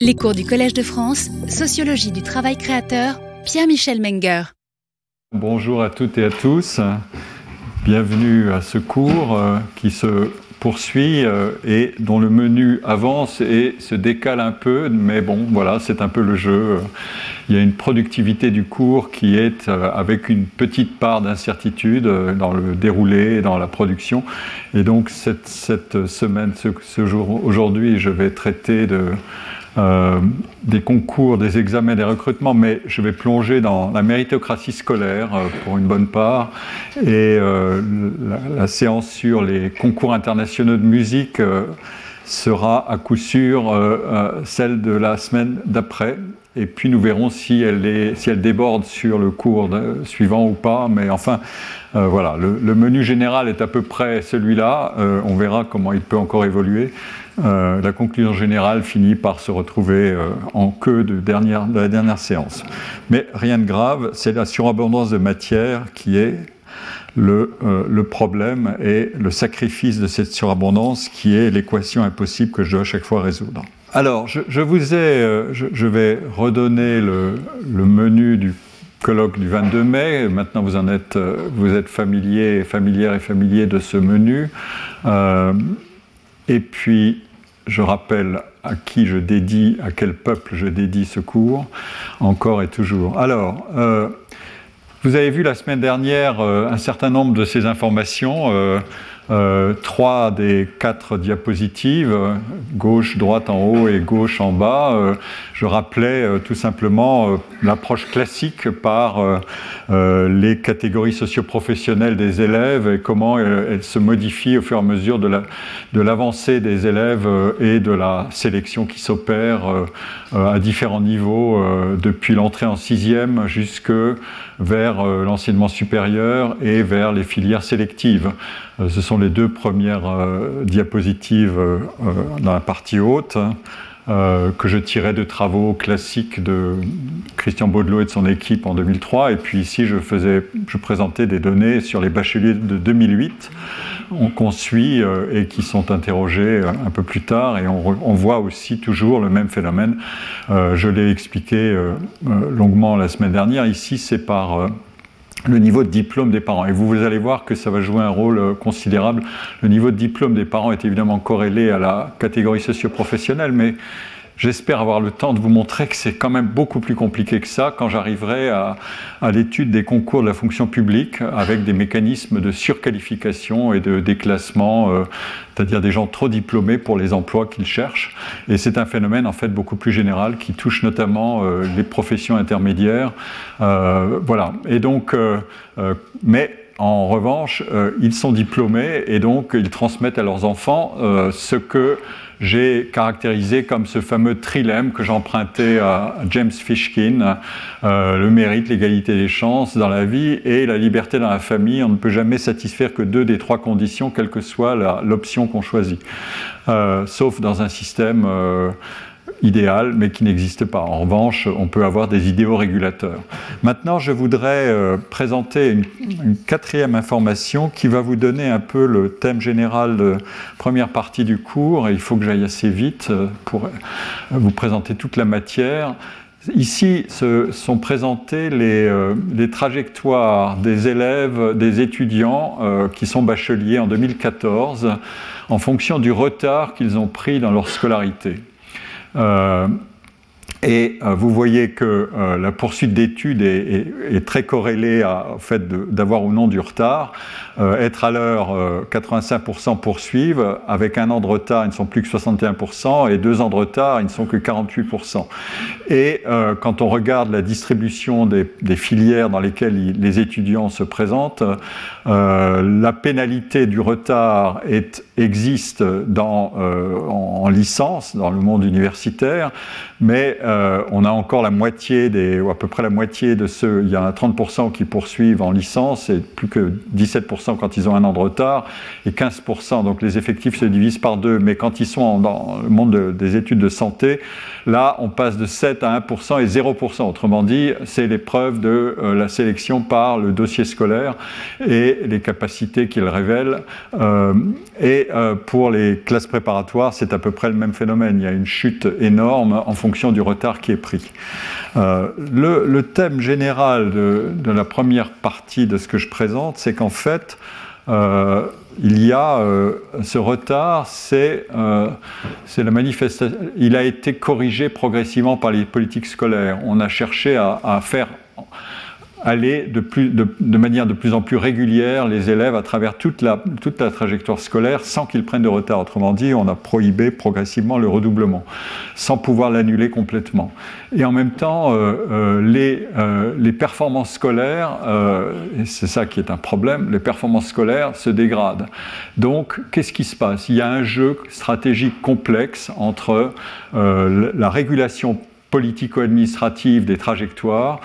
Les cours du Collège de France, Sociologie du travail créateur, Pierre-Michel Menger. Bonjour à toutes et à tous. Bienvenue à ce cours euh, qui se poursuit euh, et dont le menu avance et se décale un peu, mais bon, voilà, c'est un peu le jeu. Il y a une productivité du cours qui est euh, avec une petite part d'incertitude dans le déroulé dans la production. Et donc, cette, cette semaine, ce, ce jour, aujourd'hui, je vais traiter de euh, des concours, des examens, des recrutements, mais je vais plonger dans la méritocratie scolaire euh, pour une bonne part. Et euh, la, séance sur les concours internationaux de musique sera à coup sûr celle de la semaine d'après. Et puis nous verrons si elle, est, si elle déborde sur le cours suivant ou pas. Mais enfin, voilà, le, le, menu général est à peu près celui-là. on verra comment il peut encore évoluer. Euh, la conclusion générale finit par se retrouver euh, en queue de, dernière, de, la dernière séance. Mais rien de grave, c'est la surabondance de matière qui est le, euh, le, problème et le sacrifice de cette surabondance qui est l'équation impossible que je dois à chaque fois résoudre. Alors, je, vous ai, je, vais redonner le, le, menu du colloque du 22 mai. Maintenant, vous en êtes, vous êtes familier, familière et familier de ce menu. et puis, je rappelle à qui je dédie, à quel peuple je dédie ce cours, encore et toujours. Alors, euh, vous avez vu la semaine dernière euh, un certain nombre de ces informations. Euh, euh, trois des quatre diapositives, gauche, droite en haut et gauche en bas, euh, je rappelais euh, tout simplement l'approche classique par les catégories socioprofessionnelles des élèves et comment elles se modifient au fur et à mesure de l'avancée des élèves et de la sélection qui s'opère à différents niveaux depuis l'entrée en sixième jusque vers l'enseignement supérieur et vers les filières sélectives. Ce sont les deux premières euh, diapositives euh, dans la partie haute. Euh, que je tirais de travaux classiques de Christian Baudelot et de son équipe en 2003. Et puis ici, je, présentais des données sur les bacheliers de 2008 qu'on suit et qui sont interrogés un peu plus tard. Et on voit aussi toujours le même phénomène. je l'ai expliqué longuement la semaine dernière. Ici, c'est par le niveau de diplôme des parents. Et vous, allez voir que ça va jouer un rôle euh, considérable. Le niveau de diplôme des parents est évidemment corrélé à la catégorie socio-professionnelle, mais J'espère avoir le temps de vous montrer que c'est quand même beaucoup plus compliqué que ça quand j'arriverai à, à l'étude des concours de la fonction publique avec des mécanismes de surqualification et de déclassement, euh, c'est-à-dire des gens trop diplômés pour les emplois qu'ils cherchent. Et c'est un phénomène en fait beaucoup plus général qui touche notamment euh, les professions intermédiaires. Euh, voilà. Et donc, euh, euh, mais en revanche, euh, ils sont diplômés et donc ils transmettent à leurs enfants ce que j'ai caractérisé comme ce fameux trilemme que j'empruntais à James Fishkin, euh, le mérite, l'égalité des chances dans la vie et la liberté dans la famille. On ne peut jamais satisfaire que deux des trois conditions, quelle que soit l'option qu'on choisit, euh, sauf dans un système euh, idéal, mais qui n'existe pas. En revanche, on peut avoir des idéaux régulateurs. Maintenant, je voudrais euh, présenter une, quatrième information qui va vous donner un peu le thème général de première partie du cours. Et il faut que j'aille assez vite euh, pour vous présenter toute la matière. Ici se sont présentées les, euh, trajectoires des élèves, des étudiants euh, qui sont bacheliers en 2014 en fonction du retard qu'ils ont pris dans leur scolarité. Euh, et euh, vous voyez que euh, la poursuite d'études est, très corrélée au fait d'avoir ou non du retard. Être à l'heure, 85% euh, poursuivent. Avec un an de retard, ils ne sont plus que 61%. Et deux ans de retard, ils ne sont que 48%. Et quand on regarde la distribution des, filières dans lesquelles les étudiants se présentent, la pénalité du retard est, existe dans, en, en, licence, dans le monde universitaire, mais on a encore la moitié des, ou à peu près la moitié de ceux, il y en a 30% qui poursuivent en licence et plus que 17% quand ils ont un an de retard et 15%. Donc les effectifs se divisent par deux. Mais quand ils sont dans le monde de, des études de santé, là, on passe de 7 à 1% et 0%. Autrement dit, c'est l'épreuve de euh, la sélection par le dossier scolaire et les capacités qu'il révèle. Euh, et Et pour les classes préparatoires, c'est à peu près le même phénomène. Il y a une chute énorme en fonction du retard qui est pris. Le, thème général de, la première partie de ce que je présente, c'est qu'en fait, il y a euh, ce retard, c'est euh, la manifestation. Il a été corrigé progressivement par les politiques scolaires. On a cherché à faire aller de, manière de plus en plus régulière les élèves à travers toute la, toute la trajectoire scolaire sans qu'ils prennent de retard. Autrement dit, on a prohibé progressivement le redoublement, sans pouvoir l'annuler complètement. Et en même temps, euh, euh, les, euh, les, performances scolaires, c'est ça qui est un problème, les performances scolaires se dégradent. Donc, qu'est-ce qui se passe? Il y a un jeu stratégique complexe entre la régulation politico-administrative des trajectoires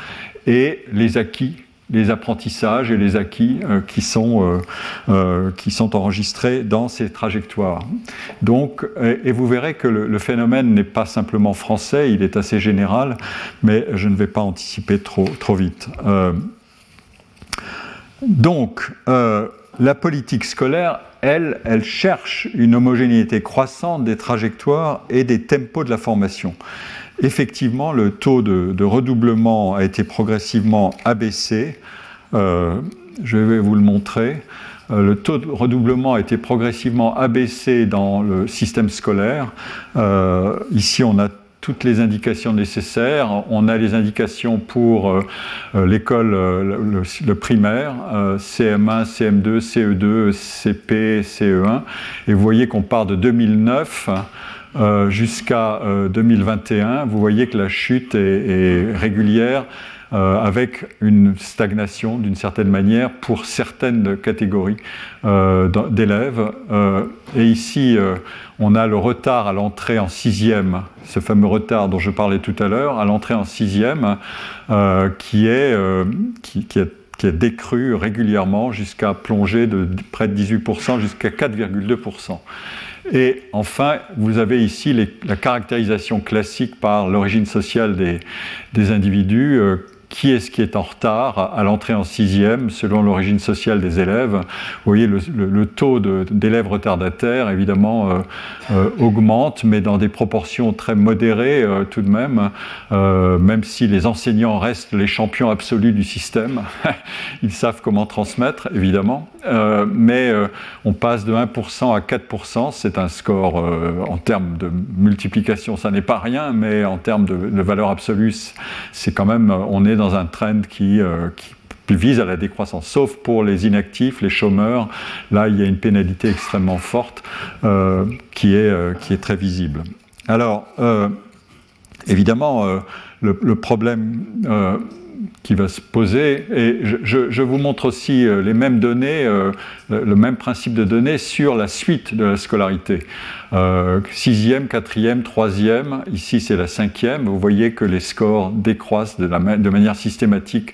et les acquis, les apprentissages et les acquis euh, qui, sont, euh, euh, qui sont enregistrés dans ces trajectoires. Donc, et, vous verrez que le, phénomène n'est pas simplement français, il est assez général, mais je ne vais pas anticiper trop, trop vite. donc, la politique scolaire, elle, elle cherche une homogénéité croissante des trajectoires et des tempos de la formation effectivement, le taux de, redoublement a été progressivement abaissé. Euh, je vais vous le montrer. Euh, le taux de redoublement a été progressivement abaissé dans le système scolaire. Euh, ici, on a toutes les indications nécessaires. On a les indications pour l'école, le, primaire, CM1, CM2, CE2, CP, CE1. Et vous voyez qu'on part de 2009 euh, jusqu'à 2021, euh, vous voyez que la chute est, régulière euh, avec une stagnation d'une certaine manière pour certaines catégories d'élèves. et ici, on a le retard à l'entrée en sixième, ce fameux retard dont je parlais tout à l'heure, à l'entrée en sixième, qui est, qui, est décru régulièrement jusqu'à plonger de près de 18% jusqu'à 4,2%. Et enfin, vous avez ici la caractérisation classique par l'origine sociale des, individus. Euh, qui est-ce qui est en retard à l'entrée en sixième selon l'origine sociale des élèves? Vous voyez, le, taux d'élèves retardataires, évidemment, euh, euh, augmente, mais dans des proportions très modérées euh, tout de même, même si les enseignants restent les champions absolus du système. Ils savent comment transmettre, évidemment, mais on passe de 1% à 4%, c'est un score en termes de multiplication, ça n'est pas rien, mais en termes de, valeur absolue, c'est quand même, on est dans un trend euh, qui, vise à la décroissance, sauf pour les inactifs, les chômeurs. Là, il y a une pénalité extrêmement forte euh, qui, est, euh, qui est très visible. Alors, évidemment, le, problème qui va se poser. Et je, vous montre aussi les mêmes données, le même principe de données sur la suite de la scolarité. Euh, sixième, quatrième, troisième, ici c'est la cinquième. Vous voyez que les scores décroissent de, manière systématique,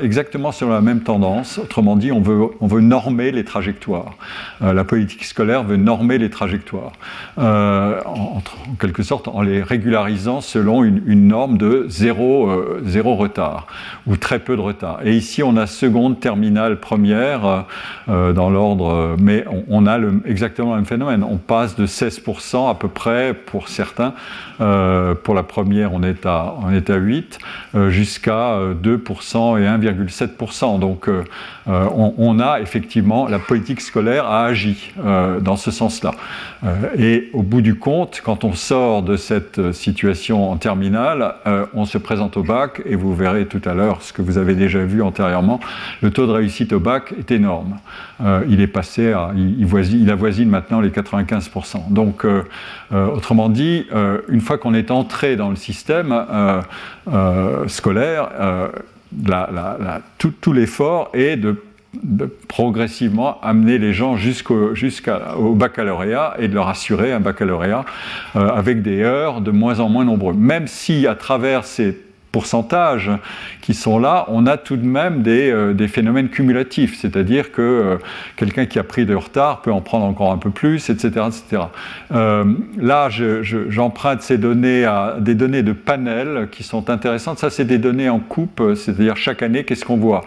exactement sur la même tendance. Autrement dit, on veut, on veut normer les trajectoires. la politique scolaire veut normer les trajectoires, en, quelque sorte en les régularisant selon une, norme de zéro, zéro retard ou très peu de retard. Et ici, on a seconde, terminale, première, euh, euh, dans l'ordre, mais on, a exactement le même phénomène. On passe de 16% à peu près pour certains, euh, pour la première, on est à, on est à 8, jusqu'à 2% et 1,7%. Donc, on, on, a effectivement, la politique scolaire a agi dans ce sens-là. et au bout du compte, quand on sort de cette situation en terminale, on se présente au bac et vous verrez tout à l'heure ce que vous avez déjà vu antérieurement, le taux de réussite au bac est énorme. Euh, il est passé à, il avoisine maintenant les 95%. Donc, euh, euh, autrement dit, une fois qu'on est entré dans le système scolaire, tout, l'effort est de progressivement amener les gens jusqu'au baccalauréat et de leur assurer un baccalauréat avec des heures de moins en moins nombreux. Même si à travers ces pourcentages qui sont là, on a tout de même des, euh, phénomènes cumulatifs, c'est-à-dire que euh, quelqu'un qui a pris de retard peut en prendre encore un peu plus, etc. etc. Euh, là, j'emprunte ces données à des données de panel qui sont intéressantes. Ça, c'est des données en coupe, c'est-à-dire chaque année, qu'est-ce qu'on voit?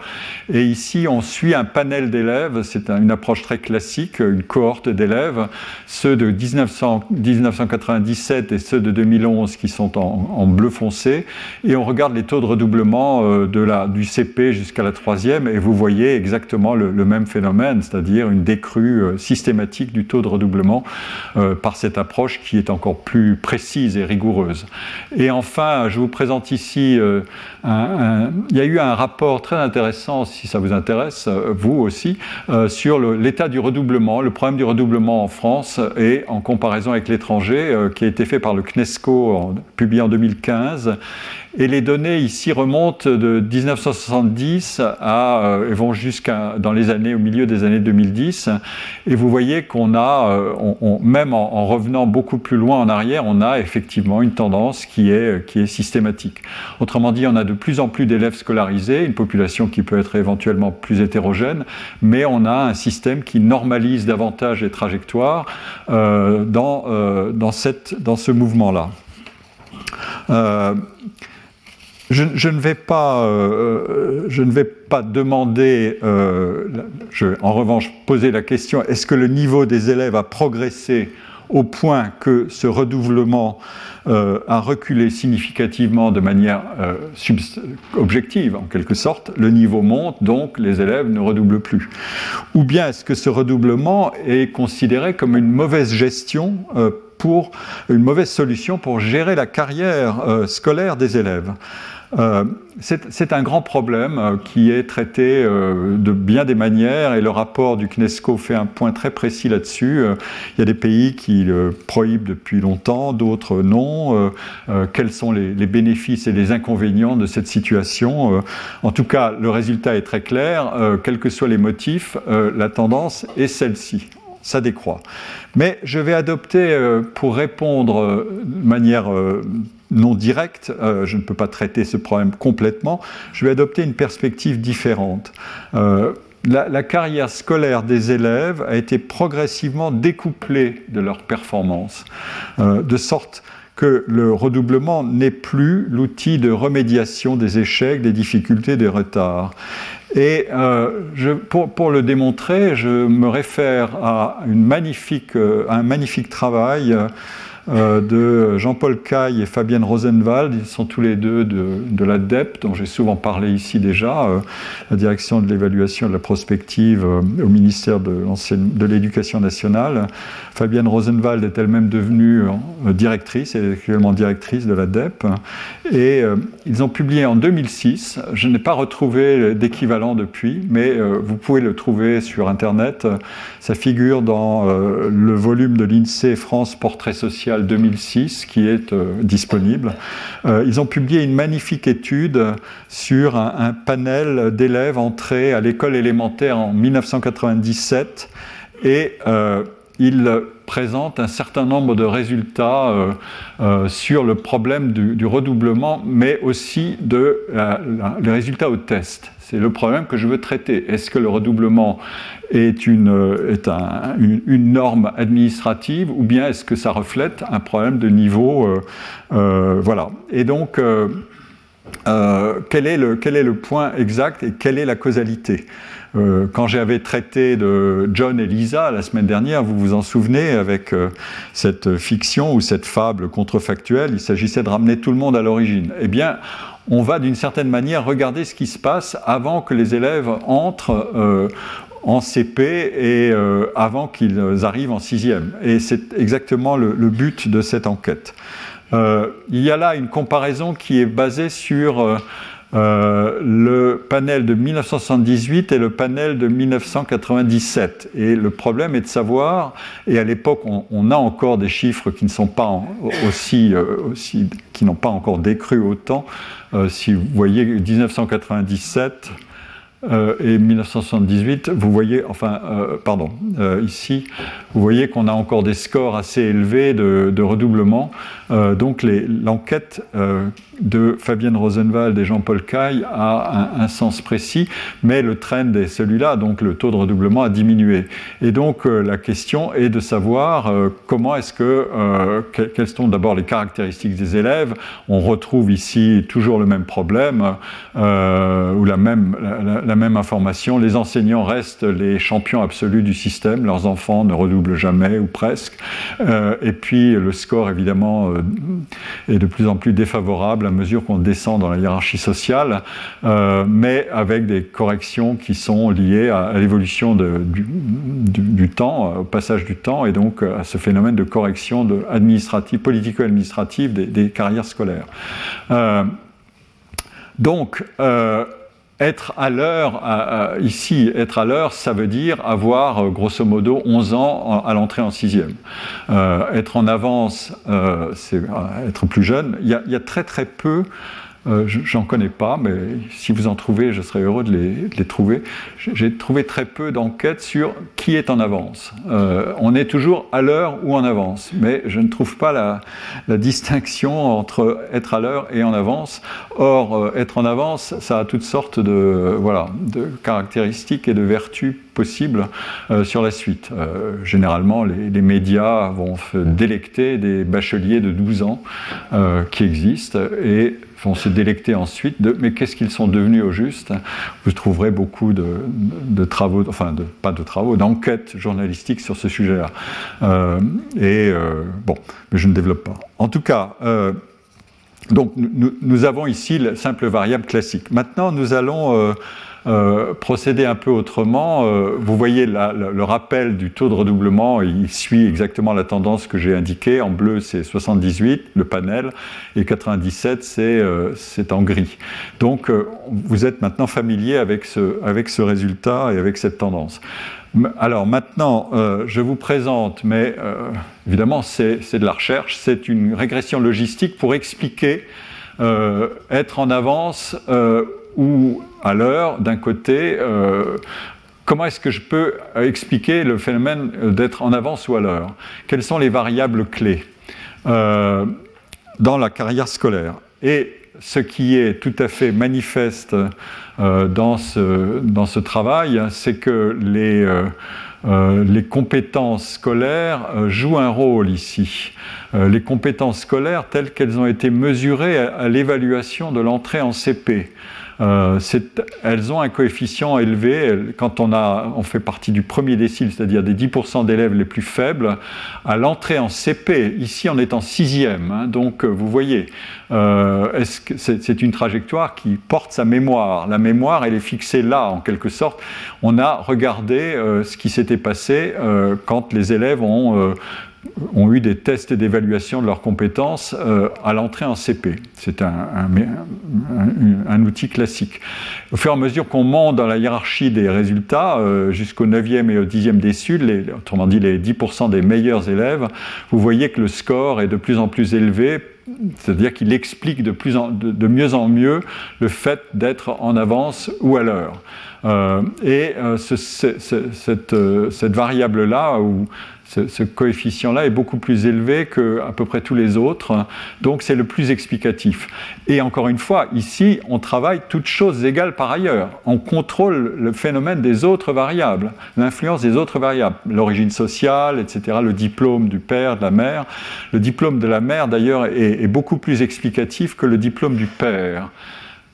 Et ici, on suit un panel d'élèves, c'est une approche très classique, une cohorte d'élèves, ceux de 1900, 1997 et ceux de 2011 qui sont en, en bleu foncé, et on regarde les taux de redoublement euh, du CP jusqu'à la troisième et vous voyez exactement le, même phénomène, c'est-à-dire une décrue euh, systématique du taux de redoublement euh, par cette approche qui est encore plus précise et rigoureuse. Et enfin, je vous présente ici, il y a eu un rapport très intéressant, si ça vous intéresse, vous aussi, sur l'état du redoublement, le problème du redoublement en France et en comparaison avec l'étranger, qui a été fait par le CNESCO, publié en 2015 et les données ici remontent de 1970 à, euh, et vont jusqu'à dans les années, au milieu des années 2010. Et vous voyez qu'on a, euh, même en, en, revenant beaucoup plus loin en arrière, on a effectivement une tendance qui est, qui est systématique. Autrement dit, on a de plus en plus d'élèves scolarisés, une population qui peut être éventuellement plus hétérogène, mais on a un système qui normalise davantage les trajectoires euh, dans, euh, dans, ce mouvement-là. Euh, je, ne vais pas, demander, je vais en revanche poser la question, est-ce que le niveau des élèves a progressé au point que ce redoublement euh, a reculé significativement de manière objective, en quelque sorte, le niveau monte, donc les élèves ne redoublent plus. Ou bien est-ce que ce redoublement est considéré comme une mauvaise gestion pour une mauvaise solution pour gérer la carrière scolaire des élèves euh, c'est un grand problème euh, qui est traité euh, de bien des manières et le rapport du CNESCO fait un point très précis là-dessus. il y a des pays qui le prohibent depuis longtemps, d'autres non. quels sont les, les, bénéfices et les inconvénients de cette situation En tout cas, le résultat est très clair. quels que soient les motifs, la tendance est celle-ci ça décroît. Mais je vais adopter, pour répondre de manière non directe, euh, je ne peux pas traiter ce problème complètement, je vais adopter une perspective différente. Euh, la, carrière scolaire des élèves a été progressivement découplée de leur performance, euh, de sorte que le redoublement n'est plus l'outil de remédiation des échecs, des difficultés, des retards. Et je, pour, le démontrer, je me réfère à, à un magnifique travail euh, de Jean-Paul Caille et Fabienne Rosenwald. Ils sont tous les deux de, de l'ADEP, dont j'ai souvent parlé ici déjà, euh, la direction de l'évaluation de la prospective euh, au ministère de l'Éducation nationale. Fabienne Rosenwald est elle-même devenue directrice, elle est actuellement directrice de l'ADEP. Et ils ont publié en 2006, je n'ai pas retrouvé d'équivalent depuis, mais vous pouvez le trouver sur Internet. Ça figure dans le volume de l'INSEE France Portrait Social 2006 qui est euh, disponible. Euh, ils ont publié une magnifique étude sur un, panel d'élèves entrés à l'école élémentaire en 1997 et euh, ils présentent un certain nombre de résultats sur le problème du, redoublement, mais aussi de résultats au test. C'est le problème que je veux traiter. Est-ce que le redoublement est, une, une, norme administrative ou bien est-ce que ça reflète un problème de niveau euh, euh, Voilà. Et donc, euh, quel est le point exact et quelle est la causalité? Quand j'avais traité de John et Lisa la semaine dernière, vous vous en souvenez, avec cette fiction ou cette fable contrefactuelle, il s'agissait de ramener tout le monde à l'origine. Eh bien, on va d'une certaine manière regarder ce qui se passe avant que les élèves entrent euh, en CP et euh, avant qu'ils arrivent en sixième. Et c'est exactement le, but de cette enquête. Euh, il y a là une comparaison qui est basée sur le panel de 1978 et le panel de 1997. Et le problème est de savoir, et à l'époque on, a encore des chiffres qui ne sont pas aussi, aussi qui n'ont pas encore décru autant, euh, si vous voyez 1997, euh, et 1978, vous voyez, enfin, euh, pardon, euh, ici, vous voyez qu'on a encore des scores assez élevés de, redoublement. donc l'enquête de Fabienne Rosenwald et Jean-Paul Caille a un, sens précis, mais le trend est celui-là, donc le taux de redoublement a diminué. Et donc la question est de savoir comment est-ce que, quelles sont d'abord les caractéristiques des élèves. On retrouve ici toujours le même problème, ou la même, même information, les enseignants restent les champions absolus du système, leurs enfants ne redoublent jamais ou presque, euh, et puis le score évidemment euh, est de plus en plus défavorable à mesure qu'on descend dans la hiérarchie sociale, euh, mais avec des corrections qui sont liées à, l'évolution du, temps, au passage du temps, et donc à ce phénomène de correction de politico-administrative des, des, carrières scolaires. donc, être à l'heure, ici, être à l'heure, ça veut dire avoir euh, grosso modo 11 ans à l'entrée en sixième. Euh, être en avance, euh, c'est être plus jeune. Il y, a, il y, a, très très peu euh, j'en connais pas, mais si vous en trouvez, je serais heureux de les, trouver. J'ai trouvé très peu d'enquêtes sur qui est en avance. Euh, on est toujours à l'heure ou en avance, mais je ne trouve pas la, distinction entre être à l'heure et en avance. Or, euh, être en avance, ça a toutes sortes de, voilà, de caractéristiques et de vertus possibles sur la suite. généralement, les, les, médias vont délecter des bacheliers de 12 ans qui existent et vont se délecter ensuite de mais qu'est-ce qu'ils sont devenus au juste? Vous trouverez beaucoup de, travaux, enfin de, pas de travaux, d'enquêtes journalistiques sur ce sujet-là. Euh, et euh, bon, mais je ne développe pas. En tout cas, euh, donc nous, nous, avons ici la simple variable classique. Maintenant, nous allons euh, procéder un peu autrement. Euh, vous voyez le rappel du taux de redoublement, il suit exactement la tendance que j'ai indiquée. En bleu, c'est 78, le panel, et 97, euh, c'est en gris. Donc, vous êtes maintenant familier avec ce, avec ce résultat et avec cette tendance. Alors maintenant, je vous présente, mais évidemment c'est de la recherche, c'est une régression logistique pour expliquer être en avance ou à l'heure, d'un côté, euh, comment est-ce que je peux expliquer le phénomène d'être en avance ou à l'heure? Quelles sont les variables clés euh, dans la carrière scolaire? Et ce qui est tout à fait manifeste euh, dans, ce, dans, ce, travail, c'est que les, les, compétences scolaires jouent un rôle ici. les compétences scolaires telles qu'elles ont été mesurées à l'évaluation de l'entrée en CP. Euh, elles ont un coefficient élevé quand on, a, on fait partie du premier décile, c'est-à-dire des 10% d'élèves les plus faibles, à l'entrée en CP. Ici, on est en sixième. Hein, donc, euh, vous voyez, euh, c'est une trajectoire qui porte sa mémoire? La mémoire, elle est fixée là, en quelque sorte. On a regardé ce qui s'était passé quand les élèves ont ont eu des tests d'évaluation de leurs compétences euh, à l'entrée en CP. C'est un, un, outil classique. Au fur et à mesure qu'on monte dans la hiérarchie des résultats, euh, jusqu'au 9e et au 10e décile, les, autrement dit les 10% des meilleurs élèves, vous voyez que le score est de plus en plus élevé c'est-à-dire qu'il explique de, plus en, de, mieux en mieux le fait d'être en avance ou à l'heure. Euh, et cette, cette variable-là, où ce, coefficient-là est beaucoup plus élevé qu'à peu près tous les autres, donc c'est le plus explicatif. Et encore une fois, ici, on travaille toutes choses égales par ailleurs. On contrôle le phénomène des autres variables, l'influence des autres variables, l'origine sociale, etc., le diplôme du père, de la mère. Le diplôme de la mère, d'ailleurs, est beaucoup plus explicatif que le diplôme du père.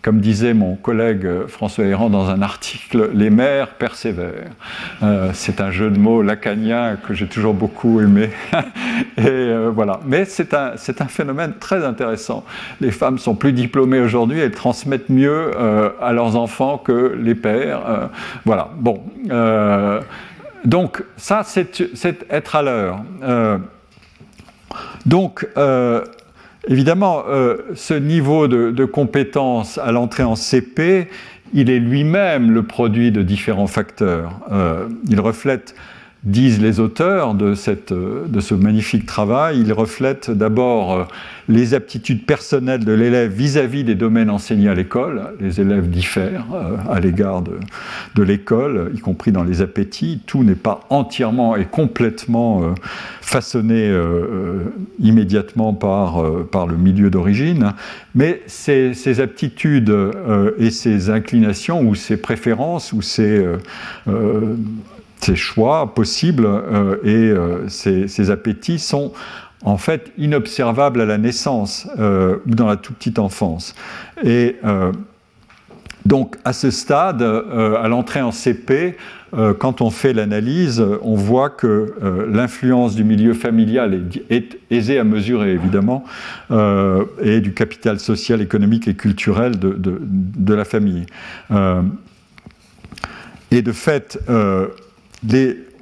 Comme disait mon collègue François Héran dans un article, les mères persévèrent. Euh, c'est un jeu de mots lacanien que j'ai toujours beaucoup aimé. Et euh, voilà. Mais c'est un, c'est un phénomène très intéressant. Les femmes sont plus diplômées aujourd'hui, elles transmettent mieux euh, à leurs enfants que les pères. voilà. Bon. donc, ça, c'est être à l'heure. donc, Évidemment, euh, ce niveau de, compétence à l'entrée en CP, il est lui-même le produit de différents facteurs. Euh, il reflète disent les auteurs de, cette, de ce magnifique travail, il reflète d'abord euh, les aptitudes personnelles de l'élève vis-à-vis des domaines enseignés à l'école. Les élèves diffèrent euh, à l'égard de, l'école, y compris dans les appétits. Tout n'est pas entièrement et complètement euh, façonné immédiatement par, le milieu d'origine, mais ces aptitudes et ces inclinations ou ces préférences ou ces ces choix possibles euh, et euh, ces, appétits sont en fait inobservables à la naissance euh, ou dans la toute petite enfance. Et donc à ce stade, à l'entrée en CP, quand on fait l'analyse, on voit que l'influence du milieu familial est, aisée à mesurer, évidemment, et du capital social, économique et culturel de, de la famille. et de fait,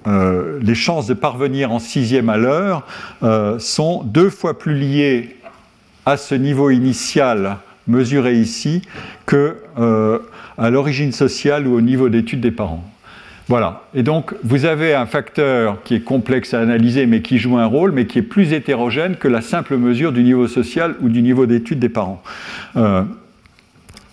euh, les, chances de parvenir en sixième à l'heure euh, sont deux fois plus liées à ce niveau initial mesuré ici que euh, à l'origine sociale ou au niveau d'études des parents. Voilà. Et donc, vous avez un facteur qui est complexe à analyser, mais qui joue un rôle, mais qui est plus hétérogène que la simple mesure du niveau social ou du niveau d'études des parents.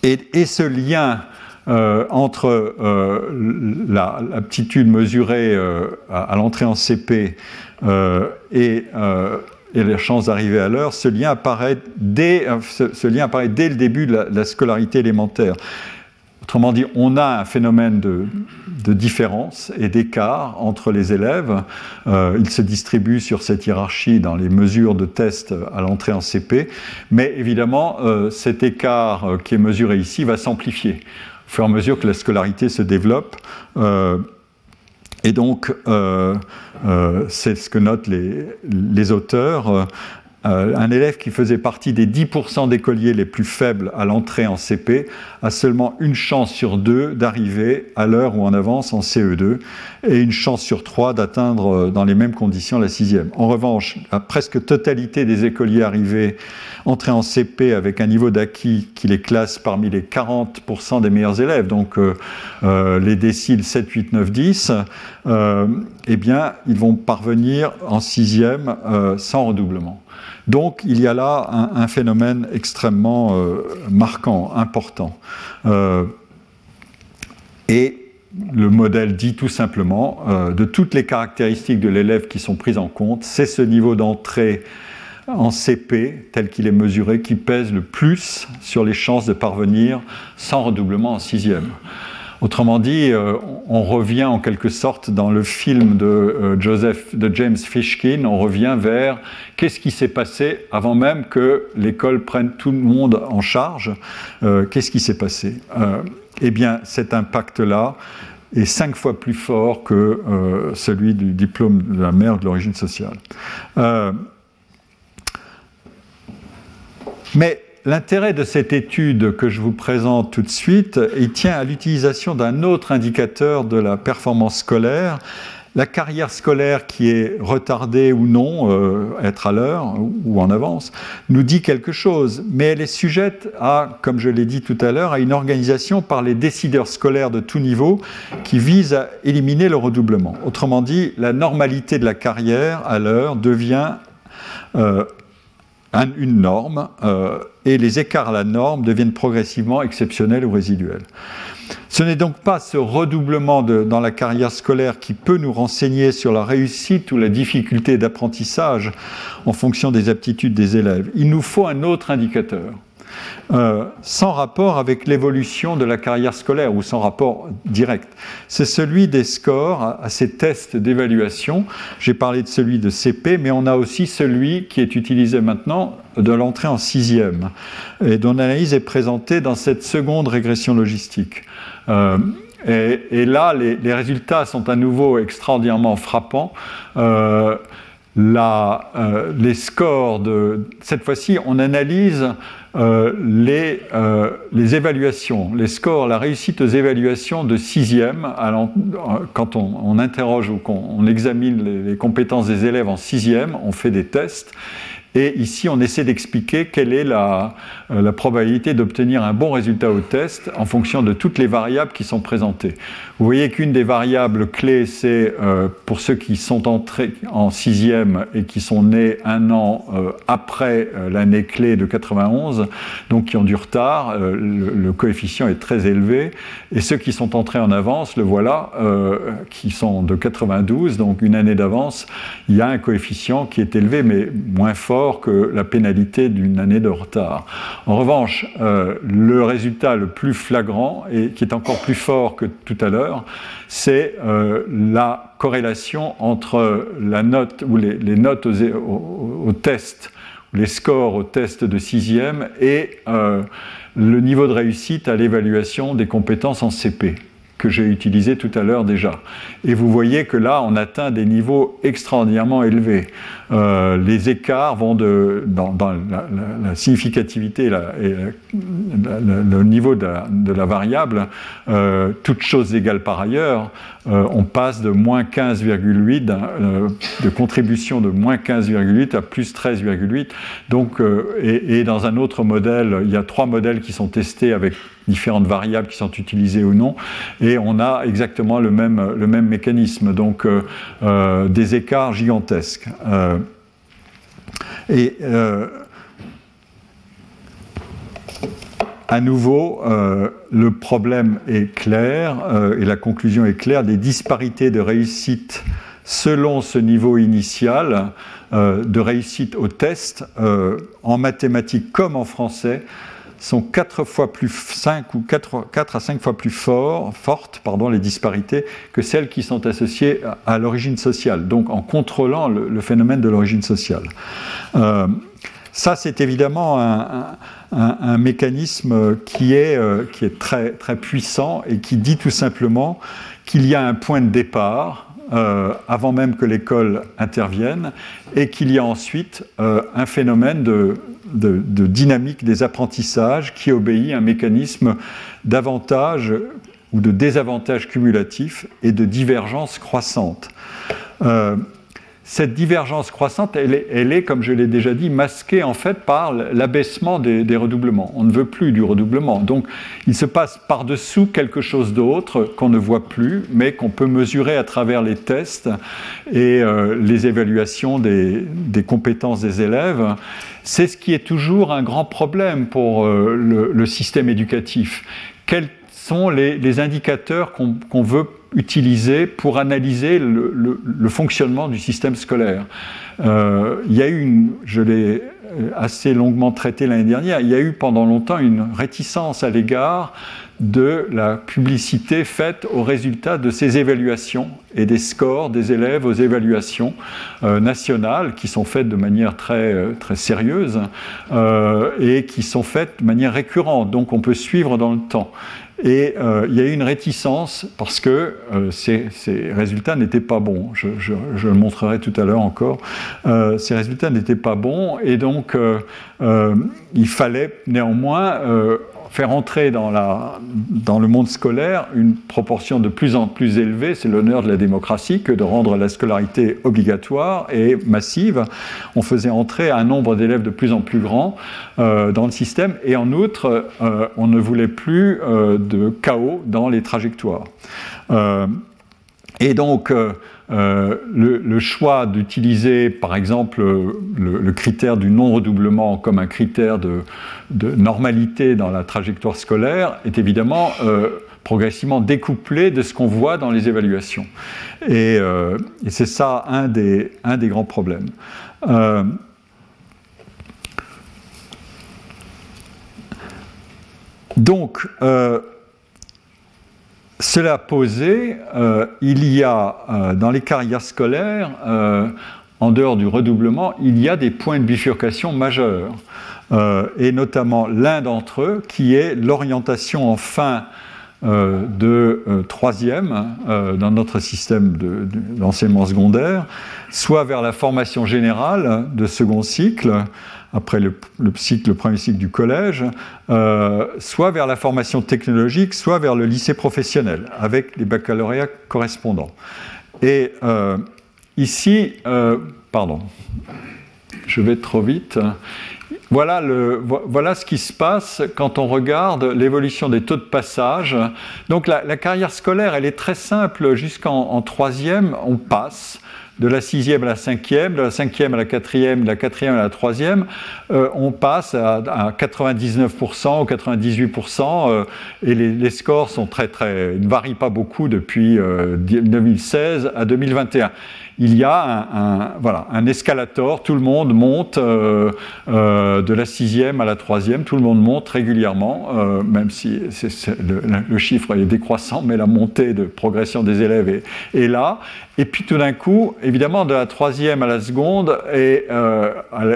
et, et, ce lien euh, entre euh, l'aptitude mesurée euh, à, l'entrée en CP et, les chances d'arriver à l'heure, ce, lien apparaît dès, ce, lien apparaît dès le début de la, scolarité élémentaire. Autrement dit, on a un phénomène de, différence et d'écart entre les élèves. il se distribue sur cette hiérarchie dans les mesures de test à l'entrée en CP, mais évidemment, cet écart qui est mesuré ici va s'amplifier fur et à mesure que la scolarité se développe. Euh, et donc, euh, euh, c'est ce que notent les, les auteurs. Euh, un élève qui faisait partie des 10% d'écoliers les plus faibles à l'entrée en CP a seulement une chance sur deux d'arriver à l'heure ou en avance en CE2 et une chance sur trois d'atteindre euh, dans les mêmes conditions la sixième. En revanche, la presque totalité des écoliers arrivés entrés en CP avec un niveau d'acquis qui les classe parmi les 40% des meilleurs élèves, donc euh, les déciles 7, 8, 9, 10, eh bien, ils vont parvenir en sixième sans redoublement. Donc il y a là un, phénomène extrêmement euh, marquant, important. Euh, et le modèle dit tout simplement, euh, de toutes les caractéristiques de l'élève qui sont prises en compte, c'est ce niveau d'entrée en CP, tel qu'il est mesuré, qui pèse le plus sur les chances de parvenir sans redoublement en sixième. Autrement dit, euh, on revient en quelque sorte dans le film de, euh, de James Fishkin, on revient vers qu'est-ce qui s'est passé avant même que l'école prenne tout le monde en charge. Euh, qu'est-ce qui s'est passé? Eh bien, cet impact-là est cinq fois plus fort que celui du diplôme de la mère de l'origine sociale. mais L'intérêt de cette étude que je vous présente tout de suite, il tient à l'utilisation d'un autre indicateur de la performance scolaire, la carrière scolaire qui est retardée ou non, euh, être à l'heure ou en avance, nous dit quelque chose, mais elle est sujette à, comme je l'ai dit tout à l'heure, à une organisation par les décideurs scolaires de tout niveau qui vise à éliminer le redoublement. Autrement dit, la normalité de la carrière à l'heure devient euh, une norme euh, et les écarts à la norme deviennent progressivement exceptionnels ou résiduels. Ce n'est donc pas ce redoublement dans la carrière scolaire qui peut nous renseigner sur la réussite ou la difficulté d'apprentissage en fonction des aptitudes des élèves. Il nous faut un autre indicateur. Euh, sans rapport avec l'évolution de la carrière scolaire ou sans rapport direct. C'est celui des scores à, ces tests d'évaluation. J'ai parlé de celui de CP, mais on a aussi celui qui est utilisé maintenant de l'entrée en sixième et dont l'analyse est présentée dans cette seconde régression logistique. Euh, et, là, les, résultats sont à nouveau extraordinairement frappants. Euh, les scores de cette fois-ci, on analyse euh, euh, les, évaluations, les scores, la réussite aux évaluations de sixième, quand on, interroge ou qu'on examine les, compétences des élèves en sixième, on fait des tests, Et ici, on essaie d'expliquer quelle est la, la probabilité d'obtenir un bon résultat au test en fonction de toutes les variables qui sont présentées. Vous voyez qu'une des variables clés, c'est pour ceux qui sont entrés en sixième et qui sont nés un an après l'année clé de 91, donc qui ont du retard, le, le, coefficient est très élevé. Et ceux qui sont entrés en avance, le voilà, qui sont de 92, donc une année d'avance, il y a un coefficient qui est élevé, mais moins fort que la pénalité d'une année de retard. En revanche, euh, le résultat le plus flagrant, et qui est encore plus fort que tout à l'heure, c'est euh, la corrélation entre la note ou les, notes au, test, les scores au test de sixième et euh, le niveau de réussite à l'évaluation des compétences en CP que j'ai utilisé tout à l'heure déjà. Et vous voyez que là, on atteint des niveaux extraordinairement élevés. Euh, les écarts vont dans, la, significativité et, le niveau de la, variable, euh, toutes choses égales par ailleurs, euh, on passe de moins 15,8, de contribution de moins 15,8 à plus 13,8. Donc, et, et, dans un autre modèle, il y a trois modèles qui sont testés avec différentes variables qui sont utilisées ou non, et on a exactement le même, le même mécanisme, donc des écarts gigantesques euh, à nouveau, euh, le problème est clair euh, et la conclusion est claire. Des disparités de réussite selon ce niveau initial de réussite au test en mathématiques comme en français sont 4 fois plus 5 ou 4, à 5 fois plus fort, fortes que celles qui sont associées à, l'origine sociale, donc en contrôlant le, phénomène de l'origine sociale. Euh, ça, c'est évidemment un, mécanisme qui est, euh, très, puissant et qui dit tout simplement qu'il y a un point de départ euh, avant même que l'école intervienne, et qu'il y a ensuite un phénomène de, dynamique des apprentissages qui obéit à un mécanisme d'avantage ou de désavantage cumulatif et de divergence croissante. Euh, cette divergence croissante, elle est, comme je l'ai déjà dit, masquée en fait par l'abaissement des, redoublements. On ne veut plus du redoublement. Donc il se passe par-dessous quelque chose d'autre qu'on ne voit plus, mais qu'on peut mesurer à travers les tests et euh, les évaluations des, compétences des élèves. C'est ce qui est toujours un grand problème pour euh, le, système éducatif. Quels sont les, indicateurs qu'on veut utilisés pour analyser le, fonctionnement du système scolaire. Euh, il y a eu, je l'ai assez longuement traité l'année dernière, il y a eu pendant longtemps une réticence à l'égard de la publicité faite aux résultats de ces évaluations et des scores des élèves aux évaluations euh, nationales qui sont faites de manière très, euh, très sérieuse et qui sont faites de manière récurrente, donc on peut suivre dans le temps. Et euh, il y a eu une réticence parce que euh, ces, résultats n'étaient pas bons. Je, le montrerai tout à l'heure encore. Euh, ces résultats n'étaient pas bons et donc il fallait néanmoins faire entrer dans, la, dans le monde scolaire une proportion de plus en plus élevée, c'est l'honneur de la démocratie, que de rendre la scolarité obligatoire et massive. On faisait entrer un nombre d'élèves de plus en plus grand euh, dans le système et en outre, euh, on ne voulait plus euh, de chaos dans les trajectoires. Et donc, euh, le, choix d'utiliser, par exemple, le, critère du non-redoublement comme un critère de, normalité dans la trajectoire scolaire est évidemment euh, progressivement découplé de ce qu'on voit dans les évaluations. Et, euh, c'est ça un des, un des, grands problèmes. donc, cela posé, euh, il y a euh, dans les carrières scolaires, euh, en dehors du redoublement, il y a des points de bifurcation majeurs, et notamment l'un d'entre eux qui est l'orientation en fin de troisième dans notre système d'enseignement secondaire, soit vers la formation générale de second cycle, après le, premier cycle du collège, euh, soit vers la formation technologique, soit vers le lycée professionnel, avec les baccalauréats correspondants. Et euh, ici, euh, pardon, je vais trop vite. Voilà, ce qui se passe quand on regarde l'évolution des taux de passage. Donc la, carrière scolaire, elle est très simple. Jusqu'en troisième, on passe de la sixième à la cinquième, de la cinquième à la quatrième, de la quatrième à la troisième, euh, on passe à, 99% ou 98%, euh, et les, scores sont très très, ne varient pas beaucoup depuis 2016 euh, à 2021 il y a un, voilà, un escalator, tout le monde monte euh, euh, de la sixième à la troisième, tout le monde monte régulièrement, euh, même si le, chiffre est décroissant, mais la montée de progression des élèves est, là. Et puis tout d'un coup, évidemment, de la troisième à la seconde et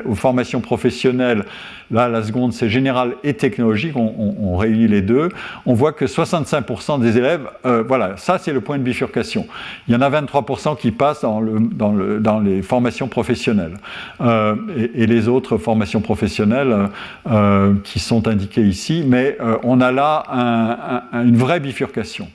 aux formations professionnelles, Là, la seconde, c'est général et technologique, on, réunit les deux. On voit que 65% des élèves, euh, voilà, ça c'est le point de bifurcation. Il y en a 23% qui passent dans, le, dans, le, dans les formations professionnelles. Euh, et, les autres formations professionnelles euh, qui sont indiquées ici, mais on a là une vraie bifurcation.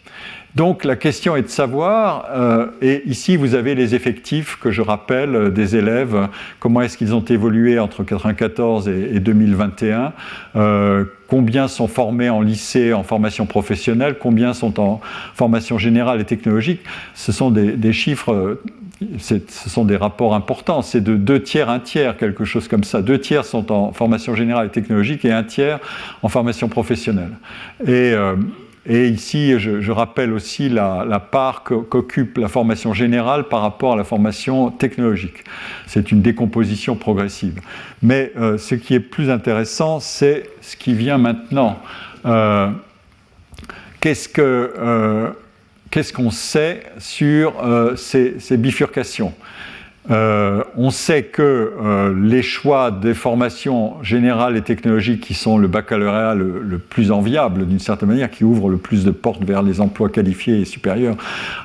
Donc la question est de savoir, euh, et ici vous avez les effectifs que je rappelle euh, des élèves, comment est-ce qu'ils ont évolué entre 1994 et, 2021, euh, combien sont formés en lycée, en formation professionnelle, combien sont en formation générale et technologique? Ce sont des, chiffres, ce sont des rapports importants, c'est de deux tiers, un tiers, quelque chose comme ça. Deux tiers sont en formation générale et technologique et un tiers en formation professionnelle. Et et ici, je, rappelle aussi la, part qu'occupe la formation générale par rapport à la formation technologique. C'est une décomposition progressive. Mais euh, ce qui est plus intéressant, c'est ce qui vient maintenant. Euh, euh, qu'est-ce qu'on sait sur ces, bifurcations? Euh, on sait que euh, les choix des formations générales et technologiques qui sont le baccalauréat le, plus enviable d'une certaine manière, qui ouvre le plus de portes vers les emplois qualifiés et supérieurs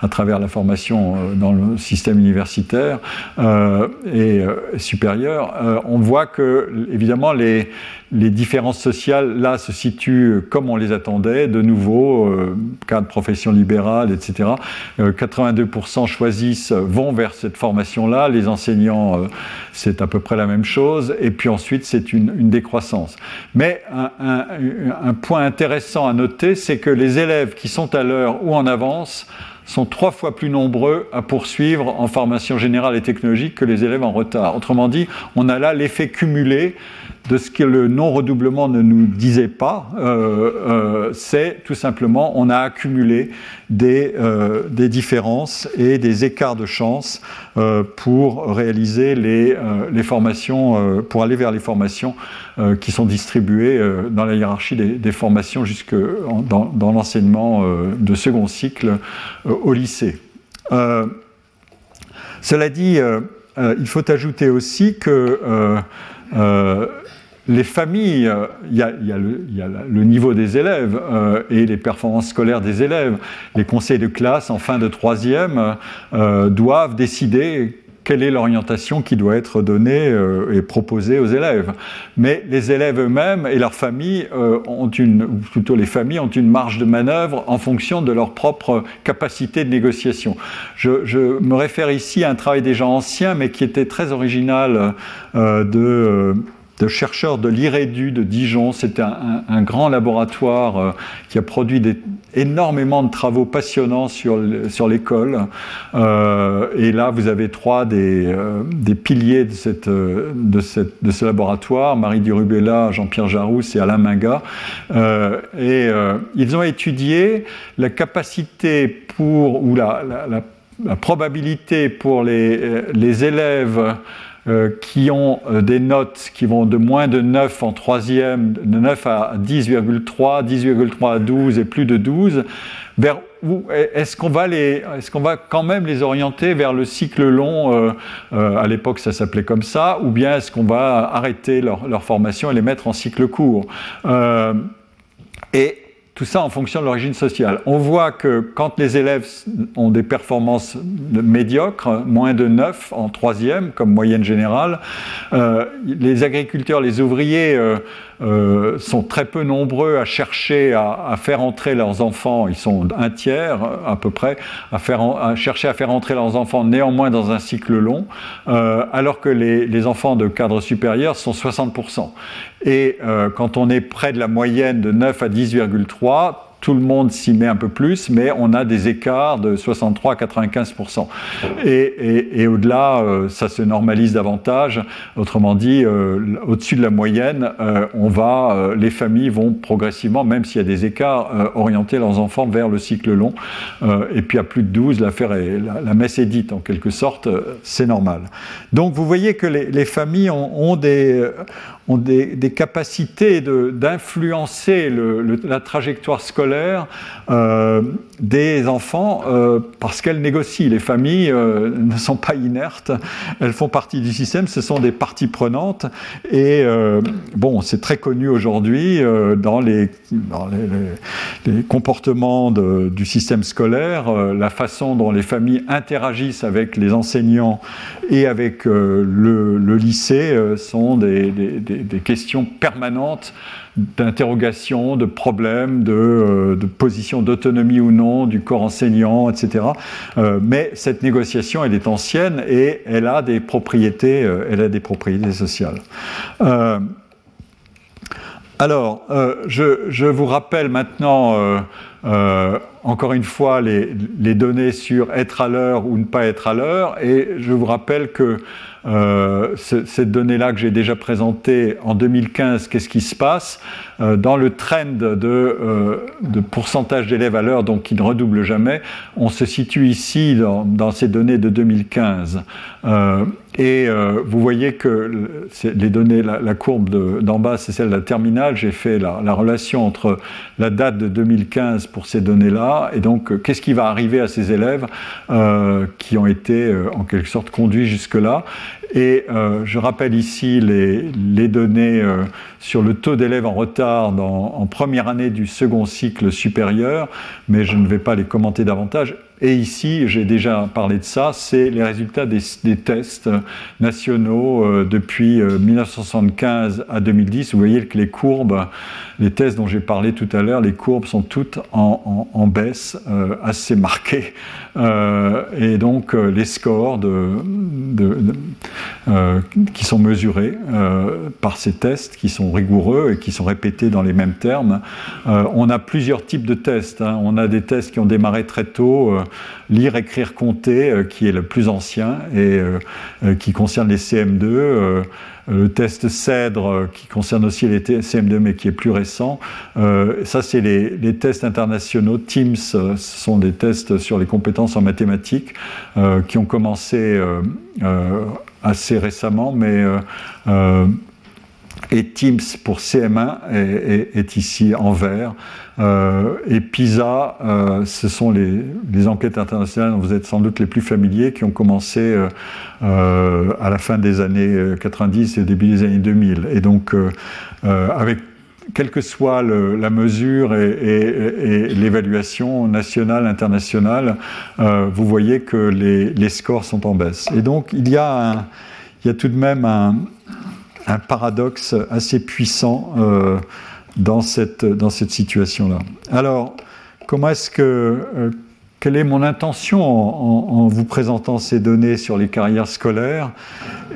à travers la formation euh, dans le système universitaire et supérieur, on voit que évidemment les, les différences sociales, là, se situent comme on les attendait, de nouveau, euh, cas de profession libérale, etc. 82% euh, choisissent, vont vers cette formation-là, les enseignants, euh, c'est à peu près la même chose, et puis ensuite, c'est une, décroissance. Mais un, un, point intéressant à noter, c'est que les élèves qui sont à l'heure ou en avance sont trois fois plus nombreux à poursuivre en formation générale et technologique que les élèves en retard. Autrement dit, on a là l'effet cumulé de ce que le non-redoublement ne nous disait pas, euh, euh, c'est tout simplement on a accumulé des, euh, différences et des écarts de chance pour réaliser les, formations, pour aller vers les formations qui sont distribuées dans la hiérarchie des, formations jusque dans l'enseignement de second cycle au lycée. cela dit, il faut ajouter aussi que les familles, il y, a, le, niveau des élèves euh, et les performances scolaires des élèves. Les conseils de classe en fin de troisième euh, doivent décider quelle est l'orientation qui doit être donnée euh, et proposée aux élèves. Mais les élèves eux-mêmes et leurs familles ont une, ou plutôt les familles ont une marge de manœuvre en fonction de leur propre capacité de négociation. Je, je me réfère ici à un travail déjà ancien, mais qui était très original de de chercheurs de l'IREDU de Dijon. C'était un, grand laboratoire euh, qui a produit énormément de travaux passionnants sur, sur l'école. Euh, et là, vous avez trois des, euh, piliers de, cette, de, ce laboratoire, Marie Durubella, Jean-Pierre Jarousse et Alain Minga. et ils ont étudié la capacité pour, ou la, la, la probabilité pour les élèves euh, qui ont euh, des notes qui vont de moins de 9 en troisième, de 9 à 10,3, 10,3 à 12 et plus de 12, vers où est-ce qu'on va, les, est qu'on va quand même les orienter vers le cycle long euh, À l'époque, ça s'appelait comme ça, ou bien est-ce qu'on va arrêter leur, formation et les mettre en cycle court? Tout ça en fonction de l'origine sociale. On voit que quand les élèves ont des performances médiocres, moins de 9 en troisième comme moyenne générale, euh, les agriculteurs, les ouvriers euh, euh, sont très peu nombreux à chercher à, faire entrer leurs enfants, ils sont un tiers à peu près, à, chercher à faire entrer leurs enfants néanmoins dans un cycle long, alors que les, les, enfants de cadre supérieur sont 60%. Et euh, quand on est près de la moyenne de 9 à 10,3, tout le monde s'y met un peu plus, mais on a des écarts de 63 à 95% Et, au-delà, euh, ça se normalise davantage. Autrement dit, euh, au-dessus de la moyenne, euh, on va, les familles vont progressivement, même s'il y a des écarts, orienter leurs enfants vers le cycle long. et puis à plus de 12, l'affaire est, la, messe est dite en quelque sorte, c'est normal. Donc vous voyez que les, familles ont des, capacités d'influencer la trajectoire scolaire euh, des enfants euh, parce qu'elles négocient. Les familles euh, ne sont pas inertes, elles font partie du système, ce sont des parties prenantes. Et bon, c'est très connu aujourd'hui dans, les, comportements du système scolaire, la façon dont les familles interagissent avec les enseignants et avec le, lycée sont des, questions permanentes d'interrogation, de problèmes, de, euh, position d'autonomie ou non du corps enseignant, etc. Euh, mais cette négociation, elle est ancienne et elle a des propriétés, euh, elle a des propriétés sociales. alors, je, vous rappelle maintenant encore une fois les, les, données sur être à l'heure ou ne pas être à l'heure, et je vous rappelle que euh, cette donnée-là que j'ai déjà présentée en 2015, qu'est-ce qui se passe? Euh, Dans le trend de, euh, de pourcentage d'élèves à l'heure, donc qui ne redouble jamais, on se situe ici dans, dans ces données de 2015. Et vous voyez que les données, la, courbe d'en bas, c'est celle de la terminale. J'ai fait la, la, relation entre la date de 2015 pour ces données-là, et donc qu'est-ce qui va arriver à ces élèves qui ont été en quelque sorte conduits jusque-là? Et euh, je rappelle ici les, données euh, sur le taux d'élèves en retard en première année du second cycle supérieur, mais je ne vais pas les commenter davantage. Et ici, j'ai déjà parlé de ça, c'est les résultats des, tests nationaux euh, depuis 1975 à 2010. Vous voyez que les courbes, les tests dont j'ai parlé tout à l'heure, les courbes sont toutes en, baisse assez marquées. et donc les scores euh, qui sont mesurés euh, par ces tests qui sont rigoureux et qui sont répétés dans les mêmes termes. Euh, on a plusieurs types de tests. Hein. On a des tests qui ont démarré très tôt, lire, écrire, compter, qui est le plus ancien et qui concerne les CM2 le test CEDRE qui concerne aussi les CM2 mais qui est plus récent. ça, c'est les, les, tests internationaux. TIMS, ce sont des tests sur les compétences en mathématiques qui ont commencé assez récemment, mais euh, euh, et Teams pour CM1 est, ici en vert. Euh, et PISA, ce sont les, enquêtes internationales dont vous êtes sans doute les plus familiers, qui ont commencé à la fin des années 90 et début des années 2000. Et donc, avec quelle que soit la mesure et, l'évaluation nationale, internationale, euh, vous voyez que les, scores sont en baisse. Et donc, il y a, tout de même un, paradoxe assez puissant euh, dans cette, dans cette situation-là. Alors, comment est-ce que. Euh, quelle est mon intention en, vous présentant ces données sur les carrières scolaires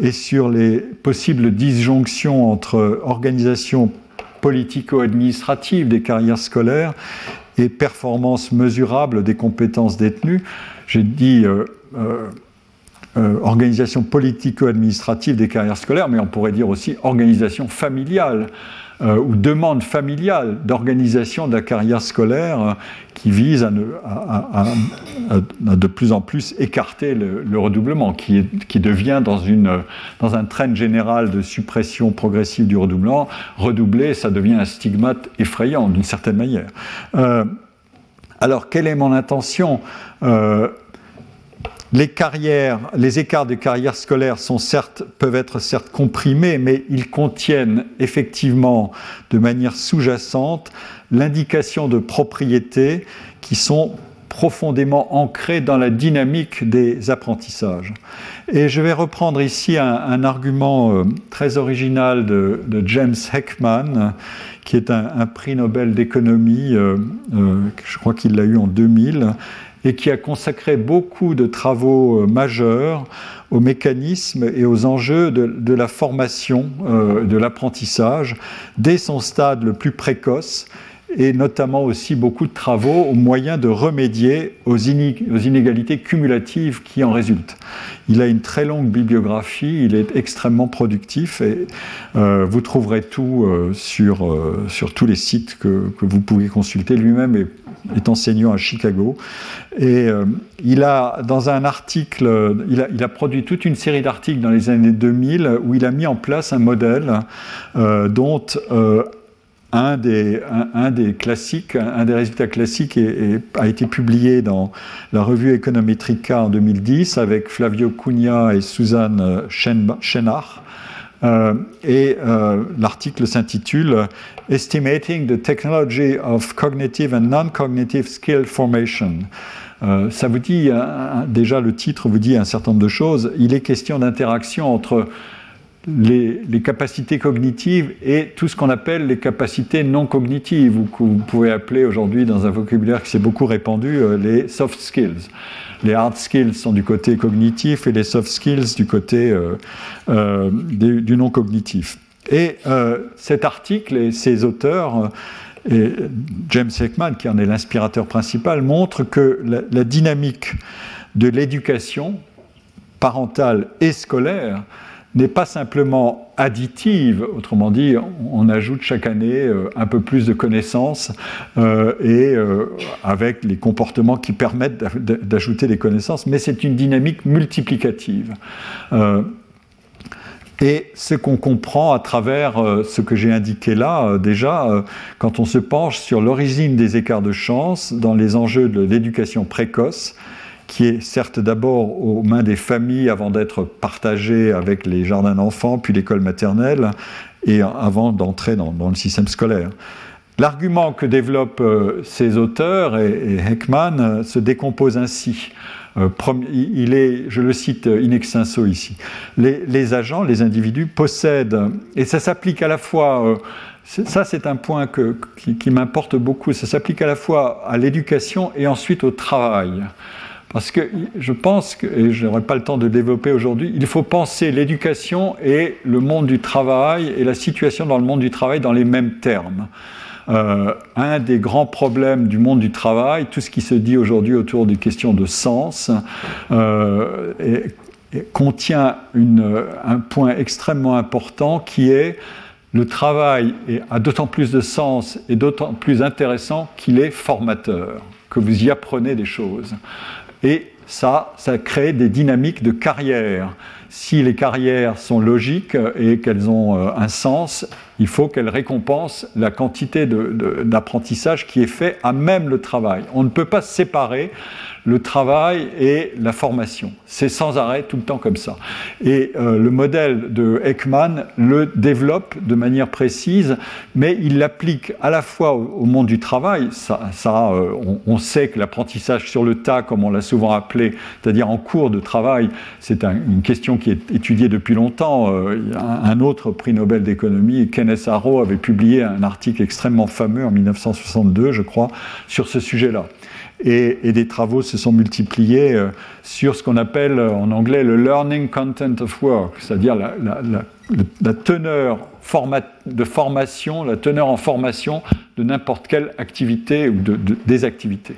et sur les possibles disjonctions entre organisation politico-administrative des carrières scolaires et performance mesurable des compétences détenues? J'ai dit euh, euh, organisation politico-administrative des carrières scolaires, mais on pourrait dire aussi organisation familiale euh, ou demande familiale d'organisation de la carrière scolaire euh, qui vise à, de plus en plus écarter le, redoublement, qui, devient dans, une, dans un train général de suppression progressive du redoublement, redoubler, ça devient un stigmate effrayant d'une certaine manière. Euh, alors, quelle est mon intention? Les écarts de carrière scolaire peuvent être certes comprimés, mais ils contiennent effectivement de manière sous-jacente l'indication de propriétés qui sont profondément ancrées dans la dynamique des apprentissages. Et je vais reprendre ici un, argument euh, très original de, James Heckman, qui est un, prix Nobel d'économie, euh, euh, je crois qu'il l'a eu en 2000, et qui a consacré beaucoup de travaux majeurs aux mécanismes et aux enjeux de, la formation, de l'apprentissage, dès son stade le plus précoce, et notamment aussi beaucoup de travaux au moyen de remédier aux, inégalités cumulatives qui en résultent. Il a une très longue bibliographie, il est extrêmement productif et euh, vous trouverez tout euh, sur, euh, tous les sites que, vous pouvez consulter. Lui-même est, enseignant à Chicago et il a, dans un article, il a, produit toute une série d'articles dans les années 2000 où il a mis en place un modèle dont un des, un, des, classiques, un des résultats classiques a été publié dans la revue Econometrica en 2010 avec Flavio Cunha et Suzanne Chenard. Euh, et euh, l'article s'intitule Estimating the Technology of Cognitive and Non-Cognitive Skill Formation. Euh, ça vous dit, déjà le titre vous dit un certain nombre de choses. Il est question d'interaction entre les, capacités cognitives et tout ce qu'on appelle les capacités non cognitives, ou que vous pouvez appeler aujourd'hui dans un vocabulaire qui s'est beaucoup répandu les soft skills. Les hard skills sont du côté cognitif et les soft skills du côté euh, euh, du, non cognitif. Et cet article et ses auteurs, et James Heckman, qui en est l'inspirateur principal, montrent que la dynamique de l'éducation parentale et scolaire n'est pas simplement additive, autrement dit, on ajoute chaque année euh, un peu plus de connaissances euh, et euh, avec les comportements qui permettent d'ajouter des connaissances, mais c'est une dynamique multiplicative. Et ce qu'on comprend à travers ce que j'ai indiqué là, déjà, quand on se penche sur l'origine des écarts de chance dans les enjeux de l'éducation précoce, qui est certes d'abord aux mains des familles avant d'être partagé avec les jardins d'enfants, puis l'école maternelle, et avant d'entrer dans, le système scolaire. L'argument que développent euh, ces auteurs et, Heckman euh, se décompose ainsi. Euh, il est, je le cite in extenso ici, les, agents, les individus possèdent, et ça s'applique à la fois ça, c'est un point qui m'importe beaucoup. Ça s'applique à la fois à l'éducation et ensuite au travail. Parce que je pense, que, et je n'aurai pas le temps de développer aujourd'hui, il faut penser l'éducation et le monde du travail et la situation dans le monde du travail dans les mêmes termes. Euh, un des grands problèmes du monde du travail, tout ce qui se dit aujourd'hui autour des questions de sens, euh, contient un point extrêmement important qui est le travail a d'autant plus de sens et d'autant plus intéressant qu'il est formateur, que vous y apprenez des choses. Et ça, ça crée des dynamiques de carrière. Si les carrières sont logiques et qu'elles ont euh, un sens, il faut qu'elles récompensent la quantité d'apprentissage qui est fait à même le travail. On ne peut pas séparer le travail et la formation. C'est sans arrêt tout le temps comme ça. Et euh, le modèle de Ekman le développe de manière précise, mais il l'applique à la fois au, monde du travail. Ça, euh, on, sait que l'apprentissage sur le tas, comme on l'a souvent appelé, c'est-à-dire en cours de travail, c'est une question qui est étudiée depuis longtemps. Euh, un, un, autre prix Nobel d'économie, Kenneth Arrow, avait publié un article extrêmement fameux en 1962, je crois, sur ce sujet-là et, des travaux se sont multipliés euh, sur ce qu'on appelle euh, en anglais le learning content of work, c'est-à-dire la, teneur de formation, la teneur en formation de n'importe quelle activité ou de, des activités.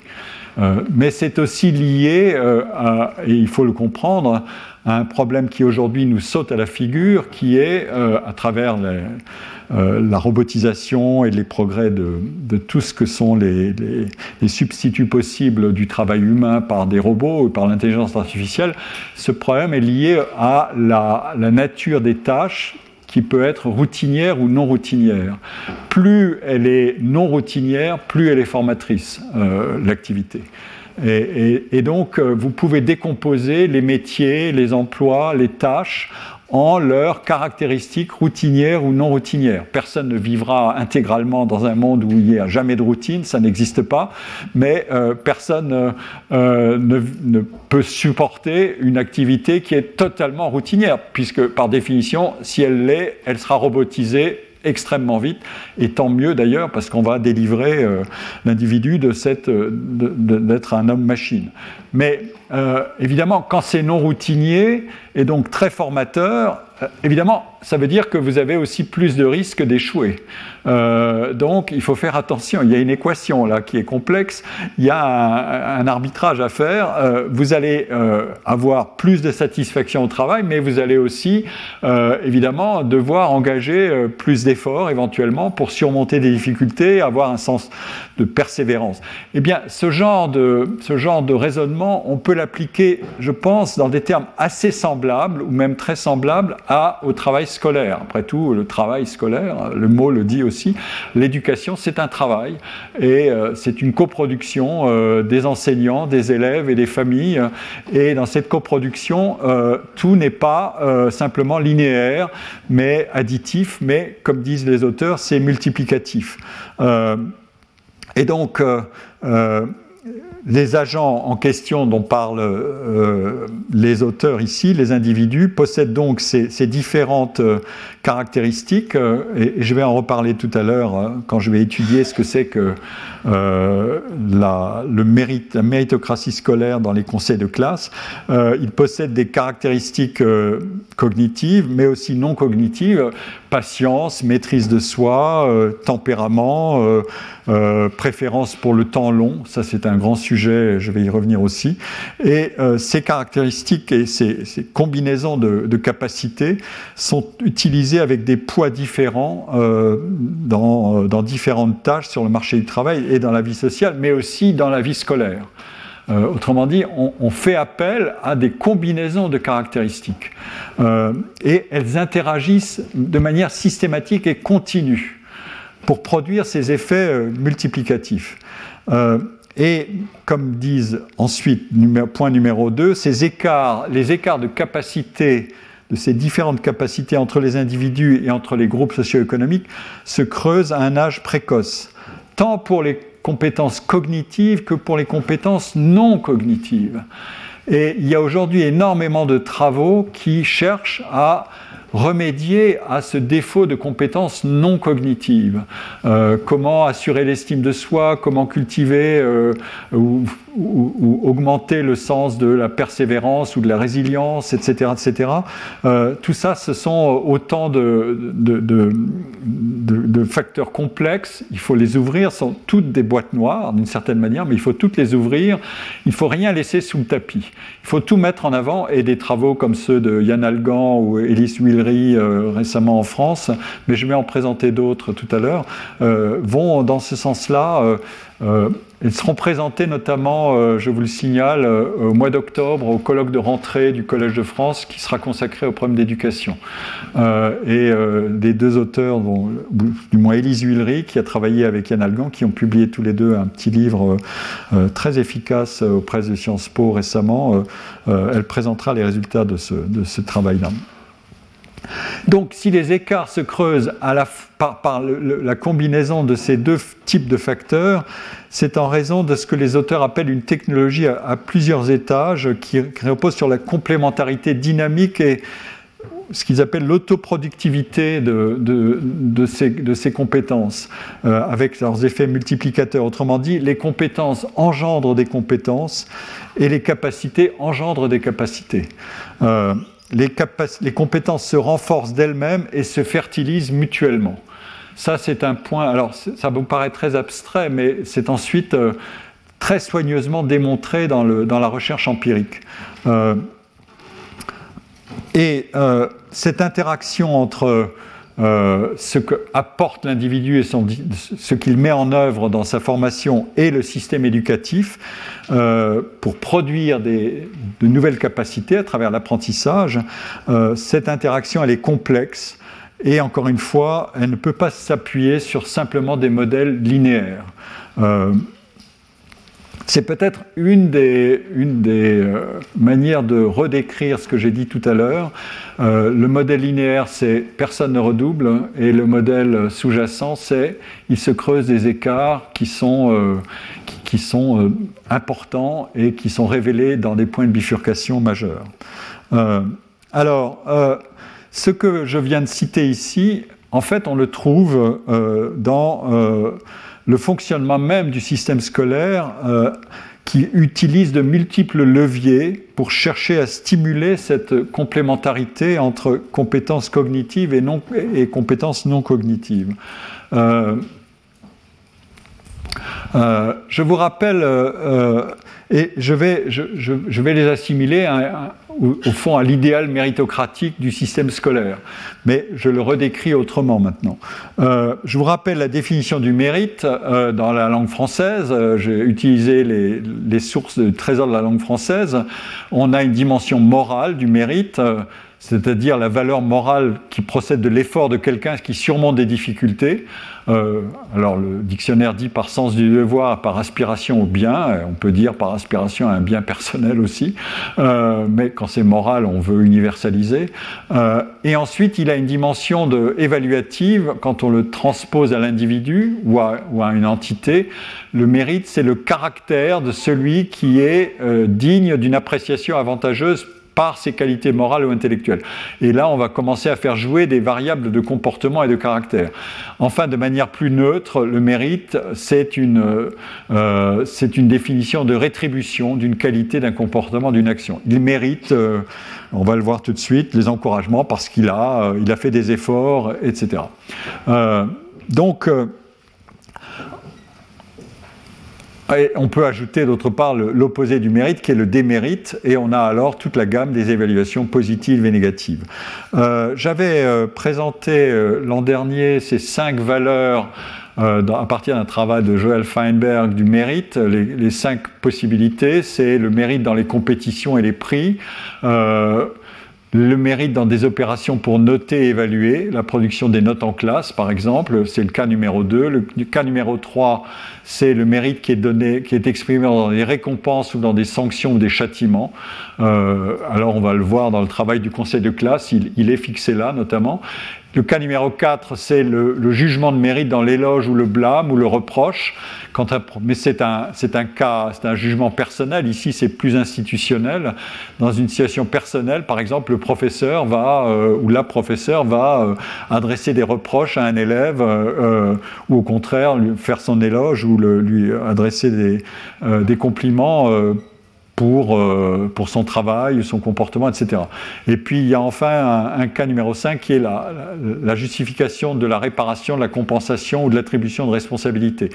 Euh, mais c'est aussi lié, à, et il faut le comprendre, à un problème qui aujourd'hui nous saute à la figure, qui est, à travers euh, la robotisation et les progrès de, tout ce que sont les, substituts possibles du travail humain par des robots ou par l'intelligence artificielle, ce problème est lié à la, nature des tâches qui peut être routinière ou non routinière. Plus elle est non routinière, plus elle est formatrice, euh, l'activité. Et, donc, vous pouvez décomposer les métiers, les emplois, les tâches en leurs caractéristiques routinières ou non routinières. Personne ne vivra intégralement dans un monde où il n'y a jamais de routine, ça n'existe pas, mais personne ne, ne, peut supporter une activité qui est totalement routinière, puisque par définition, si elle l'est, elle sera robotisée extrêmement vite, et tant mieux d'ailleurs, parce qu'on va délivrer euh, l'individu de cette, euh, d'être un homme-machine. Mais euh, évidemment, quand c'est non routinier et donc très formateur, évidemment, ça veut dire que vous avez aussi plus de risques d'échouer. Euh, donc il faut faire attention. Il y a une équation là qui est complexe. Il y a un, arbitrage à faire. Euh, vous allez euh, avoir plus de satisfaction au travail, mais vous allez aussi évidemment devoir engager plus d'efforts éventuellement pour surmonter des difficultés, avoir un sens de persévérance. Eh bien, ce genre de, ce genre de raisonnement, on peut l'appliquer, je pense, dans des termes assez semblables ou même très semblables au travail scolaire. Après tout, le travail scolaire, le mot le dit aussi, l'éducation, c'est un travail et euh, c'est une coproduction euh, des enseignants, des élèves et des familles. Et dans cette coproduction, euh, tout n'est pas simplement linéaire, mais additif, mais comme disent les auteurs, c'est multiplicatif. et donc, les agents en question dont parlent euh, les auteurs ici, les individus, possèdent donc ces, différentes euh, caractéristiques, euh, et, je vais en reparler tout à l'heure quand je vais étudier ce que c'est que la, la méritocratie scolaire dans les conseils de classe. ils possèdent des caractéristiques cognitives, mais aussi non cognitives, patience, maîtrise de soi, tempérament, préférence pour le temps long, ça c'est un grand sujet je vais y revenir aussi. Et euh, ces caractéristiques et ces, combinaisons de, capacités sont utilisées avec des poids différents euh, dans, différentes tâches sur le marché du travail et dans la vie sociale, mais aussi dans la vie scolaire. Euh, autrement dit, on, fait appel à des combinaisons de caractéristiques et elles interagissent de manière systématique et continue pour produire ces effets multiplicatifs. Et comme disent ensuite, point numéro 2, ces écarts, les écarts de capacité, de ces différentes capacités entre les individus et entre les groupes socio-économiques se creusent à un âge précoce, tant pour les compétences cognitives que pour les compétences non cognitives. Et il y a aujourd'hui énormément de travaux qui cherchent à remédier à ce défaut de compétences non cognitives. Euh, comment assurer l'estime de soi, comment cultiver euh, ou, augmenter le sens de la persévérance ou de la résilience, etc. etc. Euh, tout ça, ce sont autant de, facteurs complexes. Il faut les ouvrir, ce sont toutes des boîtes noires d'une certaine manière, mais il faut toutes les ouvrir. Il ne faut rien laisser sous le tapis. Il faut tout mettre en avant et des travaux comme ceux de Yann Algan ou Elise Wheeler euh, récemment en France, mais je vais en présenter d'autres tout à l'heure, euh, vont dans ce sens-là. Euh, ils seront présentés notamment, je vous le signale, au mois d'octobre au colloque de rentrée du Collège de France qui sera consacré aux problèmes d'éducation. et des deux auteurs, du moins Élise Huillery qui a travaillé avec Yann Algan, qui ont publié tous les deux un petit livre très efficace aux presses de Sciences Po récemment. elle présentera les résultats de ce travail-là. Donc si les écarts se creusent par, la combinaison de ces deux types de facteurs, c'est en raison de ce que les auteurs appellent une technologie à, plusieurs étages qui, repose sur la complémentarité dynamique et ce qu'ils appellent l'autoproductivité de, ces, compétences, euh, avec leurs effets multiplicateurs. Autrement dit, les compétences engendrent des compétences et les capacités engendrent des capacités. Euh, les, compétences se renforcent d'elles-mêmes et se fertilisent mutuellement. Ça, c'est un point, alors ça vous paraît très abstrait, mais c'est ensuite euh, très soigneusement démontré dans, la recherche empirique. Euh, et euh, cette interaction entre euh, ce qu'apporte l'individu et ce qu'il met en œuvre dans sa formation et le système éducatif euh, pour produire de nouvelles capacités à travers l'apprentissage. Euh, cette interaction, elle est complexe et encore une fois, elle ne peut pas s'appuyer sur simplement des modèles linéaires. C'est peut-être une des, euh, manières de redécrire ce que j'ai dit tout à l'heure. Euh, le modèle linéaire, c'est personne ne redouble, et le modèle sous-jacent, c'est il se creuse des écarts qui sont, euh, qui, sont importants et qui sont révélés dans des points de bifurcation majeurs. alors, ce que je viens de citer ici, en fait, on le trouve dans le fonctionnement même du système scolaire euh, qui utilise de multiples leviers pour chercher à stimuler cette complémentarité entre compétences cognitives et, compétences non cognitives. Euh, euh, je vous rappelle, et je vais, je, je, vais, les assimiler à, au, fond à l'idéal méritocratique du système scolaire. Mais je le redécris autrement maintenant. Euh, je vous rappelle la définition du mérite euh, dans la langue française. Euh, j'ai utilisé les, les, sources de trésor de la langue française. On a une dimension morale du mérite c'est-à-dire la valeur morale qui procède de l'effort de quelqu'un qui surmonte des difficultés. Euh, alors le dictionnaire dit par sens du devoir, par aspiration au bien, on peut dire par aspiration à un bien personnel aussi, euh, mais quand c'est moral, on veut universaliser. Euh, et ensuite, il a une dimension de évaluative quand on le transpose à l'individu ou à, une entité. Le mérite, c'est le caractère de celui qui est digne d'une appréciation avantageuse par ses qualités morales ou intellectuelles. Et là, on va commencer à faire jouer des variables de comportement et de caractère. Enfin, de manière plus neutre, le mérite, c'est une, euh, définition de rétribution d'une qualité, d'un comportement, d'une action. Il mérite, euh, on va le voir tout de suite, les encouragements parce qu'il a, euh, a fait des efforts, etc. donc, on peut ajouter d'autre part l'opposé du mérite qui est le démérite et on a alors toute la gamme des évaluations positives et négatives. Euh, j'avais euh, présenté euh, l'an dernier ces cinq valeurs à partir d'un travail de Joël Feinberg du mérite. Les, les cinq possibilités, c'est le mérite dans les compétitions et les prix le mérite dans des opérations pour noter et évaluer, la production des notes en classe par exemple, c'est le cas numéro 2. Le cas numéro 3, c'est le mérite qui est donné, qui est exprimé dans des récompenses ou dans des sanctions ou des châtiments. Euh, alors on va le voir dans le travail du conseil de classe, il, il est fixé là notamment. Le cas numéro 4, c'est le, jugement de mérite dans l'éloge ou le blâme ou le reproche. mais c'est un, cas, c'est un jugement personnel. Ici, c'est plus institutionnel. Dans une situation personnelle, par exemple, le professeur va, euh, ou la professeure va euh, adresser des reproches à un élève, euh, ou au contraire, faire son éloge ou lui adresser des compliments pour, euh, pour son travail, son comportement, etc. Et puis il y a enfin un, cas numéro 5 qui est la, justification de la réparation, de la compensation ou de l'attribution de responsabilité.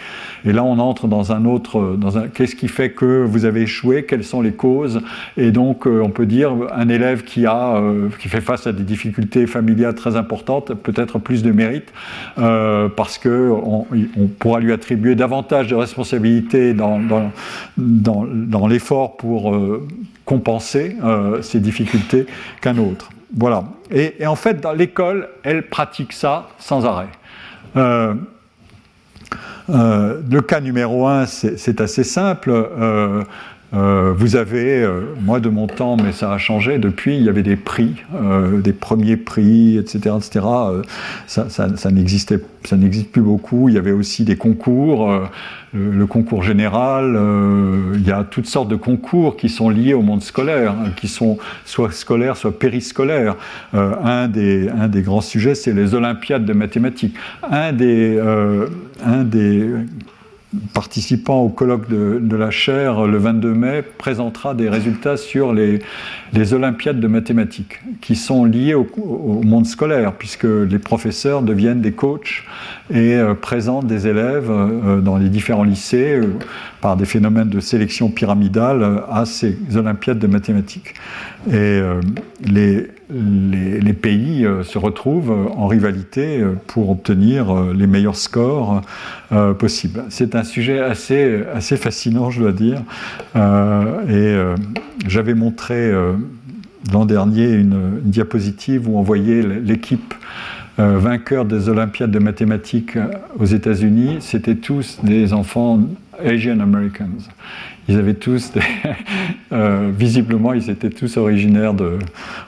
Et là on entre dans un autre, dans un, qu'est-ce qui fait que vous avez échoué, quelles sont les causes, et donc euh, on peut dire un élève qui, a, euh, qui fait face à des difficultés familiales très importantes, peut-être plus de mérite, parce qu'on on pourra lui attribuer davantage de responsabilités dans, dans, dans, dans l'effort pour euh, compenser euh, ces difficultés qu'un autre. Voilà. Et, en fait, l'école, elle pratique ça sans arrêt. Euh, le cas numéro un, c'est assez simple. Vous avez, moi de mon temps, mais ça a changé depuis, il y avait des prix, des premiers prix, etc. etc. ça, ça, ça n'existe plus beaucoup. Il y avait aussi des concours, le, concours général. il y a toutes sortes de concours qui sont liés au monde scolaire, hein, qui sont soit scolaires, soit périscolaires. un, des, un des grands sujets, c'est les Olympiades de mathématiques. Un des participant au colloque de, la chaire le 22 mai présentera des résultats sur les, Olympiades de mathématiques qui sont liées au, monde scolaire puisque les professeurs deviennent des coachs et euh, présentent des élèves euh, dans les différents lycées euh, par des phénomènes de sélection pyramidale à ces Olympiades de mathématiques. Et les, les, pays euh, se retrouvent en rivalité euh, pour obtenir euh, les meilleurs scores possibles. C'est un sujet assez, assez fascinant, je dois dire. et j'avais montré l'an dernier une, diapositive où on voyait l'équipe vainqueur des Olympiades de mathématiques aux États-Unis. C'était tous des enfants Asian Americans. Ils avaient tous, euh, visiblement, ils étaient tous originaires de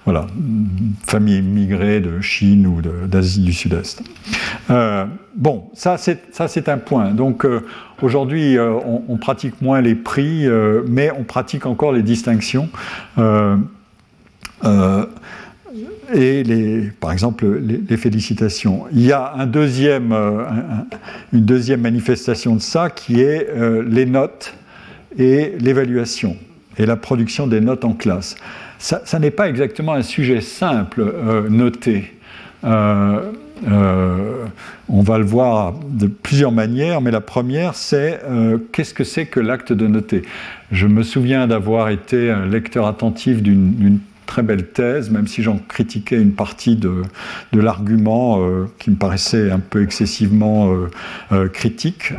voilà, familles immigrées de Chine ou d'Asie du Sud-Est. Euh, bon, ça c'est un point. Donc euh, aujourd'hui, on, pratique moins les prix, mais on pratique encore les distinctions et les, par exemple les, félicitations. Il y a un deuxième, une deuxième manifestation de ça qui est les notes et l'évaluation et la production des notes en classe. Ça, n'est pas exactement un sujet simple, euh, noté. Euh, euh, on va le voir de plusieurs manières, mais la première, c'est qu'est-ce que c'est que l'acte de noter? Je me souviens d'avoir été un lecteur attentif d'une très belle thèse, même si j'en critiquais une partie de, l'argument euh, qui me paraissait un peu excessivement euh, euh, critique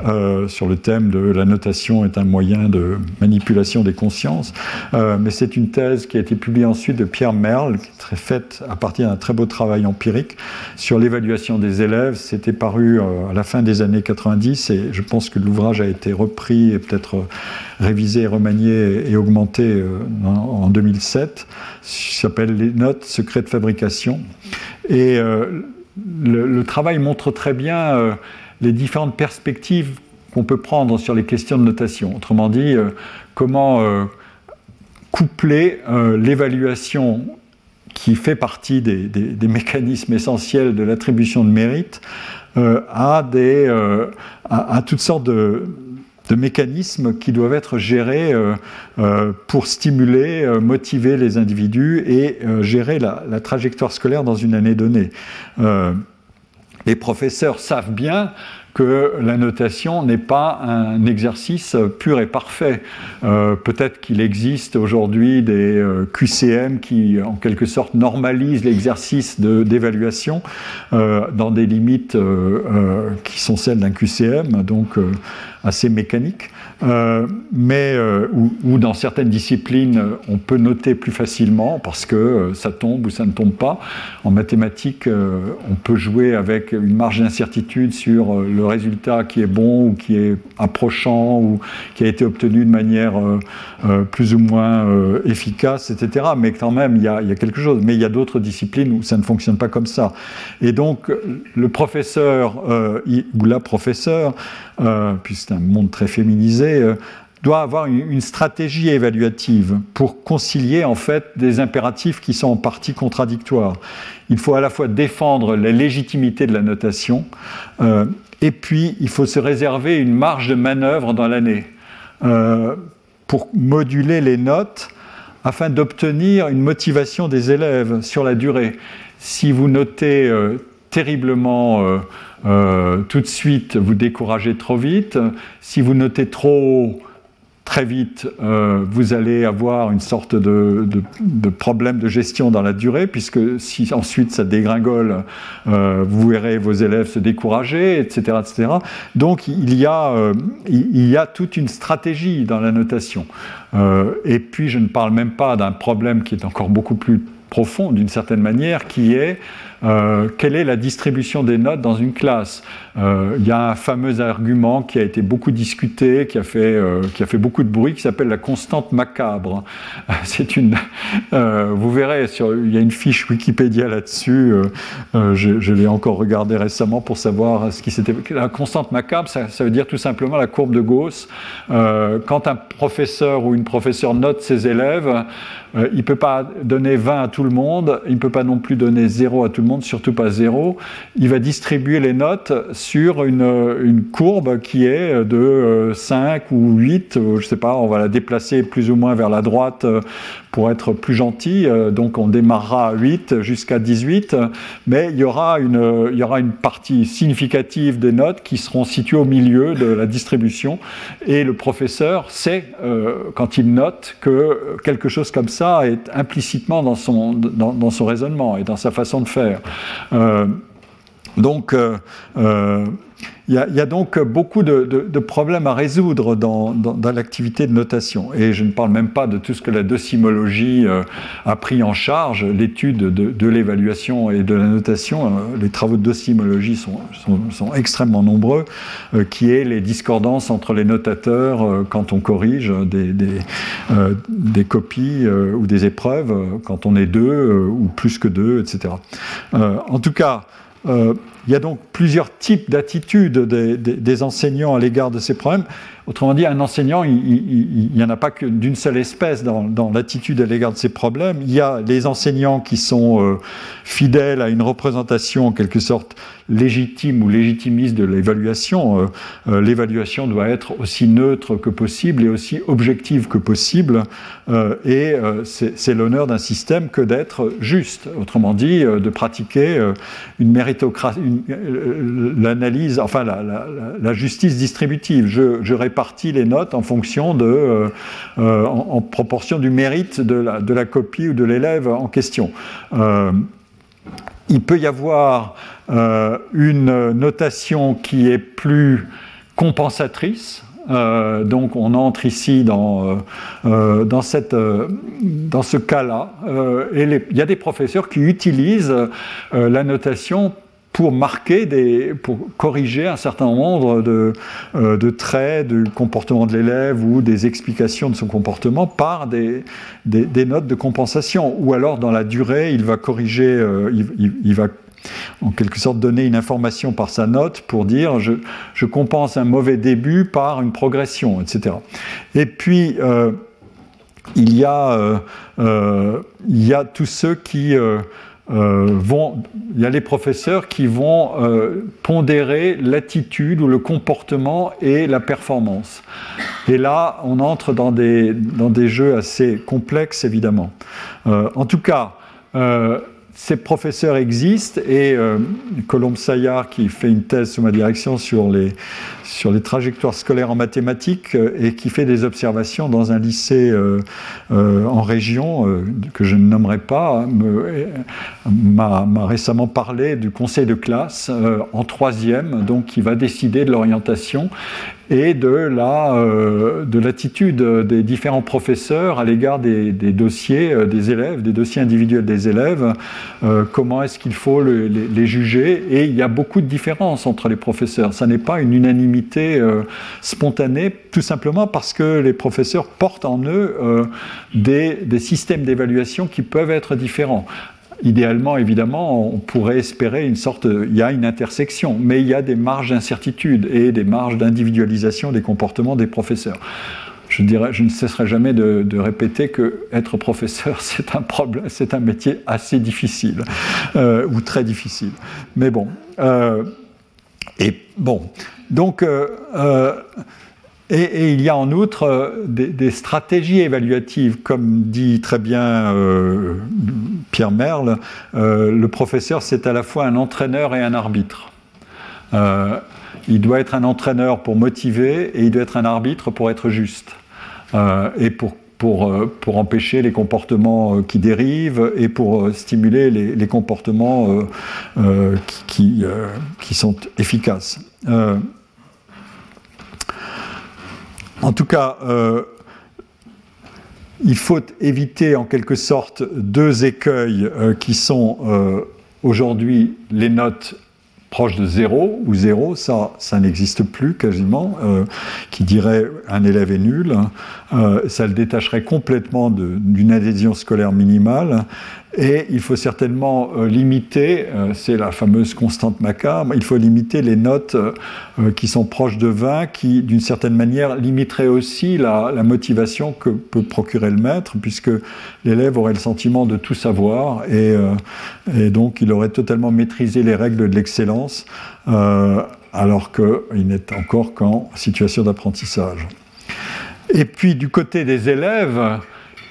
sur le thème de la notation est un moyen de manipulation des consciences. mais c'est une thèse qui a été publiée ensuite de Pierre Merle, qui est faite à partir d'un très beau travail empirique sur l'évaluation des élèves. C'était paru à la fin des années 90 et je pense que l'ouvrage a été repris et peut-être révisé, remanié et augmenté en 2007 qui s'appelle Les notes secrets de fabrication. Et euh, le, travail montre très bien euh, les différentes perspectives qu'on peut prendre sur les questions de notation. Autrement dit, euh, comment coupler l'évaluation qui fait partie des, mécanismes essentiels de l'attribution de mérite à, des, à, toutes sortes de, de mécanismes qui doivent être gérés euh, euh, pour stimuler, euh, motiver les individus et gérer la, la, trajectoire scolaire dans une année donnée. les professeurs savent bien que la notation n'est pas un exercice pur et parfait. Euh, peut-être qu'il existe aujourd'hui des euh, QCM qui, en quelque sorte, normalisent l'exercice d'évaluation euh, dans des limites qui sont celles d'un QCM, donc assez mécaniques. Mais ou, dans certaines disciplines, on peut noter plus facilement parce que ça tombe ou ça ne tombe pas. En mathématiques, on peut jouer avec une marge d'incertitude sur le résultat qui est bon ou qui est approchant ou qui a été obtenu de manière euh, euh, plus ou moins euh, efficace, etc. Mais quand même, il y, a, quelque chose. Mais il y a d'autres disciplines où ça ne fonctionne pas comme ça. Et donc, le professeur ou la professeure, puisque c'est un monde très féminisé, doit avoir une, stratégie évaluative pour concilier en fait des impératifs qui sont en partie contradictoires. Il faut à la fois défendre la légitimité de la notation, et puis, il faut se réserver une marge de manœuvre dans l'année euh, pour moduler les notes afin d'obtenir une motivation des élèves sur la durée. Si vous notez euh, terriblement euh, tout de suite, vous découragez trop vite. Si vous notez trop très vite, euh, vous allez avoir une sorte de, problème de gestion dans la durée, puisque si ensuite ça dégringole, euh, vous verrez vos élèves se décourager, etc. etc. Donc il y, a, il y a toute une stratégie dans la notation. et puis je ne parle même pas d'un problème qui est encore beaucoup plus profond d'une certaine manière, qui est euh, quelle est la distribution des notes dans une classe? Euh, Il y a un fameux argument qui a été beaucoup discuté, qui a fait, euh, qui a fait beaucoup de bruit, qui s'appelle la constante macabre. C'est une, vous verrez, il y a une fiche Wikipédia là-dessus. je, l'ai encore regardé récemment pour savoir ce qui s'était. La constante macabre, ça, veut dire tout simplement la courbe de Gauss. quand un professeur ou une professeure note ses élèves, il ne peut pas donner 20 à tout le monde, il ne peut pas non plus donner 0 à tout le monde surtout pas zéro, il va distribuer les notes sur une, courbe qui est de 5 euh, ou 8, je ne sais pas, on va la déplacer plus ou moins vers la droite euh, pour être plus gentil. Euh, donc on démarrera à 8 jusqu'à 18, mais il y, aura une, il y aura une partie significative des notes qui seront situées au milieu de la distribution. Et le professeur sait, quand il note, que quelque chose comme ça est implicitement dans son, raisonnement et dans sa façon de faire. Euh, Donc, il y, a, donc beaucoup de, problèmes à résoudre dans, l'activité de notation. Et je ne parle même pas de tout ce que la docimologie euh, a pris en charge, l'étude de, l'évaluation et de la notation. Euh, les travaux de docimologie sont, extrêmement nombreux, euh, qui est les discordances entre les notateurs quand on corrige des, des copies ou des épreuves, quand on est deux ou plus que deux, etc. en tout cas, 呃 il y a donc plusieurs types d'attitudes des, enseignants à l'égard de ces problèmes. Autrement dit, un enseignant, il n'y en a pas que d'une seule espèce dans, l'attitude à l'égard de ces problèmes. Il y a les enseignants qui sont euh, fidèles à une représentation en quelque sorte légitime ou légitimiste de l'évaluation. Euh, euh, l'évaluation doit être aussi neutre que possible et aussi objective que possible. et c'est l'honneur d'un système que d'être juste. Autrement dit, de pratiquer une méritocratie, l'analyse, enfin la, justice distributive. Je, répartit les notes en fonction de, euh, euh, en, proportion du mérite de la, de la copie ou de l'élève en question. Euh, il peut y avoir une notation qui est plus compensatrice, donc on entre ici dans, dans, cette, dans ce cas-là. et il y a des professeurs qui utilisent la notation pour marquer, des, pour corriger un certain nombre de, euh, de traits du comportement de l'élève ou des explications de son comportement par des, des, notes de compensation. Ou alors, dans la durée, il va corriger, euh, il, va en quelque sorte donner une information par sa note pour dire je, je compense un mauvais début par une progression, etc. Et puis, euh, il, y a, il y a tous ceux qui euh, il y a les professeurs qui vont euh, pondérer l'attitude ou le comportement et la performance. Et là, on entre dans des, dans des jeux assez complexes, évidemment. Euh, en tout cas, ces professeurs existent et Colombe Sayard, qui fait une thèse sous ma direction sur les, sur les trajectoires scolaires en mathématiques euh, et qui fait des observations dans un lycée euh, euh, en région que je ne nommerai pas, m'a récemment parlé du conseil de classe en troisième, donc qui va décider de l'orientation et de la de l'attitude des différents professeurs à l'égard des, dossiers des élèves, des dossiers individuels des élèves, comment est-ce qu'il faut les, les, juger et il y a beaucoup de différences entre les professeurs. Ça n'est pas une unanimité euh, spontanée, tout simplement parce que les professeurs portent en eux euh, des, systèmes d'évaluation qui peuvent être différents. Idéalement, évidemment, on pourrait espérer une sorte, il y a une intersection, mais il y a des marges d'incertitude et des marges d'individualisation des comportements des professeurs. Je, dirais, je ne cesserai jamais de, répéter que être professeur, c'est un problème, c'est un métier assez difficile euh, ou très difficile. Mais bon, et bon, donc, euh, euh, et, il y a en outre euh, des, stratégies évaluatives, comme dit très bien Pierre Merle, le professeur c'est à la fois un entraîneur et un arbitre. il doit être un entraîneur pour motiver et il doit être un arbitre pour être juste et pour pour, empêcher les comportements qui dérivent et pour stimuler les, comportements qui, qui, sont efficaces. En tout cas, euh, il faut éviter en quelque sorte deux écueils euh, qui sont euh, aujourd'hui les notes proches de zéro ou zéro, ça, ça n'existe plus quasiment, qui dirait un élève est nul, ça le détacherait complètement d'une adhésion scolaire minimale, et il faut certainement limiter, c'est la fameuse constante macabre, il faut limiter les notes qui sont proches de 20, qui d'une certaine manière limiteraient aussi la, motivation que peut procurer le maître, puisque l'élève aurait le sentiment de tout savoir, et, et donc il aurait totalement maîtrisé les règles de l'excellence, alors qu'il n'est encore qu'en situation d'apprentissage. Et puis du côté des élèves,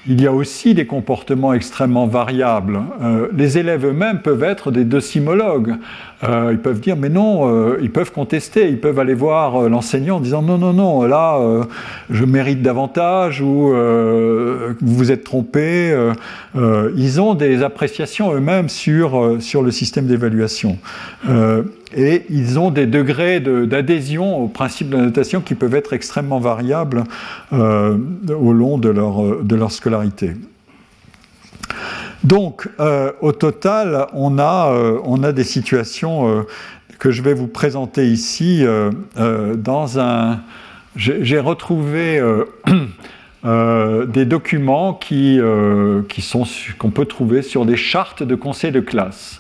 il y a aussi des comportements extrêmement variables. Euh, les élèves eux-mêmes peuvent être des docimologues. Euh, ils peuvent dire, mais non, euh, ils peuvent contester, ils peuvent aller voir l'enseignant en disant, non, non, non, là, je mérite davantage ou vous vous êtes trompé. ils ont des appréciations eux-mêmes sur le système d'évaluation et ils ont des degrés d'adhésion au principe de notation qui peuvent être extrêmement variables euh, au long de leur, de leur scolarité. Donc, euh, au total, on a, euh, des situations que je vais vous présenter ici dans un... J'ai retrouvé des documents qui, sont qu'on peut trouver sur des chartes de conseil de classe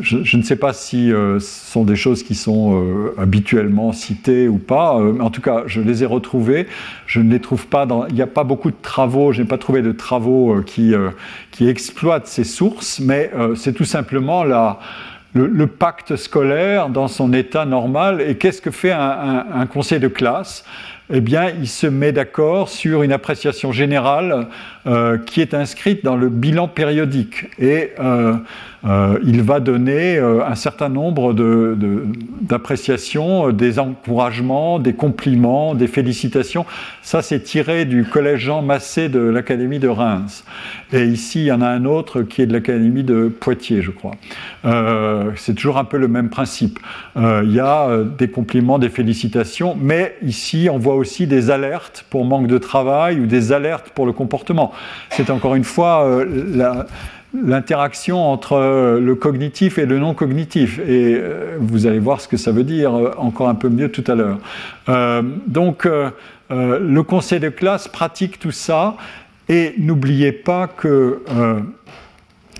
je, ne sais pas si euh, ce sont des choses qui sont euh, habituellement citées ou pas. Euh, en tout cas, je les ai retrouvées. Je ne les trouve pas dans. Il n'y a pas beaucoup de travaux. Je n'ai pas trouvé de travaux qui, qui exploitent ces sources, mais c'est tout simplement la, le, pacte scolaire dans son état normal. Et qu'est-ce que fait un, un conseil de classe? Eh bien, il se met d'accord sur une appréciation générale qui est inscrite dans le bilan périodique. Et euh, il va donner un certain nombre d'appréciations, de, des encouragements, des compliments, des félicitations. Ça, c'est tiré du collège Jean Massé de l'Académie de Reims. Et ici, il y en a un autre qui est de l'Académie de Poitiers, je crois. c'est toujours un peu le même principe. il y a des compliments, des félicitations, mais ici, on voit aussi des alertes pour manque de travail ou des alertes pour le comportement. C'est encore une fois euh, l'interaction entre euh, le cognitif et le non cognitif. Et euh, vous allez voir ce que ça veut dire encore un peu mieux tout à l'heure. donc, le conseil de classe pratique tout ça. Et n'oubliez pas que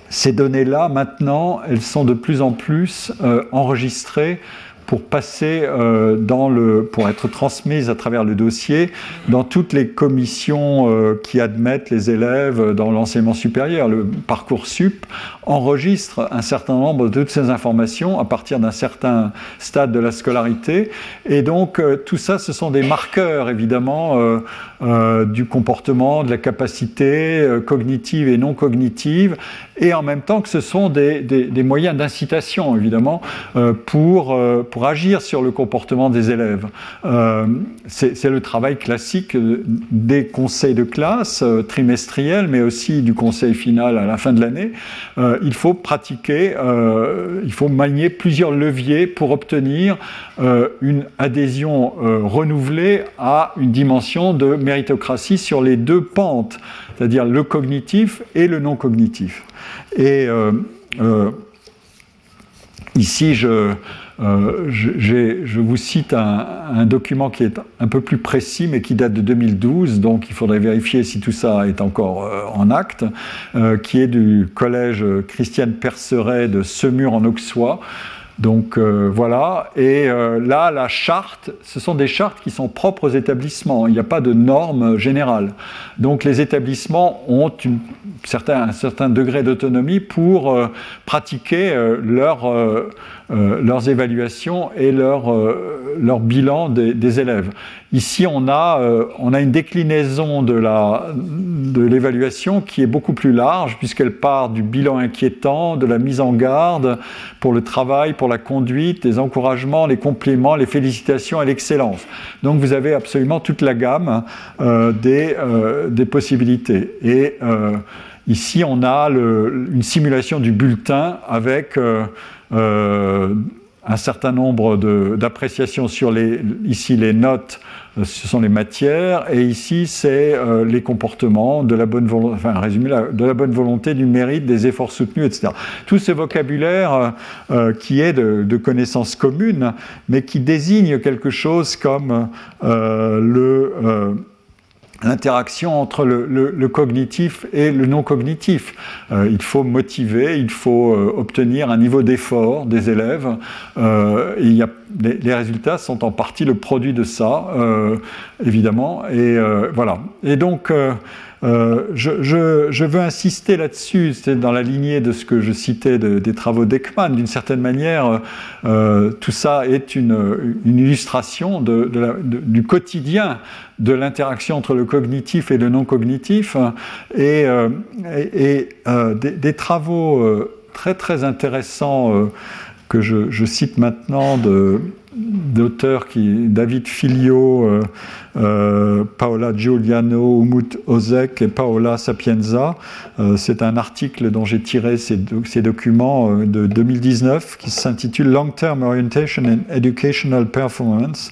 ces données-là, maintenant, elles sont de plus en plus enregistrées pour passer euh, dans le, être transmise à travers le dossier dans toutes les commissions euh, qui admettent les élèves dans l'enseignement supérieur. Le parcours sup enregistre un certain nombre de toutes ces informations à partir d'un certain stade de la scolarité, et donc euh, tout ça, ce sont des marqueurs évidemment du comportement, de la capacité cognitive et non cognitive, et en même temps que ce sont des, des, des moyens d'incitation évidemment pour pour agir sur le comportement des élèves. Euh, c'est le travail classique des conseils de classe euh, trimestriels, mais aussi du conseil final à la fin de l'année. Euh, il faut pratiquer, il faut manier plusieurs leviers pour obtenir une adhésion renouvelée à une dimension de méritocratie sur les deux pentes, c'est-à-dire le cognitif et le non cognitif. Et ici, je, euh, je, vous cite un, document qui est un peu plus précis, mais qui date de 2012, donc il faudrait vérifier si tout ça est encore euh, en acte, euh, qui est du collège Christiane Perceret de Semur en Auxois. Donc voilà, et là, la charte, ce sont des chartes qui sont propres aux établissements, il n'y a pas de normes générales. Donc les établissements ont un certain degré d'autonomie pour pratiquer leur euh, leurs évaluations et leur, euh, leur bilan des, élèves. Ici, on a, euh, on a une déclinaison de l'évaluation de qui est beaucoup plus large, puisqu'elle part du bilan inquiétant, de la mise en garde pour le travail, pour la conduite, les encouragements, les compliments, les félicitations et l'excellence. Donc vous avez absolument toute la gamme des, des possibilités. Et ici, on a une simulation du bulletin avec un certain nombre d'appréciations sur les, ici les notes, euh, ce sont les matières, et ici c'est euh, les comportements, de la bonne volonté, enfin résumé, de la bonne volonté, du mérite, des efforts soutenus, etc. Tout ce vocabulaire qui est de, de, connaissances communes, mais qui désigne quelque chose comme le l'interaction entre le, cognitif et le non cognitif. Euh, il faut motiver, il faut euh, obtenir un niveau d'effort des élèves. Euh, y a les, résultats sont en partie le produit de ça, évidemment. Et voilà. Et donc, je, veux insister là-dessus, c'est dans la lignée de ce que je citais des travaux d'Ekman. D'une certaine manière, tout ça est une, illustration du quotidien de l'interaction entre le cognitif et le non cognitif, et, des, travaux très très intéressant euh, que je, cite maintenant d'auteurs qui David Filio, euh, euh, Paola Giuliano, Umut Ozek et Paola Sapienza. c'est un article dont j'ai tiré ces, ces, documents de 2019 qui s'intitule Long Term Orientation and Educational Performance.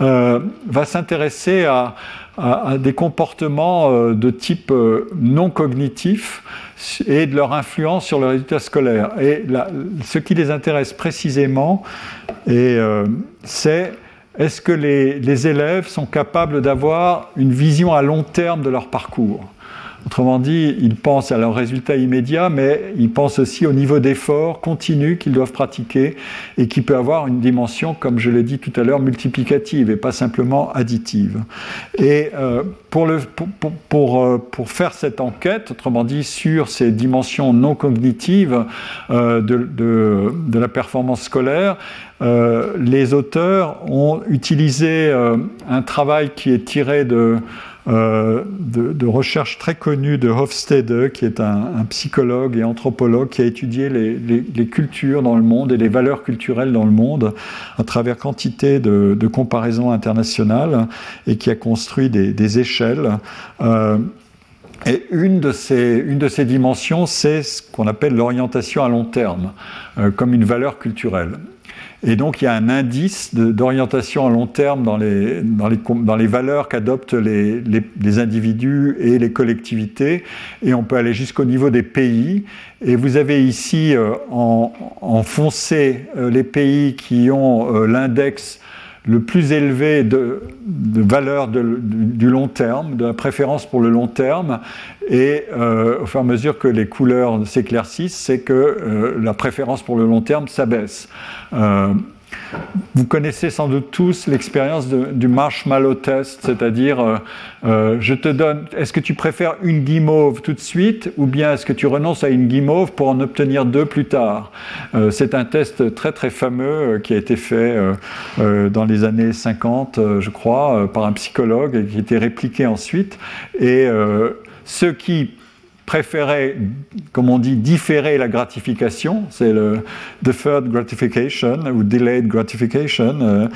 va s'intéresser à, à, des comportements de type non cognitif et de leur influence sur le résultat scolaire. Et ce qui les intéresse précisément, euh, c'est est-ce que les élèves sont capables d'avoir une vision à long terme de leur parcours? Autrement dit, ils pensent à leurs résultats immédiats, mais ils pensent aussi au niveau d'effort continu qu'ils doivent pratiquer et qui peut avoir une dimension, comme je l'ai dit tout à l'heure, multiplicative et pas simplement additive. Et euh, euh, pour, faire cette enquête, autrement dit, sur ces dimensions non cognitives euh, de, la performance scolaire, les auteurs ont utilisé un travail qui est tiré de euh, de, recherche très connue de Hofstede, qui est un, psychologue et anthropologue qui a étudié les, cultures dans le monde et les valeurs culturelles dans le monde à travers quantité de, comparaisons internationales et qui a construit des, échelles. Euh, et une de, ces, une de ces dimensions, c'est ce qu'on appelle l'orientation à long terme, euh, comme une valeur culturelle. Et donc il y a un indice d'orientation à long terme dans les, dans les, valeurs qu'adoptent les, les, individus et les collectivités. Et on peut aller jusqu'au niveau des pays. Et vous avez ici euh, en, en, foncé euh, les pays qui ont euh, l'index le plus élevé de, valeur du long terme, de la préférence pour le long terme, et au fur et à mesure que les couleurs s'éclaircissent, c'est que la préférence pour le long terme s'abaisse. Euh, vous connaissez sans doute tous l'expérience du marshmallow test, c'est-à-dire euh, euh, je te donne, est-ce que tu préfères une guimauve tout de suite ou bien est-ce que tu renonces à une guimauve pour en obtenir deux plus tard C'est un test très très fameux qui a été fait dans les années 50, je crois, par un psychologue et qui a été répliqué ensuite. Et ceux qui préférer, comme on dit, différer la gratification, c'est le deferred gratification ou delayed gratification, euh,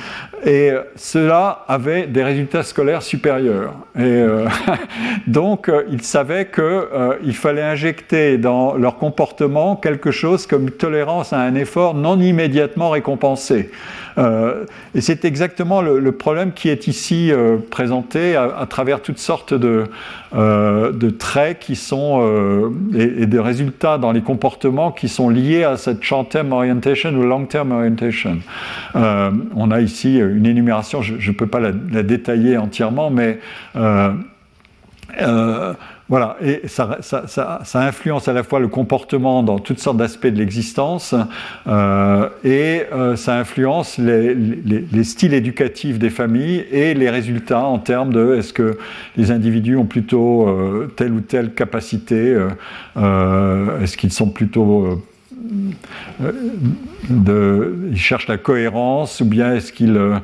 et cela avait des résultats scolaires supérieurs. Et euh, donc, euh, ils savaient qu'il fallait injecter dans leur comportement quelque chose comme tolérance à un effort non immédiatement récompensé. Et c'est exactement le, problème qui est ici présenté à, travers toutes sortes de, de traits qui sont euh, et, des résultats dans les comportements qui sont liés à cette short-term orientation ou long-term orientation. Euh, on a ici une énumération, je ne peux pas la, détailler entièrement, mais euh, voilà, et ça, influence à la fois le comportement dans toutes sortes d'aspects de l'existence euh, et euh, ça influence les, styles éducatifs des familles et les résultats en termes de est-ce que les individus ont plutôt euh, telle ou telle capacité, est-ce qu'ils sont plutôt de, il cherche la cohérence ou bien est-ce qu'il, euh,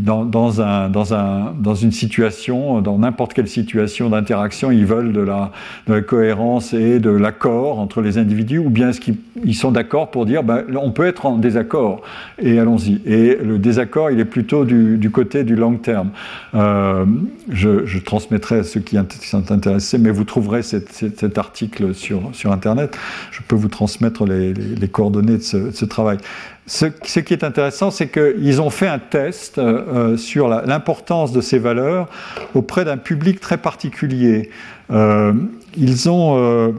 dans, dans, un, dans, un, dans une situation, dans n'importe quelle situation d'interaction, ils veulent de la, de la cohérence et de l'accord entre les individus ou bien est-ce qu'ils sont d'accord pour dire ben, on peut être en désaccord et allons-y. Et le désaccord, il est plutôt du, du côté du long terme. Euh, je, transmettrai à ceux qui sont intéressés, mais vous trouverez cet, article sur, sur Internet. Je peux vous transmettre les, coordonnées de ce travail. Ce, qui est intéressant, c'est qu'ils ont fait un test euh, euh, sur l'importance de ces valeurs auprès d'un public très particulier. Euh, ils, ont,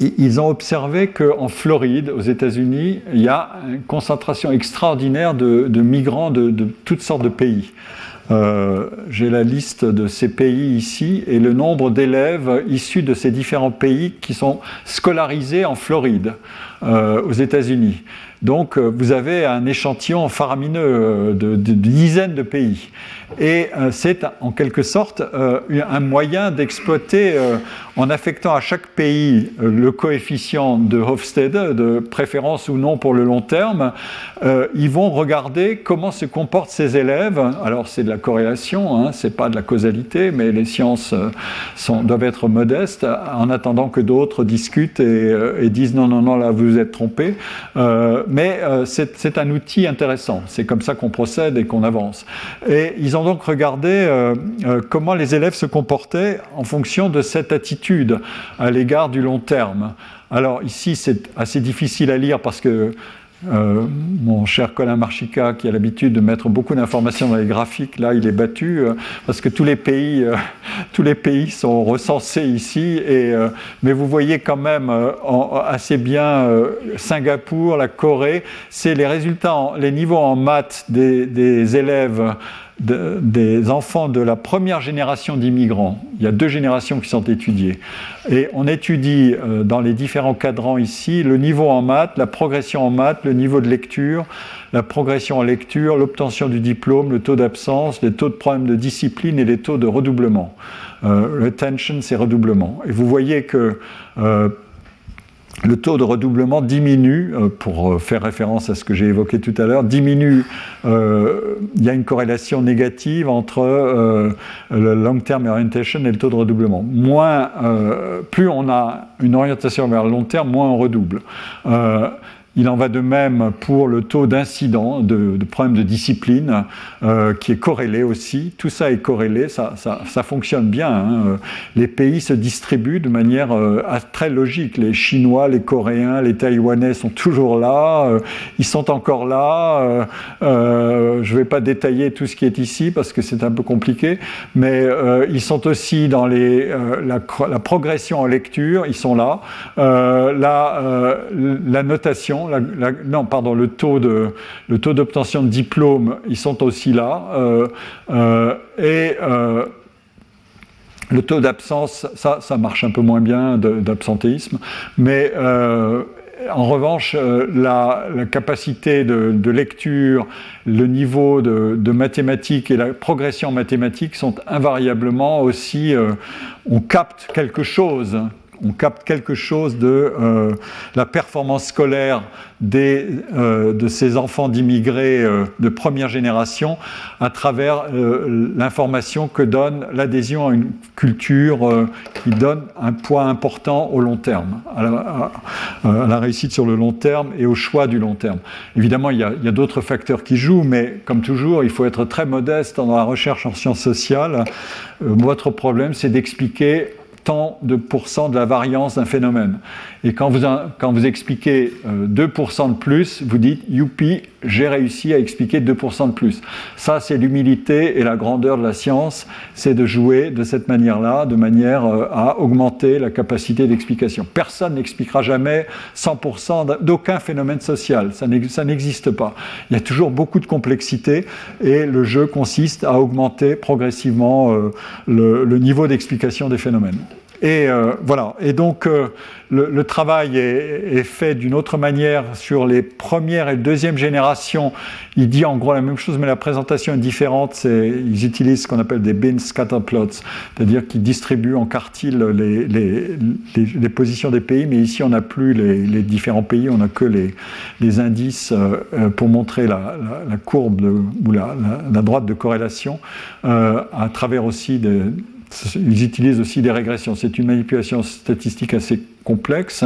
ils ont observé qu'en Floride, aux États-Unis, il y a une concentration extraordinaire de, migrants de, toutes sortes de pays. J'ai la liste de ces pays ici et le nombre d'élèves issus de ces différents pays qui sont scolarisés en Floride, aux États-Unis. Donc vous avez un échantillon faramineux de, de dizaines de pays. Et euh, c'est en quelque sorte euh, un moyen d'exploiter, euh, en affectant à chaque pays le coefficient de Hofstede, de préférence ou non pour le long terme, ils vont regarder comment se comportent ces élèves. Alors c'est de la corrélation, hein, c'est pas de la causalité, mais les sciences sont, doivent être modestes en attendant que d'autres discutent et, disent non, non, non, là vous vous êtes trompé. mais c'est un outil intéressant. C'est comme ça qu'on procède et qu'on avance. Et ils ont donc regardé euh, euh, comment les élèves se comportaient en fonction de cette attitude à l'égard du long terme. Alors ici, c'est assez difficile à lire parce que euh, mon cher Colin Marchica, qui a l'habitude de mettre beaucoup d'informations dans les graphiques, là, il est battu parce que tous les pays, tous les pays sont recensés ici. Et, mais vous voyez quand même assez bien Singapour, la Corée. C'est les résultats, les niveaux en maths des élèves des enfants de la première génération d'immigrants. Il y a deux générations qui sont étudiées. Et on étudie euh, dans les différents cadrans ici le niveau en maths, la progression en maths, le niveau de lecture, la progression en lecture, l'obtention du diplôme, le taux d'absence, les taux de problèmes de discipline et les taux de redoublement. Euh, retention, c'est redoublement. Et vous voyez que euh, le taux de redoublement diminue, euh, pour euh, faire référence à ce que j'ai évoqué tout à l'heure, diminue, euh, il y a une corrélation négative entre le long-term orientation et le taux de redoublement. Plus on a une orientation vers le long terme, moins on redouble. Il en va de même pour le taux d'incident, de, de, problèmes de discipline, euh, qui est corrélé aussi. Tout ça est corrélé, ça, fonctionne bien. Hein. Les pays se distribuent de manière euh, très logique. Les Chinois, les Coréens, les Taïwanais sont toujours là, euh, ils sont encore là. Euh, je ne vais pas détailler tout ce qui est ici parce que c'est un peu compliqué, mais ils sont aussi dans la, progression en lecture, ils sont là. la notation, non, pardon, le taux de, le taux d'obtention de diplôme, ils sont aussi là. Euh, euh, et euh, le taux d'absence, ça, ça marche un peu moins bien d'absentéisme, mais en revanche, la, capacité de, lecture, le niveau de, de, mathématiques et la progression mathématique sont invariablement aussi, on capte quelque chose on capte quelque chose de euh, la performance scolaire des, euh, de ces enfants d'immigrés euh, de première génération à travers l'information que donne l'adhésion à une culture qui donne un poids important au long terme, à la, réussite sur le long terme et au choix du long terme. Évidemment, il y a, a d'autres facteurs qui jouent, mais comme toujours, il faut être très modeste dans la recherche en sciences sociales. votre problème, c'est d'expliquer tant de pourcents de la variance d'un phénomène. Et quand vous, quand vous expliquez 2% euh, de plus, vous dites youpi, j'ai réussi à expliquer 2% de plus. Ça, c'est l'humilité et la grandeur de la science, c'est de jouer de cette manière-là, de manière euh, à augmenter la capacité d'explication. Personne n'expliquera jamais 100% d'aucun phénomène social, ça n'existe pas. Il y a toujours beaucoup de complexité et le jeu consiste à augmenter progressivement euh, le, le niveau d'explication des phénomènes. Et euh, voilà. Et donc, euh, le, travail est, fait d'une autre manière sur les premières et deuxième générations. Il dit en gros la même chose, mais la présentation est différente. ils utilisent ce qu'on appelle des bin scatter plots, c'est-à-dire qu'ils distribuent en quartile les, positions des pays, mais ici on n'a plus les, différents pays, on n'a que les, indices euh, pour montrer la, courbe ou la, droite de corrélation à travers aussi des ils utilisent aussi des régressions. C'est une manipulation statistique assez complexe,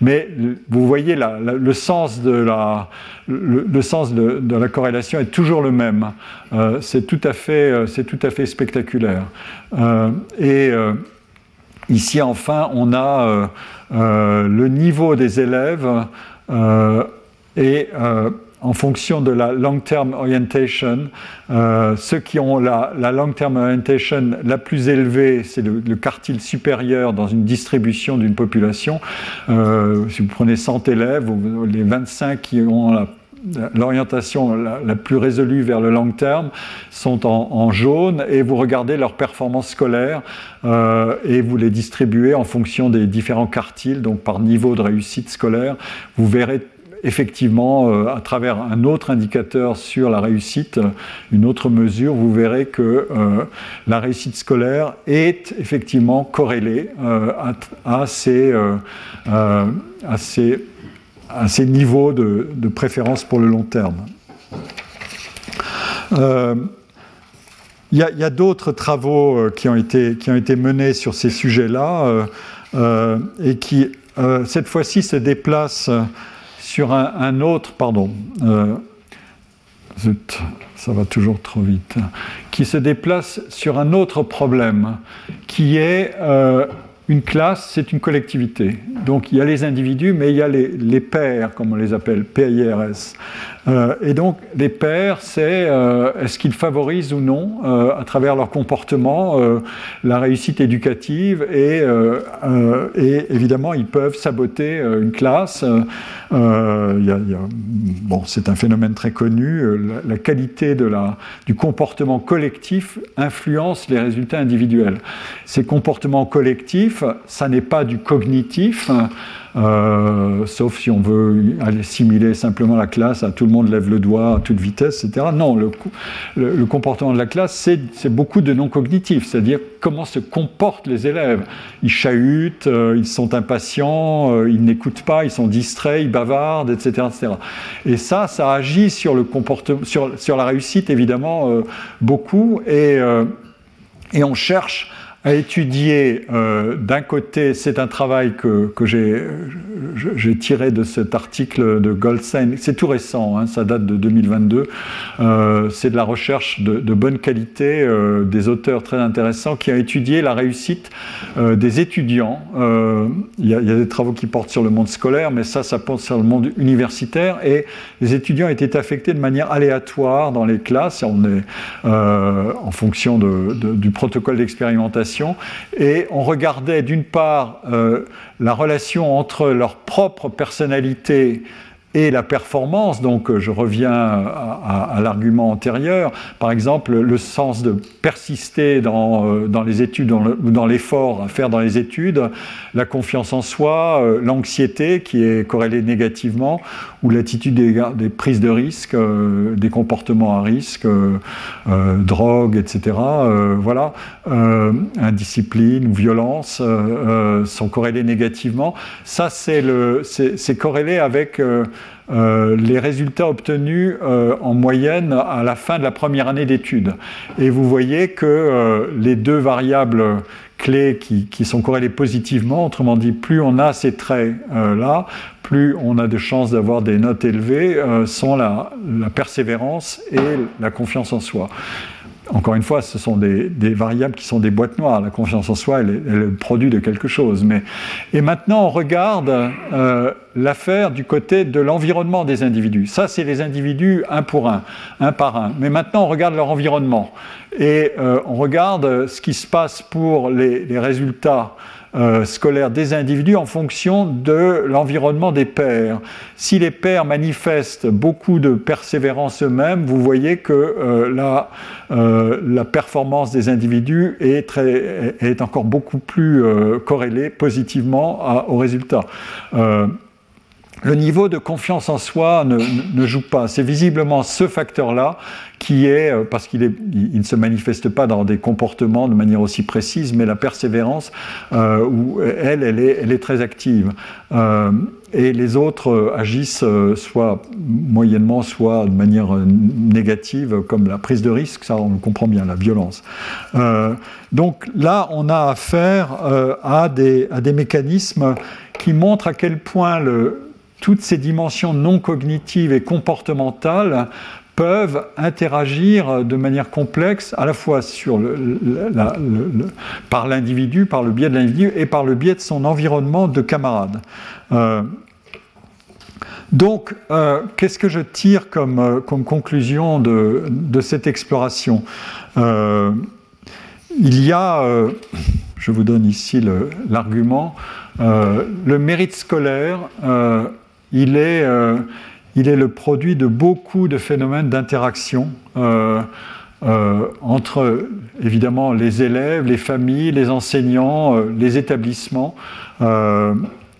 mais vous voyez le sens, de la, le, sens de, la corrélation est toujours le même. Euh, c'est tout, à fait, euh, tout à fait spectaculaire. Euh, et ici, enfin, on a le niveau des élèves et en fonction de la long-term orientation. Euh, ceux qui ont la, long-term orientation la plus élevée, c'est le, quartile supérieur dans une distribution d'une population. Euh, si vous prenez 100 élèves, les 25 qui ont l'orientation la, plus résolue vers le long terme sont en, jaune et vous regardez leurs performances scolaires euh, et vous les distribuez en fonction des différents quartiles, donc par niveau de réussite scolaire. Vous verrez effectivement, euh, à travers un autre indicateur sur la réussite, une autre mesure, vous verrez que euh, la réussite scolaire est effectivement corrélée à, ces, à ces à ces niveaux de, préférence pour le long terme. Euh, il y a, d'autres travaux euh, qui ont, été, qui ont été menés sur ces sujets-là euh, et qui, cette fois-ci, se déplacent sur un, autre, pardon, ça va toujours trop vite, qui se déplace sur un autre problème, qui est une classe, c'est une collectivité. Donc il y a les individus, mais il y a les, pairs, comme on les appelle, PIRS. Euh, et donc les pairs, c'est euh, est-ce qu'ils favorisent ou non, euh, à travers leur comportement, la réussite éducative et, et, évidemment ils peuvent saboter une classe. bon, c'est un phénomène très connu. La, la, qualité de la, du comportement collectif influence les résultats individuels. Ces comportements collectifs ça n'est pas du cognitif, euh, sauf si on veut aller simuler simplement la classe tout le monde lève le doigt à toute vitesse, etc. Non, le, comportement de la classe, c'est beaucoup de non-cognitif, c'est-à-dire comment se comportent les élèves. Ils chahutent, euh, ils sont impatients, euh, ils n'écoutent pas, ils sont distraits, ils bavardent, etc. Et ça, ça agit sur, la réussite, évidemment, beaucoup, et on cherche à étudier, euh, d'un côté, c'est un travail que, que j'ai tiré de cet article de Goldstein, c'est tout récent, hein, ça date de 2022, euh, c'est de la recherche de, bonne qualité, euh, des auteurs très intéressants qui ont étudié la réussite des étudiants. Il y, a, a des travaux qui portent sur le monde scolaire, mais ça, ça porte sur le monde universitaire, et les étudiants étaient affectés de manière aléatoire dans les classes, on est en fonction du protocole d'expérimentation et on regardait d'une part euh, la relation entre leur propre personnalité et la performance, donc euh, je reviens à, l'argument antérieur, par exemple le sens de persister dans, euh, dans les études ou dans l'effort à faire dans les études, la confiance en soi, l'anxiété qui est corrélée négativement, ou l'attitude des, des, prises de risque, des comportements à risque, drogue, etc. voilà, indiscipline ou violence sont corrélés négativement. Ça, c'est corrélé avec euh, les résultats obtenus euh, en moyenne à la fin de la première année d'études. Et vous voyez que euh, les deux variables clés qui, sont corrélées positivement, autrement dit, plus on a ces traits-là, plus on a de chances d'avoir des notes élevées, sont la, la persévérance et la confiance en soi encore une fois, ce sont des, variables qui sont des boîtes noires. La confiance en soi, elle est, le produit de quelque chose. Mais... Et maintenant, on regarde euh, l'affaire du côté de l'environnement des individus. Ça, c'est les individus un pour un, un par un. Mais maintenant, on regarde leur environnement. Et euh, on regarde ce qui se passe pour les, résultats euh, scolaire des individus en fonction de l'environnement des pères. Si les pères manifestent beaucoup de persévérance eux-mêmes, vous voyez que euh, la, performance des individus est encore beaucoup plus corrélée positivement aux résultats le niveau de confiance en soi ne, joue pas. C'est visiblement ce facteur-là qui est, euh, parce qu'il il ne se manifeste pas dans des comportements de manière aussi précise, mais la persévérance, euh, où elle, elle est, très active. Euh, et les autres agissent soit moyennement, soit de manière négative, comme la prise de risque, ça on le comprend bien, la violence. donc là, on a affaire à des mécanismes qui montrent à quel point le, toutes ces dimensions non cognitives et comportementales peuvent interagir de manière complexe à la fois par l'individu, par le biais de l'individu et par le biais de son environnement de camarades. Euh, donc, euh, qu'est-ce que je tire comme, euh, conclusion de, cette exploration? Il y a, je vous donne ici l'argument, le, mérite scolaire, il est il est le produit de beaucoup de phénomènes d'interaction entre évidemment les élèves, les familles, les enseignants, les établissements,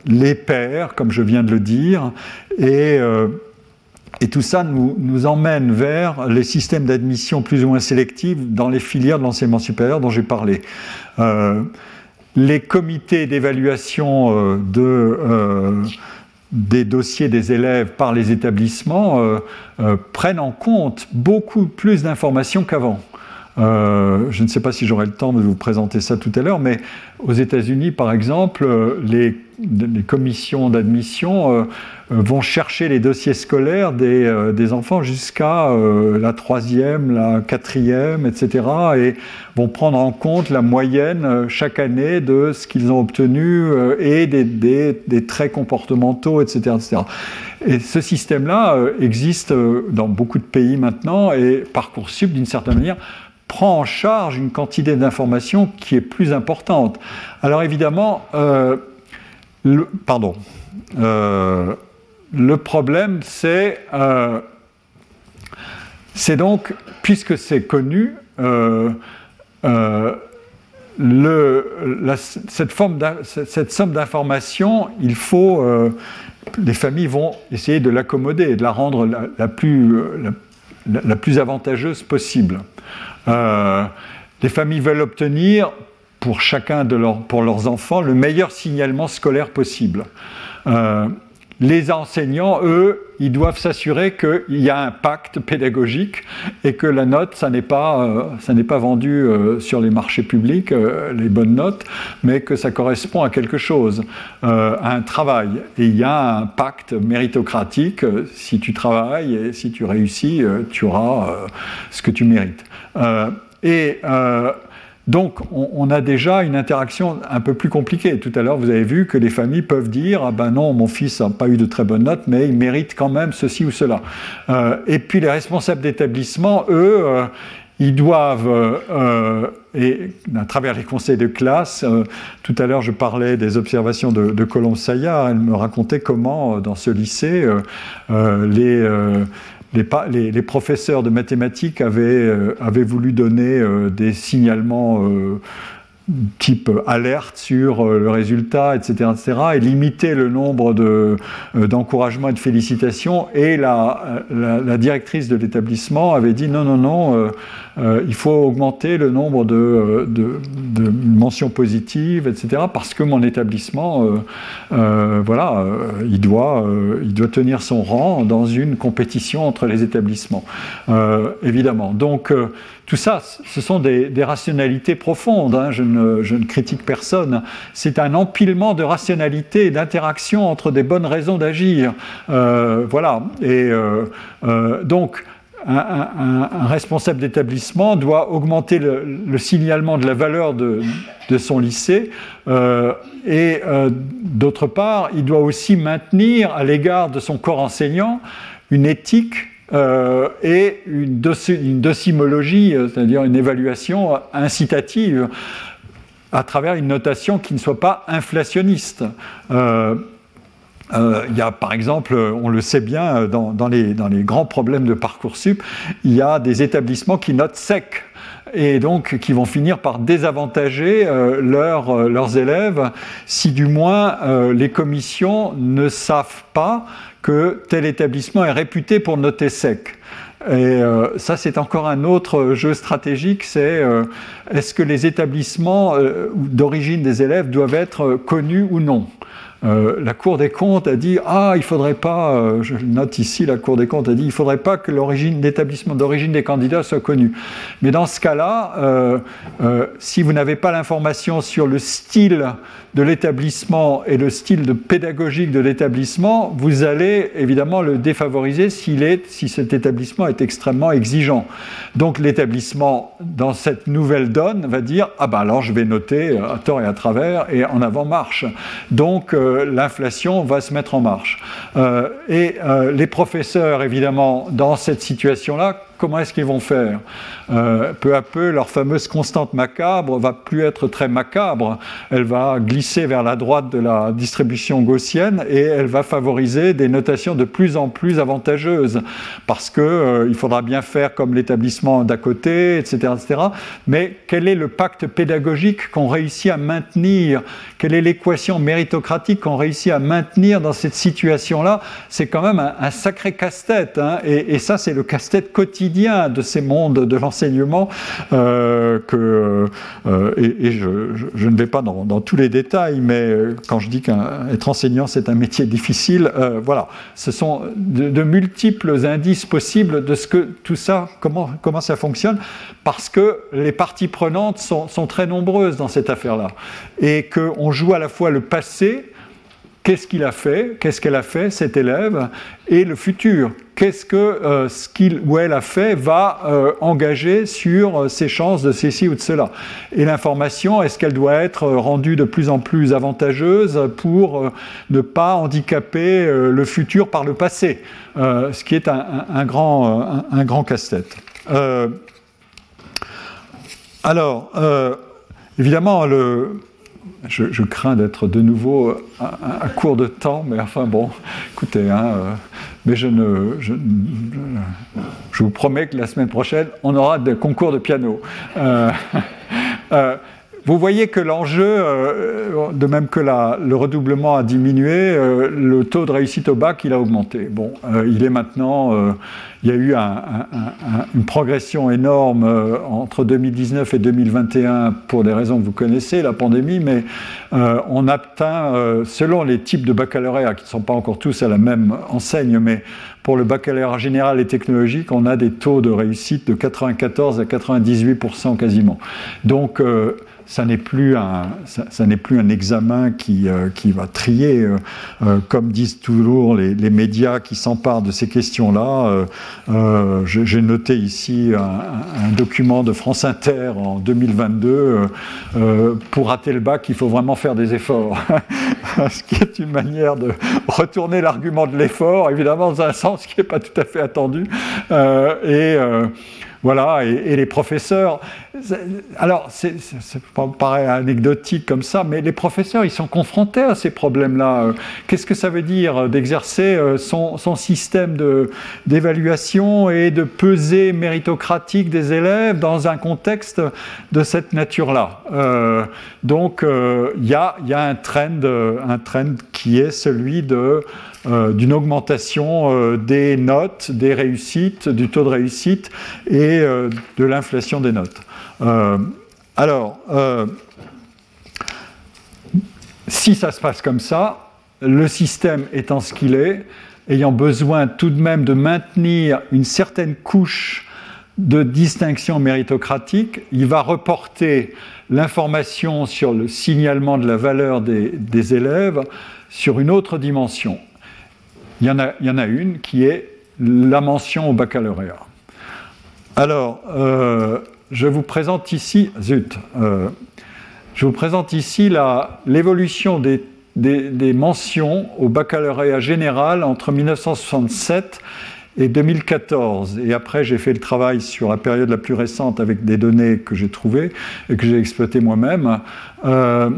les pères, comme je viens de le dire, et tout ça nous, emmène vers les systèmes d'admission plus ou moins sélectifs dans les filières de l'enseignement supérieur dont j'ai parlé. Euh, les comités d'évaluation euh, de, euh, des dossiers des élèves par les établissements prennent en compte beaucoup plus d'informations qu'avant. Je ne sais pas si j'aurai le temps de vous présenter ça tout à l'heure, mais aux États-Unis, par exemple, les, commissions d'admission euh, vont chercher les dossiers scolaires des, euh, enfants jusqu'à euh, la troisième, la quatrième, etc. et vont prendre en compte la moyenne chaque année de ce qu'ils ont obtenu et des, traits comportementaux, etc. etc. Et ce système-là existe dans beaucoup de pays maintenant et Parcoursup, d'une certaine manière, prend en charge une quantité d'informations qui est plus importante. Alors évidemment, le, pardon, euh, le problème, euh, c'est donc, puisque c'est connu, euh, euh, cette, somme d'informations, il faut, les familles vont essayer de l'accommoder et de la rendre la, plus, avantageuse possible. Les familles veulent obtenir pour chacun de leurs, pour leurs enfants le meilleur signalement scolaire possible les enseignants, eux, ils doivent s'assurer qu'il y a un pacte pédagogique et que la note, ça n'est pas, euh, pas vendu euh, sur les marchés publics, euh, les bonnes notes, mais que ça correspond à quelque chose, à un travail. Et il y a un pacte méritocratique. Si tu travailles et si tu réussis, tu auras ce que tu mérites. et donc, on, a déjà une interaction un peu plus compliquée. Tout à l'heure, vous avez vu que les familles peuvent dire Ah ben non, mon fils n'a pas eu de très bonnes notes, mais il mérite quand même ceci ou cela. Euh, et puis, les responsables d'établissement, eux, euh, ils doivent, euh, et à travers les conseils de classe, tout à l'heure je parlais des observations de, de Colombe elle me racontait comment dans ce lycée, les les, professeurs de mathématiques avaient, euh, voulu donner euh, des signalements euh, type alerte sur euh, le résultat, etc., etc., et limiter le nombre euh, d'encouragements et de félicitations. Et la, la, directrice de l'établissement avait dit non, non, non, euh, il faut augmenter le nombre de, de, mentions positives, etc., parce que mon établissement, voilà, il doit, il doit tenir son rang dans une compétition entre les établissements, évidemment. Donc, tout ça, ce sont des, rationalités profondes, hein. je, ne, critique personne. C'est un empilement de rationalités et d'interactions entre des bonnes raisons d'agir. Euh, voilà. Et euh, euh, donc, un, responsable d'établissement doit augmenter le, signalement de la valeur de, de son lycée et d'autre part, il doit aussi maintenir à l'égard de son corps enseignant une éthique euh, et une, docimologie, euh, c'est-à-dire une évaluation incitative à travers une notation qui ne soit pas inflationniste. Euh, il y a par exemple, on le sait bien, dans, les, grands problèmes de Parcoursup, il y a des établissements qui notent sec et donc qui vont finir par désavantager leurs élèves si du moins les commissions ne savent pas que tel établissement est réputé pour noter sec. Et euh, ça, c'est encore un autre jeu stratégique, c'est euh, est-ce que les établissements euh, d'origine des élèves doivent être connus ou non? Euh, la Cour des comptes a dit ah il faudrait pas, euh, je note ici la Cour des comptes a dit il faudrait pas que l'origine d'établissement d'origine des candidats soit connue. Mais dans ce cas-là, euh, si vous n'avez pas l'information sur le style de l'établissement et le style pédagogique de l'établissement, vous allez évidemment le défavoriser est, si cet établissement est extrêmement exigeant. Donc l'établissement dans cette nouvelle donne va dire ah ben alors je vais noter à tort et à travers et en avant marche. Donc l'inflation va se mettre en marche. Euh, et euh, les professeurs, évidemment, dans cette situation-là, comment est-ce qu'ils vont faire? Euh, Peu à peu, leur fameuse constante macabre va plus être très macabre. Elle va glisser vers la droite de la distribution gaussienne et elle va favoriser des notations de plus en plus avantageuses parce que euh, il faudra bien faire comme l'établissement d'à côté, etc., etc. Mais quel est le pacte pédagogique qu'on réussit à maintenir? Quelle est l'équation méritocratique qu'on réussit à maintenir dans cette situation-là? C'est quand même un, sacré casse-tête. Hein. et, ça, c'est le casse-tête quotidien de ces mondes de l'enseignement. Euh, que, euh, et, je, ne vais pas dans, tous les détails, mais euh, quand je dis qu'être enseignant, c'est un métier difficile, voilà, ce sont de, multiples indices possibles de ce que tout ça, comment, comment ça fonctionne, parce que les parties prenantes sont, sont très nombreuses dans cette affaire-là. Et qu'on joue à la fois le passé, qu'est-ce qu'il a fait, qu'est-ce qu'elle a fait, cet élève, et le futur? Qu'est-ce que euh, ce qu'il ou elle a fait va euh, engager sur euh, ses chances de ceci ou de cela? Et l'information, est-ce qu'elle doit être rendue de plus en plus avantageuse pour ne pas handicaper le futur par le passé, ce qui est un, grand, un grand casse-tête. alors, évidemment, le, je, crains d'être de nouveau à, court de temps, mais enfin bon, écoutez, hein, euh, mais je ne, je, vous promets que la semaine prochaine, on aura des concours de piano. Euh, euh, vous voyez que l'enjeu, euh, de même que le redoublement a diminué, euh, le taux de réussite au bac, il a augmenté. Bon, euh, il est maintenant, il y a eu une progression énorme entre 2019 et 2021 pour des raisons que vous connaissez, la pandémie, mais on atteint, selon les types de baccalauréat, qui ne sont pas encore tous à la même enseigne, mais pour le baccalauréat général et technologique, on a des taux de réussite de 94 à 98% quasiment. Donc, ça n'est plus un, ça, n'est plus un examen qui, euh, qui va trier, euh, euh, comme disent toujours les, médias qui s'emparent de ces questions-là. J'ai noté ici un, document de France Inter en 2022. pour rater le bac, il faut vraiment faire des efforts. Ce qui est une manière de retourner l'argument de l'effort, évidemment dans un sens qui n'est pas tout à fait attendu. et voilà, et, les professeurs. Alors, c'est paraît anecdotique comme ça, mais les professeurs, ils sont confrontés à ces problèmes-là. Qu'est-ce que ça veut dire d'exercer euh, son, système d'évaluation et de pesée méritocratique des élèves dans un contexte de cette nature-là? Euh, Donc, euh, il y, a, un trend, un trend qui est celui de euh, d'une augmentation euh, des notes, des réussites, du taux de réussite et euh, de l'inflation des notes. alors, si ça se passe comme ça, le système étant ce qu'il est, ayant besoin tout de même de maintenir une certaine couche de distinction méritocratique, il va reporter l'information sur le signalement de la valeur des élèves sur une autre dimension. Il y, en a, une qui est la mention au baccalauréat. Alors, euh, je vous présente ici, zut, euh, je vous présente ici l'évolution des, des, mentions au baccalauréat général entre 1967 et 2014. Et après, j'ai fait le travail sur la période la plus récente avec des données que j'ai trouvées et que j'ai exploitées moi-même. Euh,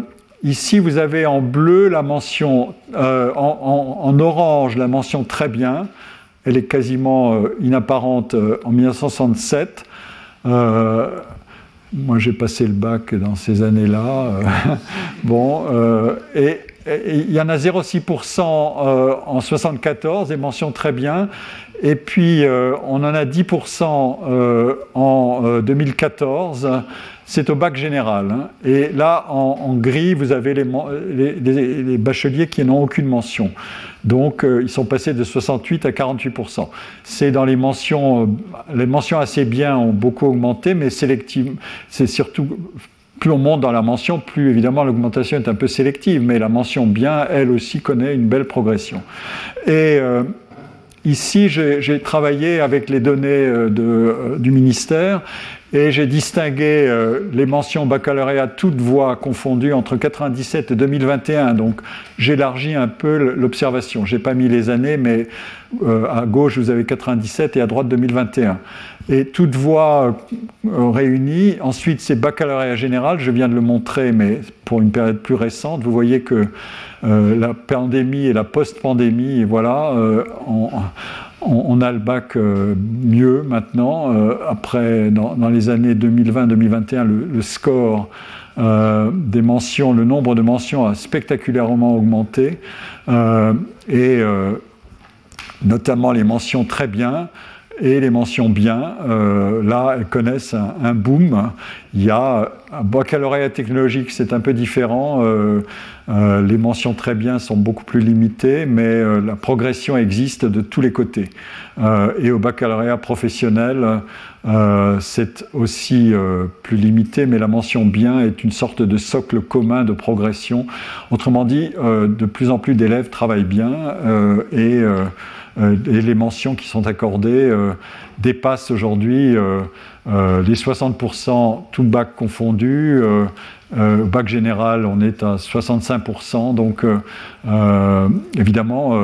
Ici, vous avez en bleu la mention, euh, en, orange la mention très bien. Elle est quasiment euh, inapparente euh, en 1967. moi, j'ai passé le bac dans ces années-là. bon, et il y en a 0,6% en 74, et mention très bien. Et puis, on en a 10% en 2014 c'est au bac général. Hein. Et là, en, gris, vous avez les, bacheliers qui n'ont aucune mention. Donc, euh, ils sont passés de 68 à 48% C'est dans les mentions, euh, les mentions assez bien ont beaucoup augmenté, mais sélectives, c'est surtout plus on monte dans la mention, plus évidemment l'augmentation est un peu sélective, mais la mention bien, elle aussi, connaît une belle progression. Et euh, ici, j'ai travaillé avec les données du ministère Et j'ai distingué euh, les mentions baccalauréat toutes voix confondues entre 97 et 2021. Donc j'élargis un peu l'observation. Je n'ai pas mis les années, mais euh, à gauche vous avez 97 et à droite 2021. Et toutes voix euh, réunies. Ensuite c'est baccalauréat général. Je viens de le montrer, mais pour une période plus récente. Vous voyez que la pandémie et la post-pandémie, voilà, on, a le bac euh, mieux maintenant. Euh, après, dans, les années 2020-2021, le, score euh, des mentions, le nombre de mentions a spectaculairement augmenté. et notamment les mentions très bien et les mentions bien, là, elles connaissent un, boom. Il y a un baccalauréat technologique, c'est un peu différent. Euh, les mentions très bien sont beaucoup plus limitées, mais euh, la progression existe de tous les côtés. Euh, et au baccalauréat professionnel, c'est aussi plus limité, mais la mention bien est une sorte de socle commun de progression. Autrement dit, de plus en plus d'élèves travaillent bien et, les mentions qui sont accordées dépassent aujourd'hui les 60% tout bac confondu, euh, au bac général, on est à 65%. Donc, euh, euh, évidemment,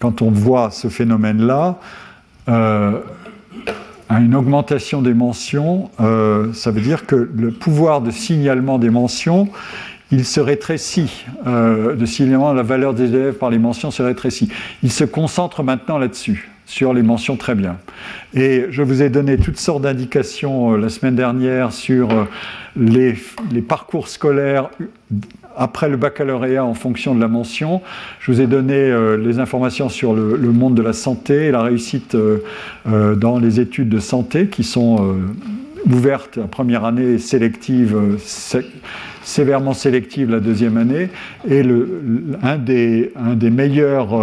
quand on voit ce phénomène-là, une augmentation des mentions, ça veut dire que le pouvoir de signalement des mentions, il se rétrécit, de signalement la valeur des élèves par les mentions se rétrécit. Il se concentre maintenant là-dessus sur les mentions très bien. Et je vous ai donné toutes sortes d'indications la semaine dernière sur les, parcours scolaires après le baccalauréat en fonction de la mention. Je vous ai donné euh, les informations sur le, monde de la santé et la réussite euh, euh, dans les études de santé qui sont ouvertes la première année sélective, sévèrement sélective la deuxième année. Et un, des, un, des, meilleurs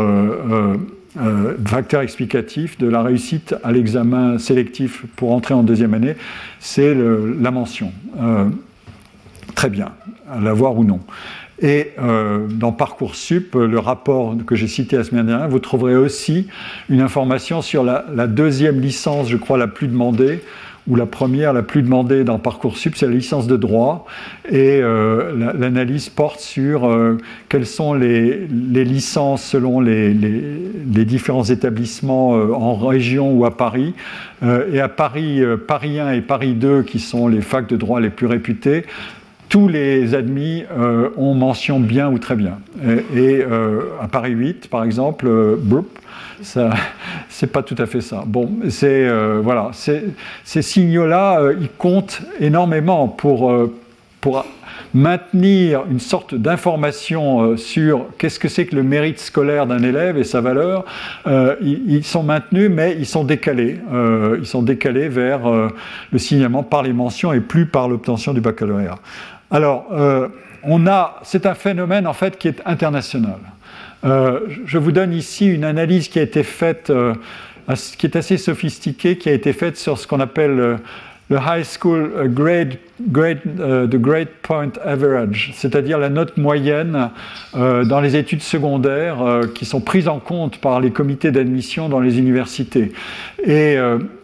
euh, facteur explicatif de la réussite à l'examen sélectif pour entrer en deuxième année, c'est la mention. Euh, très bien, à l'avoir ou non. Et euh, dans Parcoursup, le rapport que j'ai cité la semaine dernière, vous trouverez aussi une information sur la deuxième licence, je crois, la plus demandée, où la première, la plus demandée dans Parcoursup, c'est la licence de droit. Et euh, l'analyse porte sur euh, quelles sont les, licences selon les, différents établissements euh, en région ou à Paris. et à Paris, Paris 1 et Paris 2, qui sont les facs de droit les plus réputées, tous les admis ont mention bien ou très bien. Et, à Paris 8, par exemple, ça, c'est pas tout à fait ça. Bon, euh, voilà, ces signaux-là, euh, ils comptent énormément pour euh, pour maintenir une sorte d'information sur qu'est-ce que c'est que le mérite scolaire d'un élève et sa valeur, ils, sont maintenus, mais ils sont décalés. ils sont décalés vers le signalement par les mentions et plus par l'obtention du baccalauréat. Alors, on a, c'est un phénomène en fait qui est international. Euh, je vous donne ici une analyse qui a été faite, euh, qui est assez sophistiquée, qui a été faite sur ce qu'on appelle euh, le High School Grade, grade the Grade Point Average, c'est-à-dire la note moyenne dans les études secondaires qui sont prises en compte par les comités d'admission dans les universités. Et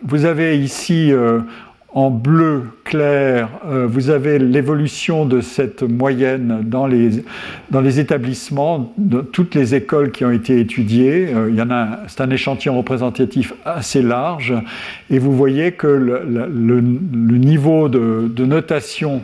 vous avez ici en bleu clair, euh, vous avez l'évolution de cette moyenne dans les, dans établissements, de toutes les écoles qui ont été étudiées. Euh, c'est un échantillon représentatif assez large, et vous voyez que le, niveau de, de notation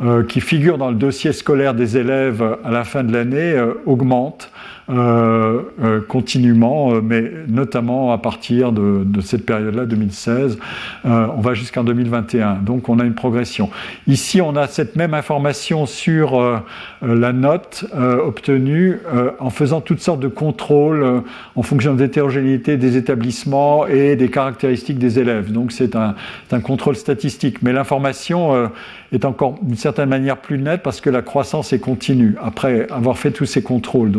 euh, qui figure dans le dossier scolaire des élèves à la fin de l'année augmente. Euh, euh, continuellement, euh, mais notamment à partir de, cette période-là, 2016, on va jusqu'en 2021. Donc on a une progression. Ici, on a cette même information sur la note obtenue en faisant toutes sortes de contrôles en fonction de l'hétérogénéité des établissements et des caractéristiques des élèves. Donc c'est un, un, contrôle statistique. Mais l'information est encore d'une certaine manière plus nette parce que la croissance est continue après avoir fait tous ces contrôles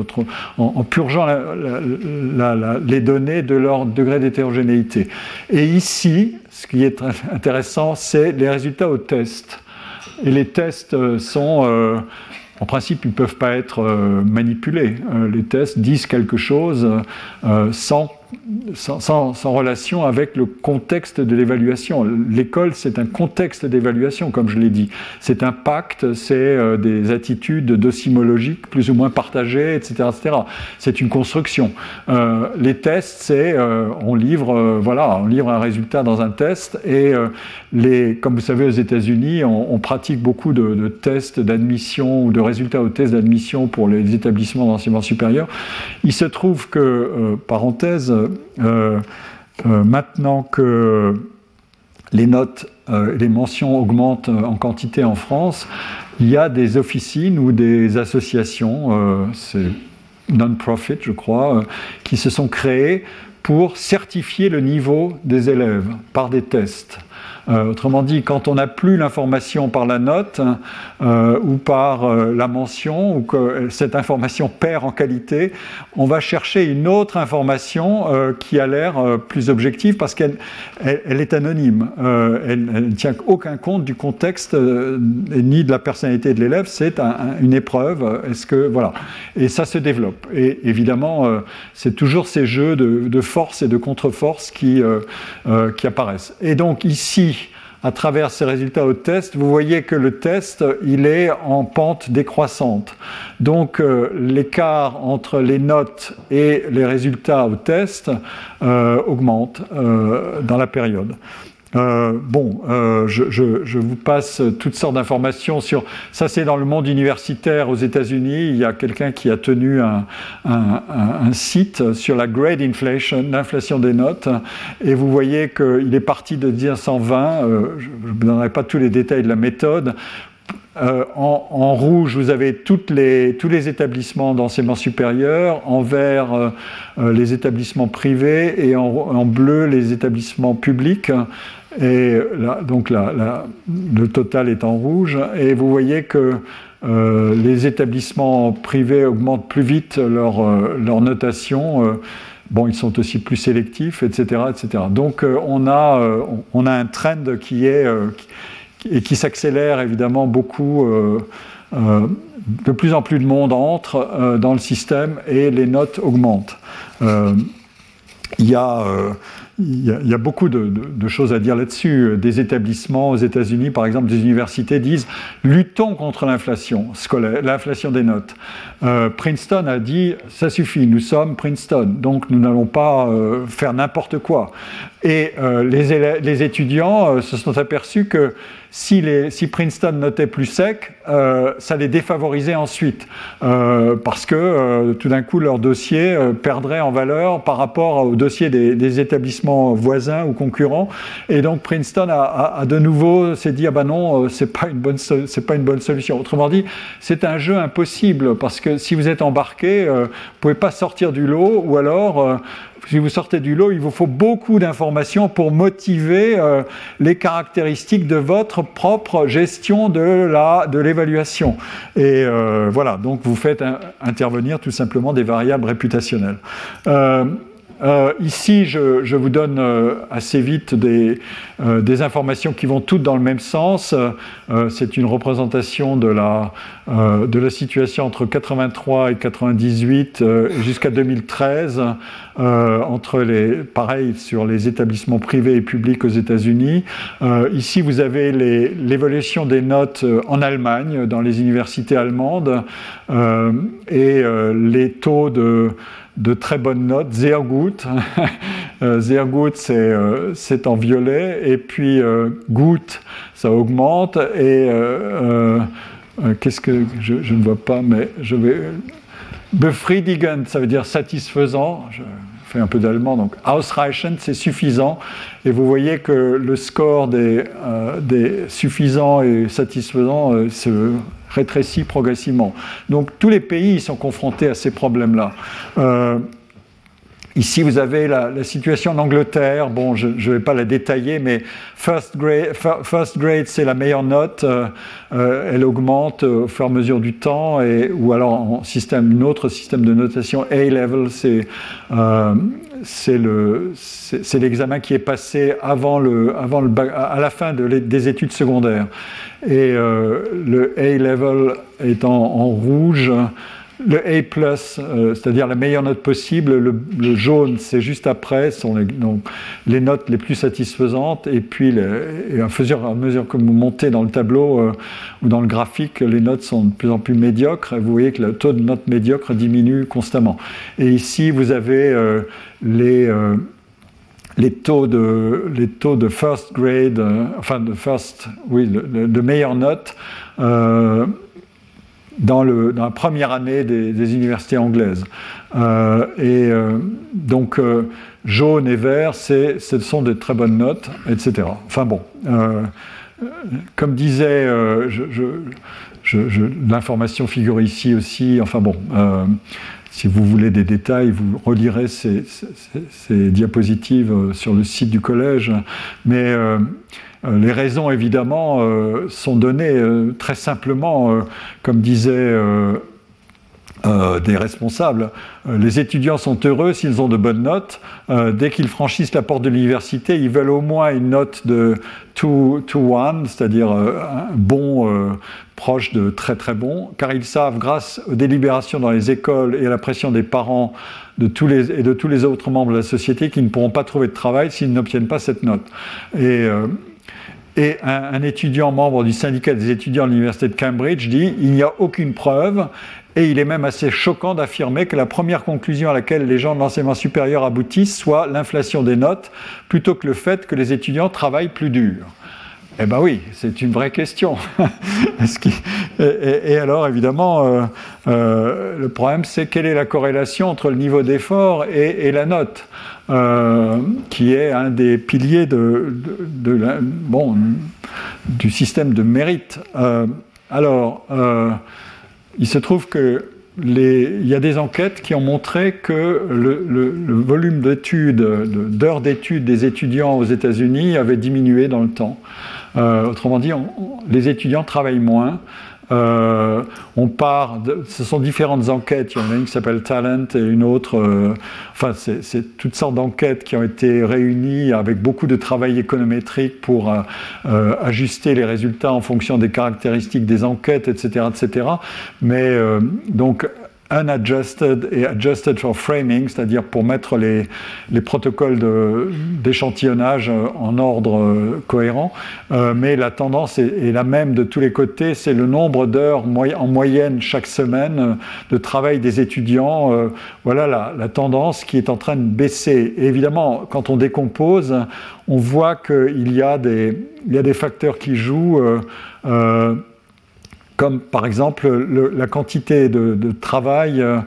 en, purgeant les données de leur degré d'hétérogénéité. Et ici, ce qui est intéressant, c'est les résultats au test. Et les tests euh, sont, euh, en principe, ils ne peuvent pas être euh, manipulés. les tests disent quelque chose sans sans, relation avec le contexte de l'évaluation. L'école, c'est un contexte d'évaluation, comme je l'ai dit. C'est un pacte, c'est euh, des attitudes docimologiques plus ou moins partagées, etc. C'est une construction. Euh, les tests, c'est euh, on livre, voilà, on livre un résultat dans un test et les, comme vous savez aux États-Unis, on, pratique beaucoup de tests d'admission ou de résultats aux tests d'admission pour les établissements d'enseignement supérieur. Il se trouve que, parenthèse, euh, euh, maintenant que les notes euh, les mentions augmentent en quantité en France, il y a des officines ou des associations, c'est non-profit je crois, qui se sont créées pour certifier le niveau des élèves par des tests. Euh, autrement dit, quand on n'a plus l'information par la note euh, ou par euh, la mention, ou que cette information perd en qualité, on va chercher une autre information qui a l'air plus objective parce qu'elle elle, est anonyme. elle ne tient aucun compte du contexte ni de la personnalité de l'élève. C'est une épreuve. Est-ce que voilà Et ça se développe. Et évidemment, c'est toujours ces jeux de, de force et de contre-force qui, qui apparaissent. Et donc ici, à travers ces résultats au test, vous voyez que le test, il est en pente décroissante. Donc euh, l'écart entre les notes et les résultats au test euh, augmente euh, dans la période. Euh, bon, euh, je, vous passe toutes sortes d'informations sur. Ça, c'est dans le monde universitaire aux États-Unis. Il y a quelqu'un qui a tenu un, site sur la grade inflation, l'inflation des notes. Et vous voyez qu'il est parti de 1920. Euh, je ne vous donnerai pas tous les détails de la méthode. en, rouge, vous avez tous les établissements d'enseignement supérieur, en vert, les établissements privés, et en, bleu, les établissements publics. Et donc le total est en rouge. Et vous voyez que euh, les établissements privés augmentent plus vite leur, euh, notation. Euh, bon, ils sont aussi plus sélectifs, etc. etc. Donc on, a, on a un trend qui est et qui s'accélère évidemment beaucoup. de plus en plus de monde entre dans le système et les notes augmentent. il y a il y, a, beaucoup de, choses à dire là-dessus. Des établissements aux États-Unis, par exemple, des universités disent luttons contre l'inflation l'inflation des notes. Euh, Princeton a dit ça suffit, nous sommes Princeton, donc nous n'allons pas euh, faire n'importe quoi. Et euh, les, étudiants se sont aperçus que si, Princeton notait plus sec, ça les défavorisait ensuite, parce que tout d'un coup leur dossier perdrait en valeur par rapport au dossier des, établissements voisins ou concurrents. Et donc Princeton a, de nouveau s'est dit ah ben non, c'est pas une bonne c'est pas une bonne solution. Autrement dit, c'est un jeu impossible parce que si vous êtes embarqué, euh, vous ne pouvez pas sortir du lot, ou alors, euh, si vous sortez du lot, il vous faut beaucoup d'informations pour motiver euh, les caractéristiques de votre propre gestion de l'évaluation. Et voilà, donc vous faites intervenir tout simplement des variables réputationnelles. Euh, ici, je, vous donne euh, assez vite des, euh, des, informations qui vont toutes dans le même sens. C'est une représentation de la, de la situation entre 83 et 98 jusqu'à 2013, entre les, pareil sur les établissements privés et publics aux États-Unis. ici, vous avez l'évolution des notes en Allemagne, dans les universités allemandes, et les taux de de très bonnes notes. Sehr gut. Euh, sehr euh, c'est en violet. Et puis euh, gut, ça augmente. Et qu'est-ce que je, ne vois pas, mais je vais. Befriedigend, ça veut dire satisfaisant. Je fais un peu d'allemand, donc ausreichend, c'est suffisant. Et vous voyez que le score des, des suffisants et satisfaisants se rétrécit progressivement. Donc tous les pays sont confrontés à ces problèmes-là. Euh, ici, vous avez la, situation en Angleterre. Bon, je ne vais pas la détailler, mais first grade, first grade c'est la meilleure note. Euh, euh, elle augmente au fur et à mesure du temps, et, ou alors en système, un autre système de notation A-level, c'est c'est l'examen qui est passé avant le, avant le, à la fin de, des études secondaires. Et euh, le A-level est en, rouge, le A+, euh, c'est-à-dire la meilleure note possible, le, jaune c'est juste après, sont les, donc, les notes les plus satisfaisantes, et puis et à, mesure, à, mesure, que vous montez dans le tableau euh, ou dans le graphique, les notes sont de plus en plus médiocres, et vous voyez que le taux de notes médiocres diminue constamment. Et ici, vous avez euh, les les taux de, les taux de first grade, enfin de first, oui, de, de meilleures notes, dans, la première année des, universités anglaises. Euh, et euh, donc, euh, jaune et vert, ce sont de très bonnes notes, etc. Enfin bon, comme disait, l'information figure ici aussi, enfin bon, si vous voulez des détails, vous relirez ces, ces diapositives sur le site du collège, mais les raisons, évidemment, euh, sont données euh, très simplement, comme disaient des responsables. les étudiants sont heureux s'ils ont de bonnes notes. dès qu'ils franchissent la porte de l'université, ils veulent au moins une note de 2-1, c'est-à-dire un bon proche de très très bon, car ils savent, grâce aux délibérations dans les écoles et à la pression des parents de tous les, et de tous les autres membres de la société, qu'ils ne pourront pas trouver de travail s'ils n'obtiennent pas cette note. Et et un, étudiant membre du syndicat des étudiants de l'université de Cambridge dit il n'y a aucune preuve, et il est même assez choquant d'affirmer que la première conclusion à laquelle les gens de l'enseignement supérieur aboutissent soit l'inflation des notes, plutôt que le fait que les étudiants travaillent plus dur. Eh bien oui, c'est une vraie question. et, alors, évidemment, euh, euh, le problème, c'est quelle est la corrélation entre le niveau d'effort et, la note? Euh, qui est un des piliers de, bon, du système de mérite. Euh, alors, euh, il se trouve que il y a des enquêtes qui ont montré que le, volume d'études, d'heures d'études des étudiants aux États-Unis avait diminué dans le temps. autrement dit, les étudiants travaillent moins. Euh, on part, ce sont différentes enquêtes. Il y en a une qui s'appelle Talent et une autre. Euh, enfin, c'est toutes sortes d'enquêtes qui ont été réunies avec beaucoup de travail économétrique pour euh, ajuster les résultats en fonction des caractéristiques des enquêtes, etc., etc. Mais donc unadjusted et adjusted for framing, c'est-à-dire pour mettre les, les protocoles d'échantillonnage en ordre euh, cohérent. Euh, mais la tendance est, la même de tous les côtés, c'est le nombre d'heures en moyenne chaque semaine euh, de travail des étudiants. voilà la, tendance qui est en train de baisser. Évidemment, quand on décompose, on voit qu'il y a des facteurs qui jouent comme par exemple la quantité de, travail euh,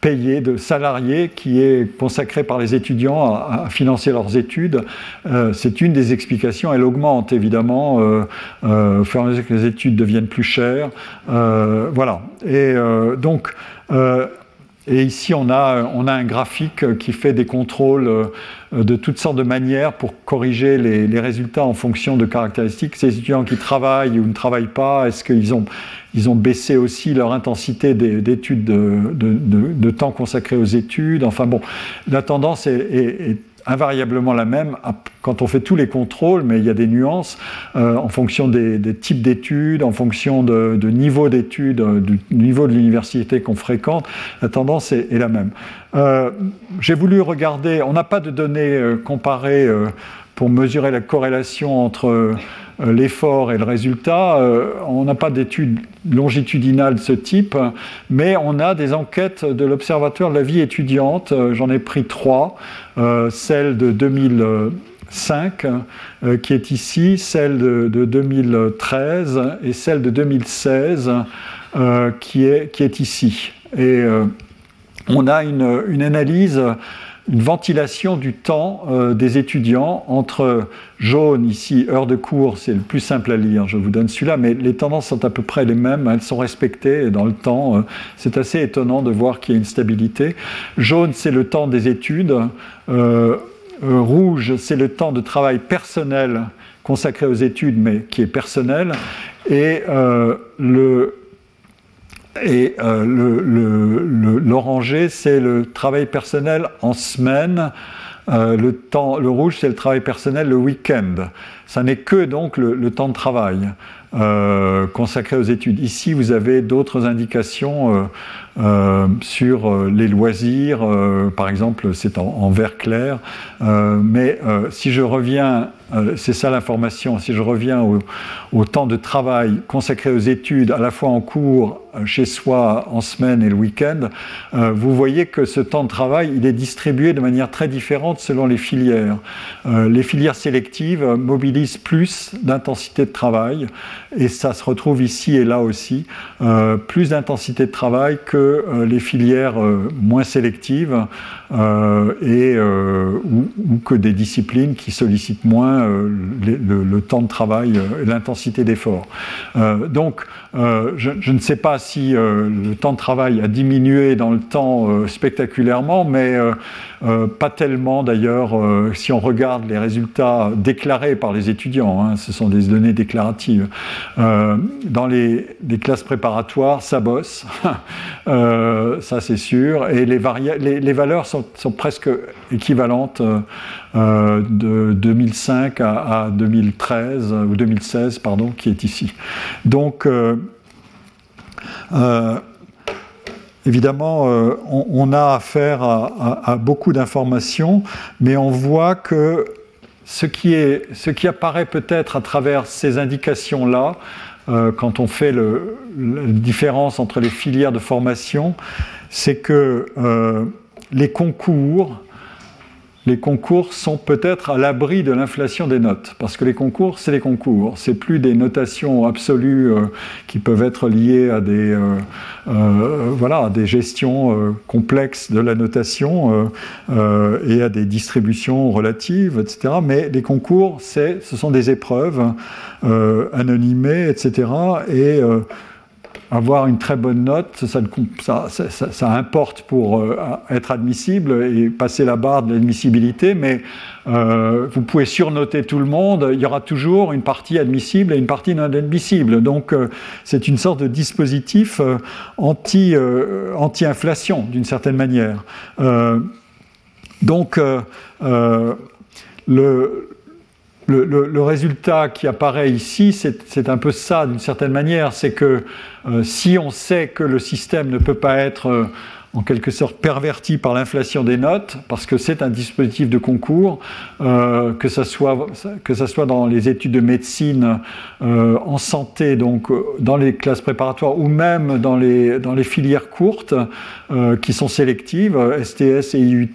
payé de salariés qui est consacré par les étudiants à, financer leurs études. Euh, c'est une des explications. Elle augmente évidemment euh, au fur et à mesure que les études deviennent plus chères. voilà. Et donc, et ici, on a, on a un graphique qui fait des contrôles euh, de toutes sortes de manières pour corriger les, résultats en fonction de caractéristiques. Ces étudiants qui travaillent ou ne travaillent pas, est-ce qu'ils ont, ils ont baissé aussi leur intensité d'études, de, temps consacré aux études? Enfin bon, la tendance est invariablement la même quand on fait tous les contrôles, mais il y a des nuances euh, en fonction des, types d'études, en fonction de, niveau d'études, euh, du niveau de l'université qu'on fréquente, la tendance est, la même. Euh, j'ai voulu regarder, on n'a pas de données comparées pour mesurer la corrélation entre l'effort et le résultat. Euh, on n'a pas d'études longitudinales de ce type, mais on a des enquêtes de l'Observatoire de la vie étudiante. Euh, j'en ai pris trois. celle de 2005, qui est ici, celle de, 2013 et celle de 2016, qui, est, qui est ici. Et on a une analyse une ventilation du temps euh, des étudiants entre jaune ici, heure de cours, c'est le plus simple à lire, je vous donne celui-là, mais les tendances sont à peu près les mêmes, elles sont respectées dans le temps. Euh, c'est assez étonnant de voir qu'il y a une stabilité. Jaune, c'est le temps des études. Euh, rouge, c'est le temps de travail personnel consacré aux études, mais qui est personnel. Et le et euh, l'oranger, c'est le travail personnel en semaine. Euh, le, temps, le rouge, c'est le travail personnel le week-end. Ça n'est que donc le, temps de travail euh, consacré aux études. Ici, vous avez d'autres indications sur les loisirs, par exemple, c'est en, vert clair. mais si je reviens c'est ça l'information. Si je reviens au, au, temps de travail consacré aux études, à la fois en cours euh, chez soi en semaine et le week-end, euh, vous voyez que ce temps de travail, il est distribué de manière très différente selon les filières. Euh, les filières sélectives mobilisent plus d'intensité de travail, et ça se retrouve ici et là aussi, plus d'intensité de travail que les filières moins sélectives et, ou, que des disciplines qui sollicitent moins le, temps de travail et l'intensité d'effort. donc, je, ne sais pas si euh, le temps de travail a diminué dans le temps euh, spectaculairement, mais euh, pas tellement d'ailleurs si on regarde les résultats déclarés par les étudiants. Hein, ce sont des données déclaratives. dans les, classes préparatoires, ça bosse, ça c'est sûr, et les, valeurs sont, presque équivalentes de 2005 à, 2013 ou 2016, pardon, qui est ici. Donc euh, évidemment, euh, on, a affaire à, beaucoup d'informations, mais on voit que ce qui, est, ce qui apparaît peut-être à travers ces indications-là, euh, quand on fait la différence entre les filières de formation, c'est que les concours les concours sont peut-être à l'abri de l'inflation des notes, parce que les concours, c'est les concours, c'est plus des notations absolues euh, qui peuvent être liées à des, euh, euh, voilà, des gestions complexes de la notation et à des distributions relatives, etc. Mais les concours, ce sont des épreuves anonymées, etc. Et avoir une très bonne note, ça, importe pour euh, être admissible et passer la barre de l'admissibilité, mais euh, vous pouvez surnoter tout le monde, il y aura toujours une partie admissible et une partie non admissible. Donc euh, c'est une sorte de dispositif anti, anti-inflation d'une certaine manière. donc le, le, résultat qui apparaît ici, c'est un peu ça d'une certaine manière, c'est que euh, si on sait que le système ne peut pas être euh, en quelque sorte perverti par l'inflation des notes, parce que c'est un dispositif de concours, euh, que, ça soit, que ça soit dans les études de médecine, euh, en santé, donc euh, dans les classes préparatoires, ou même dans les, dans les filières courtes, qui sont sélectives, STS et IUT,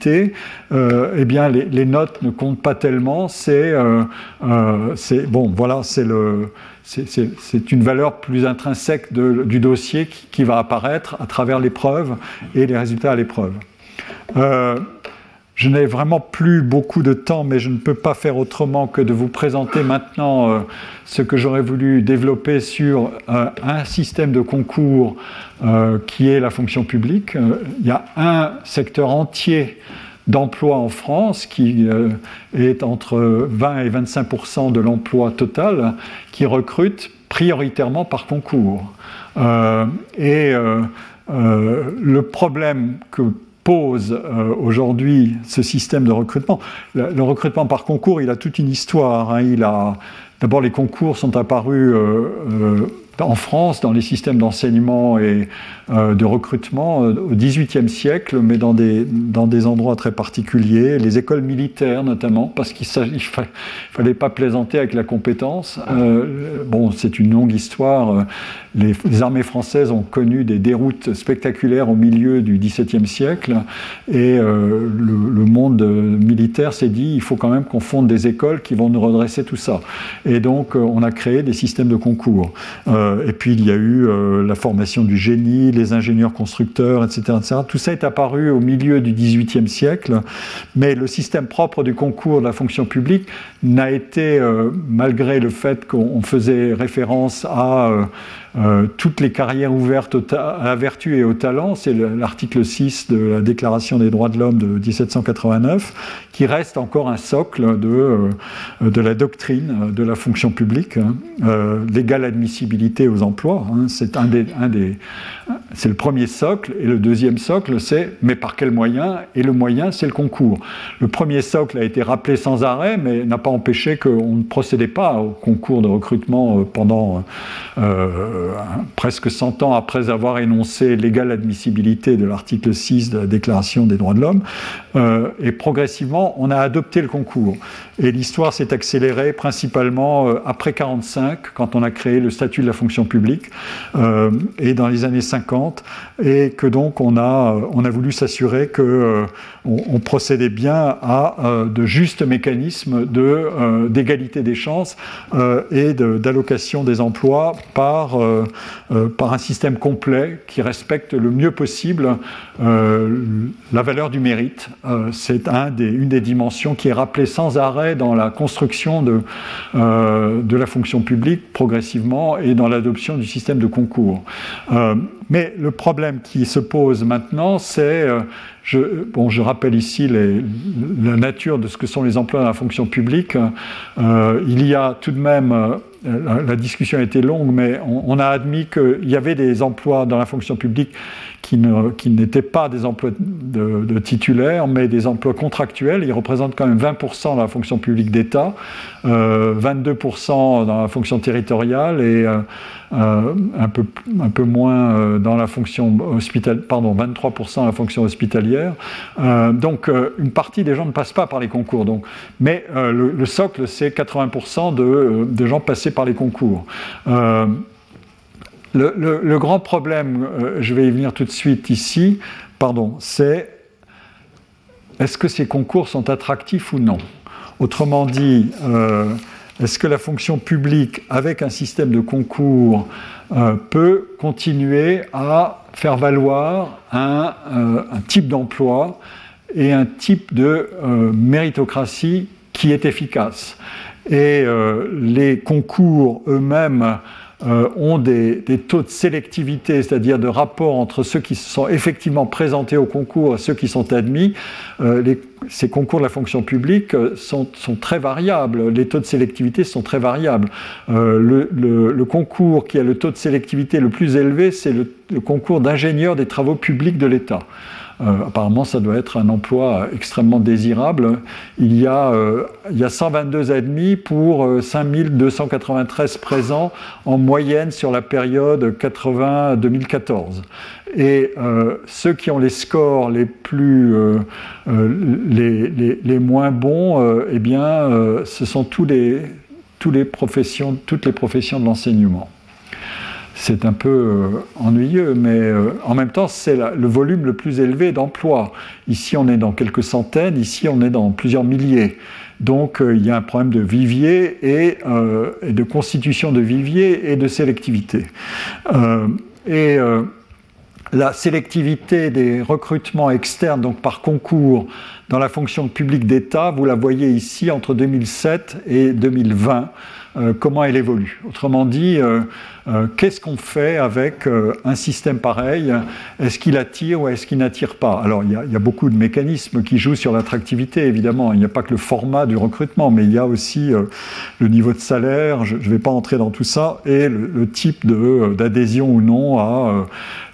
eh bien les, les, notes ne comptent pas tellement. C'est bon, voilà, c'est le c'est une valeur plus intrinsèque du dossier qui, va apparaître à travers l'épreuve et les résultats à l'épreuve. Euh, je n'ai vraiment plus beaucoup de temps, mais je ne peux pas faire autrement que de vous présenter maintenant euh, ce que j'aurais voulu développer sur euh, un système de concours qui est la fonction publique. il y a un secteur entier d'emploi en France, qui euh, est entre 20 et 25% de l'emploi total, qui recrute prioritairement par concours. Euh, et euh, le problème que pose aujourd'hui ce système de recrutement, le, recrutement par concours, il a toute une histoire. Hein. D'abord, les concours sont apparus en France, dans les systèmes d'enseignement et euh, de recrutement euh, au XVIIIe siècle, mais dans des, dans des endroits très particuliers, les écoles militaires notamment, parce qu'il ne fallait pas plaisanter avec la compétence. Euh, bon, c'est une longue histoire. Les, armées françaises ont connu des déroutes spectaculaires au milieu du XVIIe siècle, et le, monde militaire s'est dit il faut quand même qu'on fonde des écoles qui vont nous redresser tout ça. Et donc, on a créé des systèmes de concours. Et puis, il y a eu la formation du génie, les ingénieurs constructeurs, etc., etc., Tout ça est apparu au milieu du XVIIIe siècle, mais le système propre du concours de la fonction publique n'a été, euh, malgré le fait qu'on faisait référence à euh, toutes les carrières ouvertes à la vertu et au talent, c'est l'article 6 de la Déclaration des droits de l'homme de 1789, qui reste encore un socle de, euh, de la doctrine de la fonction publique, hein. euh, l'égale admissibilité aux emplois. Hein. c'est le premier socle, et le deuxième socle, c'est mais par quel moyen Et le moyen, c'est le concours. Le premier socle a été rappelé sans arrêt, mais n'a pas empêché qu'on ne procédait pas au concours de recrutement euh, pendant presque 100 ans après avoir énoncé l'égale admissibilité de l'article 6 de la Déclaration des droits de l'homme. Euh, et progressivement, on a adopté le concours. Et l'histoire s'est accélérée principalement après 1945, quand on a créé le statut de la fonction publique, et dans les années 50 et que donc on a, euh, on a voulu s'assurer euh, on procédait bien à euh, de justes mécanismes d'égalité des chances et d'allocation des emplois par, par un système complet qui respecte le mieux possible la valeur du mérite. c'est une des dimensions qui est rappelée sans arrêt dans la construction de, la fonction publique progressivement et dans l'adoption du système de concours. Mais le problème qui se pose maintenant, c'est, euh, je, bon, je rappelle ici la nature de ce que sont les emplois dans la fonction publique. Euh, il y a tout de même, la, discussion a été longue, mais on, a admis qu'il y avait des emplois dans la fonction publique qui, n'étaient pas des emplois de, titulaires, mais des emplois contractuels. Ils représentent quand même 20% dans la fonction publique d'État, 22% dans la fonction territoriale et euh, un, peu, un peu moins euh, dans la fonction hospitalière, pardon, 23% dans la fonction hospitalière. Euh, donc une partie des gens ne passent pas par les concours. Donc, mais le, socle, c'est 80% de, de, gens passés par les concours. Le, grand problème, je vais y venir tout de suite ici, pardon, c'est est-ce que ces concours sont attractifs ou non? Autrement dit, est-ce que la fonction publique, avec un système de concours, euh, peut continuer à faire valoir un, euh, type d'emploi et un type de euh, méritocratie qui est efficace? Et les concours eux-mêmes euh, ont des, taux de sélectivité, c'est-à-dire de rapport entre ceux qui sont effectivement présentés au concours et ceux qui sont admis. Euh, ces concours de la fonction publique euh, sont, très variables. Les taux de sélectivité sont très variables. Le, concours qui a le taux de sélectivité le plus élevé, c'est le concours d'ingénieur des travaux publics de l'État. Euh, apparemment, ça doit être un emploi extrêmement désirable. Il y a, euh, il y a 122 admis pour 5293 euh, présents en moyenne sur la période 80-2014. Et ceux qui ont les scores les plus, les, moins bons, eh bien, ce sont tous les, les professions, toutes les professions de l'enseignement c'est un peu euh, ennuyeux, mais euh, en même temps, c'est le volume le plus élevé d'emplois. Ici, on est dans quelques centaines, ici, on est dans plusieurs milliers. Donc, euh, il y a un problème de vivier et, de constitution de vivier et de sélectivité. et la sélectivité des recrutements externes, donc par concours, dans la fonction publique d'État, vous la voyez ici entre 2007 et 2020. Comment elle évolue? Autrement dit, euh, qu'est-ce qu'on fait avec euh, un système pareil? Est-ce qu'il attire ou est-ce qu'il n'attire pas? Alors, il y, a, beaucoup de mécanismes qui jouent sur l'attractivité, évidemment. Il n'y a pas que le format du recrutement, mais il y a aussi euh, le niveau de salaire, je ne vais pas entrer dans tout ça, et le, type d'adhésion ou non à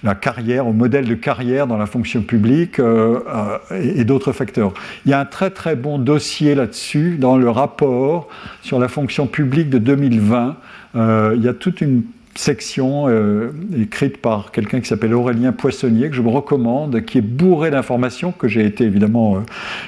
la carrière, au modèle de carrière dans la fonction publique et, et d'autres facteurs. Il y a un très très bon dossier là-dessus dans le rapport sur la fonction publique de 2020. il y a toute une section euh, écrite par quelqu'un qui s'appelle Aurélien Poissonnier, que je vous recommande, qui est bourré d'informations que j'ai été évidemment euh,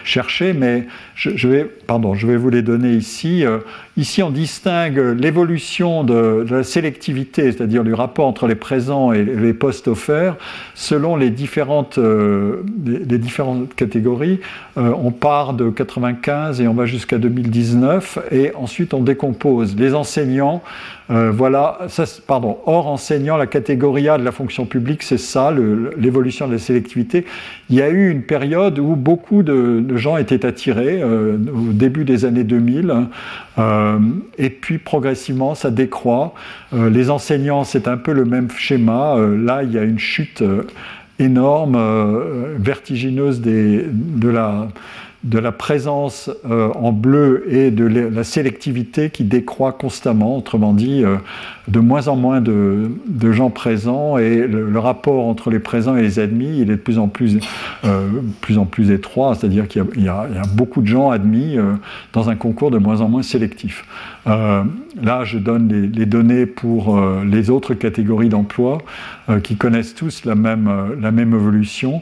chercher, mais je, vais, pardon, je vais vous les donner ici. Euh, ici, on distingue l'évolution de, la sélectivité, c'est-à-dire du rapport entre les présents et les postes offerts, selon les différentes, les, différentes catégories. on part de 95 et on va jusqu'à 2019, et ensuite on décompose les enseignants. Voilà, ça, pardon, Or, enseignant, la catégorie A de la fonction publique, c'est ça, l'évolution de la sélectivité. Il y a eu une période où beaucoup de, gens étaient attirés, euh, au début des années 2000, euh, et puis progressivement, ça décroît. Euh, les enseignants, c'est un peu le même schéma. là, il y a une chute énorme, vertigineuse de la de la présence euh, en bleu et de la sélectivité qui décroît constamment. Autrement dit, euh, de moins en moins de, gens présents et le, rapport entre les présents et les admis, il est de plus en plus, euh, plus, en plus étroit, c'est-à-dire qu'il y, a beaucoup de gens admis euh, dans un concours de moins en moins sélectif. Euh, là, je donne les, données pour les autres catégories d'emplois qui connaissent tous la même, la même évolution.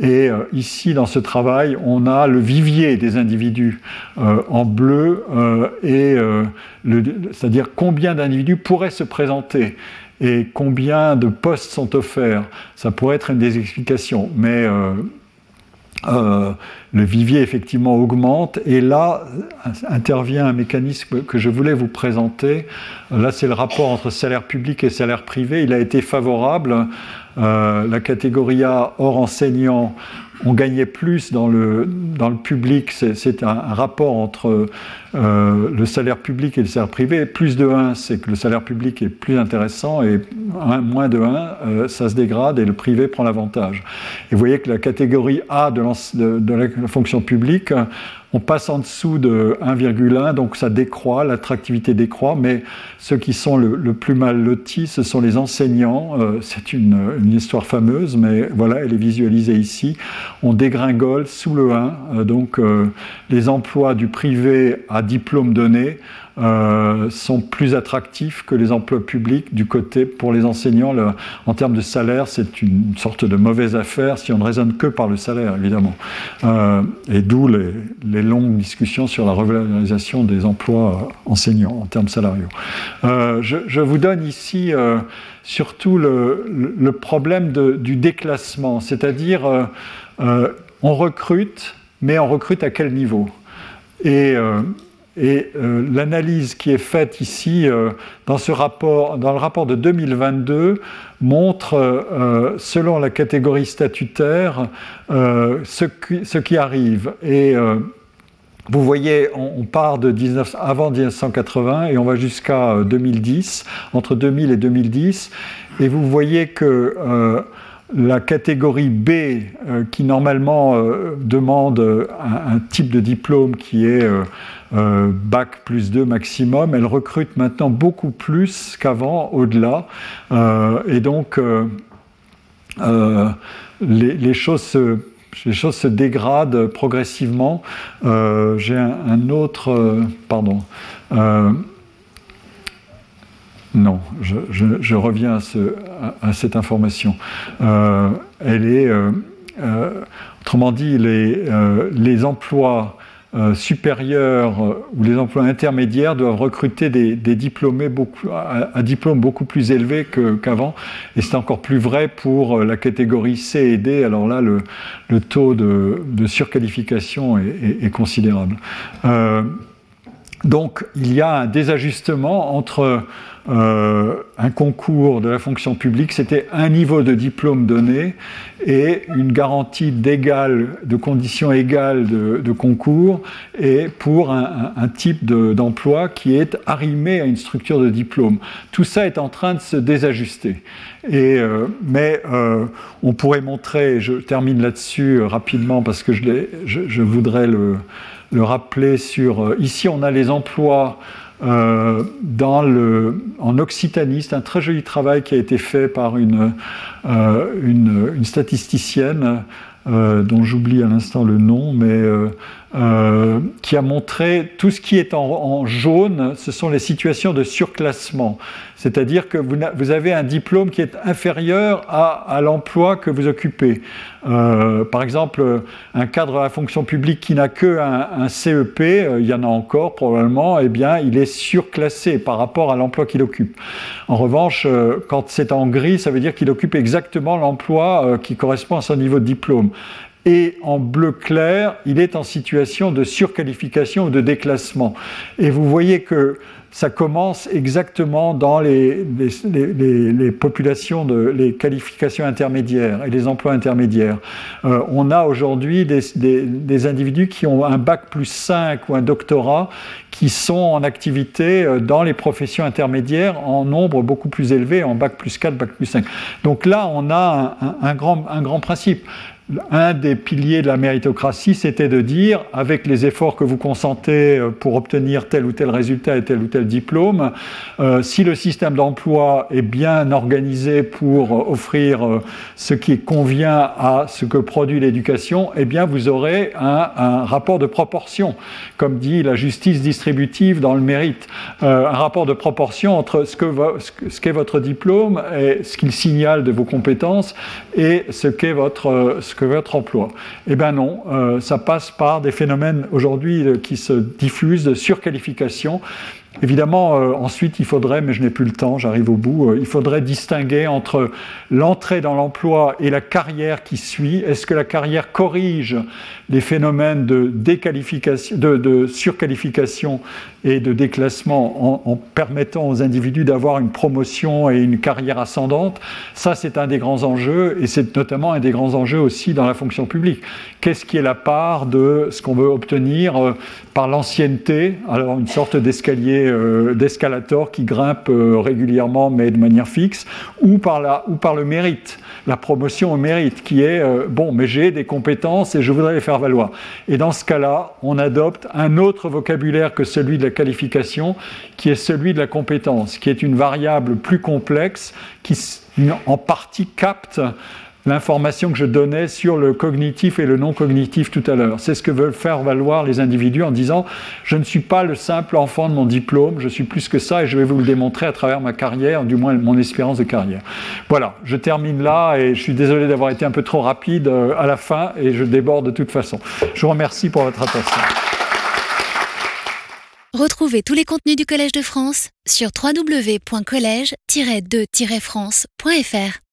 Et ici, dans ce travail, on a le vivier des individus en bleu et c'est-à-dire combien d'individus pourraient se présenter et combien de postes sont offerts. Ça pourrait être une des explications, mais euh, euh, le vivier effectivement augmente et là intervient un mécanisme que je voulais vous présenter. Là, c'est le rapport entre salaire public et salaire privé. Il a été favorable. Euh, la catégorie A hors enseignant on gagnait plus dans le public, c'est un, rapport entre euh, le salaire public et le salaire privé. Plus de 1, c'est que le salaire public est plus intéressant, et moins de 1, euh, ça se dégrade et le privé prend l'avantage. Et vous voyez que la catégorie A de, la fonction publique on passe en dessous de 1,1, donc ça décroît, l'attractivité décroît, mais ceux qui sont le, plus mal lotis, ce sont les enseignants. Euh, c'est une, histoire fameuse, mais voilà, elle est visualisée ici. On dégringole sous le 1, euh, donc les emplois du privé à diplôme donné euh, sont plus attractifs que les emplois publics du côté pour les enseignants. en termes de salaire, c'est une sorte de mauvaise affaire si on ne raisonne que par le salaire, évidemment. Euh, et d'où les, longues discussions sur la revalorisation des emplois enseignants en termes salariaux. Euh, je, vous donne ici surtout le, problème du déclassement, c'est-à-dire on recrute, mais on recrute à quel niveau? Et et euh, l'analyse qui est faite ici euh, dans, ce rapport, dans le rapport de 2022 montre, euh, selon la catégorie statutaire, ce qui, arrive. Et vous voyez, on, part de 19, avant 1980 et on va jusqu'à 2010, entre 2000 et 2010. Et vous voyez que la catégorie B, qui normalement demande un, un, type de diplôme qui est euh, bac plus 2 maximum, elle recrute maintenant beaucoup plus qu'avant, au-delà. Euh, et donc, euh, les, choses se, les, choses se, dégradent progressivement. J'ai un, autre. pardon. Non, je, reviens à, ce, à, cette information. elle est. autrement dit, les, emplois euh, supérieurs euh, ou les emplois intermédiaires doivent recruter des, diplômés beaucoup, à, diplôme beaucoup plus élevé qu'avant. et c'est encore plus vrai pour euh, la catégorie C et D. Alors là, le, taux de, surqualification est, considérable. donc il y a un désajustement entre euh, un concours de la fonction publique, c'était un niveau de diplôme donné et une garantie d'égal, de conditions égales de, concours et pour un, type d'emploi qui est arrimé à une structure de diplôme. Tout ça est en train de se désajuster. Et, euh, mais euh, on pourrait montrer, je termine là-dessus rapidement parce que je, je voudrais le, le rappeler sur... ici, on a les emplois euh, dans en Occitanie. C'est un très joli travail qui a été fait par une, euh, statisticienne euh, dont j'oublie à l'instant le nom, mais qui a montré tout ce qui est en, jaune, ce sont les situations de surclassement. C'est-à-dire que vous, avez un diplôme qui est inférieur à, l'emploi que vous occupez. Euh, par exemple, un cadre à la fonction publique qui n'a que un, CEP, euh, il y en a encore probablement, eh bien, il est surclassé par rapport à l'emploi qu'il occupe. En revanche, euh, quand c'est en gris, ça veut dire qu'il occupe exactement l'emploi qui correspond à son niveau de diplôme et en bleu clair, il est en situation de surqualification ou de déclassement. Et vous voyez que ça commence exactement dans les, populations, de, les qualifications intermédiaires et les emplois intermédiaires. Euh, on a aujourd'hui des, individus qui ont un bac plus 5 ou un doctorat qui sont en activité euh, dans les professions intermédiaires en nombre beaucoup plus élevé, en bac plus 4, bac plus 5. Donc là, on a grand, un grand principe un des piliers de la méritocratie, c'était de dire, avec les efforts que vous consentez euh, pour obtenir tel ou tel résultat et tel ou tel diplôme, euh, si le système d'emploi est bien organisé pour offrir euh, ce qui convient à ce que produit l'éducation, eh bien vous aurez un, rapport de proportion, comme dit la justice distributive dans le mérite, un rapport de proportion entre ce qu'est ce votre diplôme et ce qu'il signale de vos compétences et ce qu'est votre, que votre emploi. Eh bien non, euh, ça passe par des phénomènes aujourd'hui euh, qui se diffusent de surqualification Évidemment, euh, ensuite, il faudrait, mais je n'ai plus le temps, j'arrive au bout, il faudrait distinguer entre l'entrée dans l'emploi et la carrière qui suit. Est-ce que la carrière corrige les phénomènes de, déqualification, de, surqualification et de déclassement en, permettant aux individus d'avoir une promotion et une carrière ascendante Ça, c'est un des grands enjeux, et c'est notamment un des grands enjeux aussi dans la fonction publique. Qu'est-ce qui est la part de ce qu'on veut obtenir euh, par l'ancienneté, alors une sorte d'escalier euh, d'escalator qui grimpe euh, régulièrement mais de manière fixe, ou par, la, ou par le mérite, la promotion au mérite, qui est euh, bon, mais j'ai des compétences et je voudrais les faire valoir. Et dans ce cas-là, on adopte un autre vocabulaire que celui de la qualification, qui est celui de la compétence, qui est une variable plus complexe qui en partie capte l'information que je donnais sur le cognitif et le non cognitif tout à l'heure. C'est ce que veulent faire valoir les individus en disant je ne suis pas le simple enfant de mon diplôme, je suis plus que ça et je vais vous le démontrer à travers ma carrière, du moins mon espérance de carrière. Voilà, je termine là et je suis désolé d'avoir été un peu trop rapide euh, à la fin et je déborde de toute façon. Je vous remercie pour votre attention. Retrouvez tous les contenus du Collège de France sur www.colège-2-france.fr.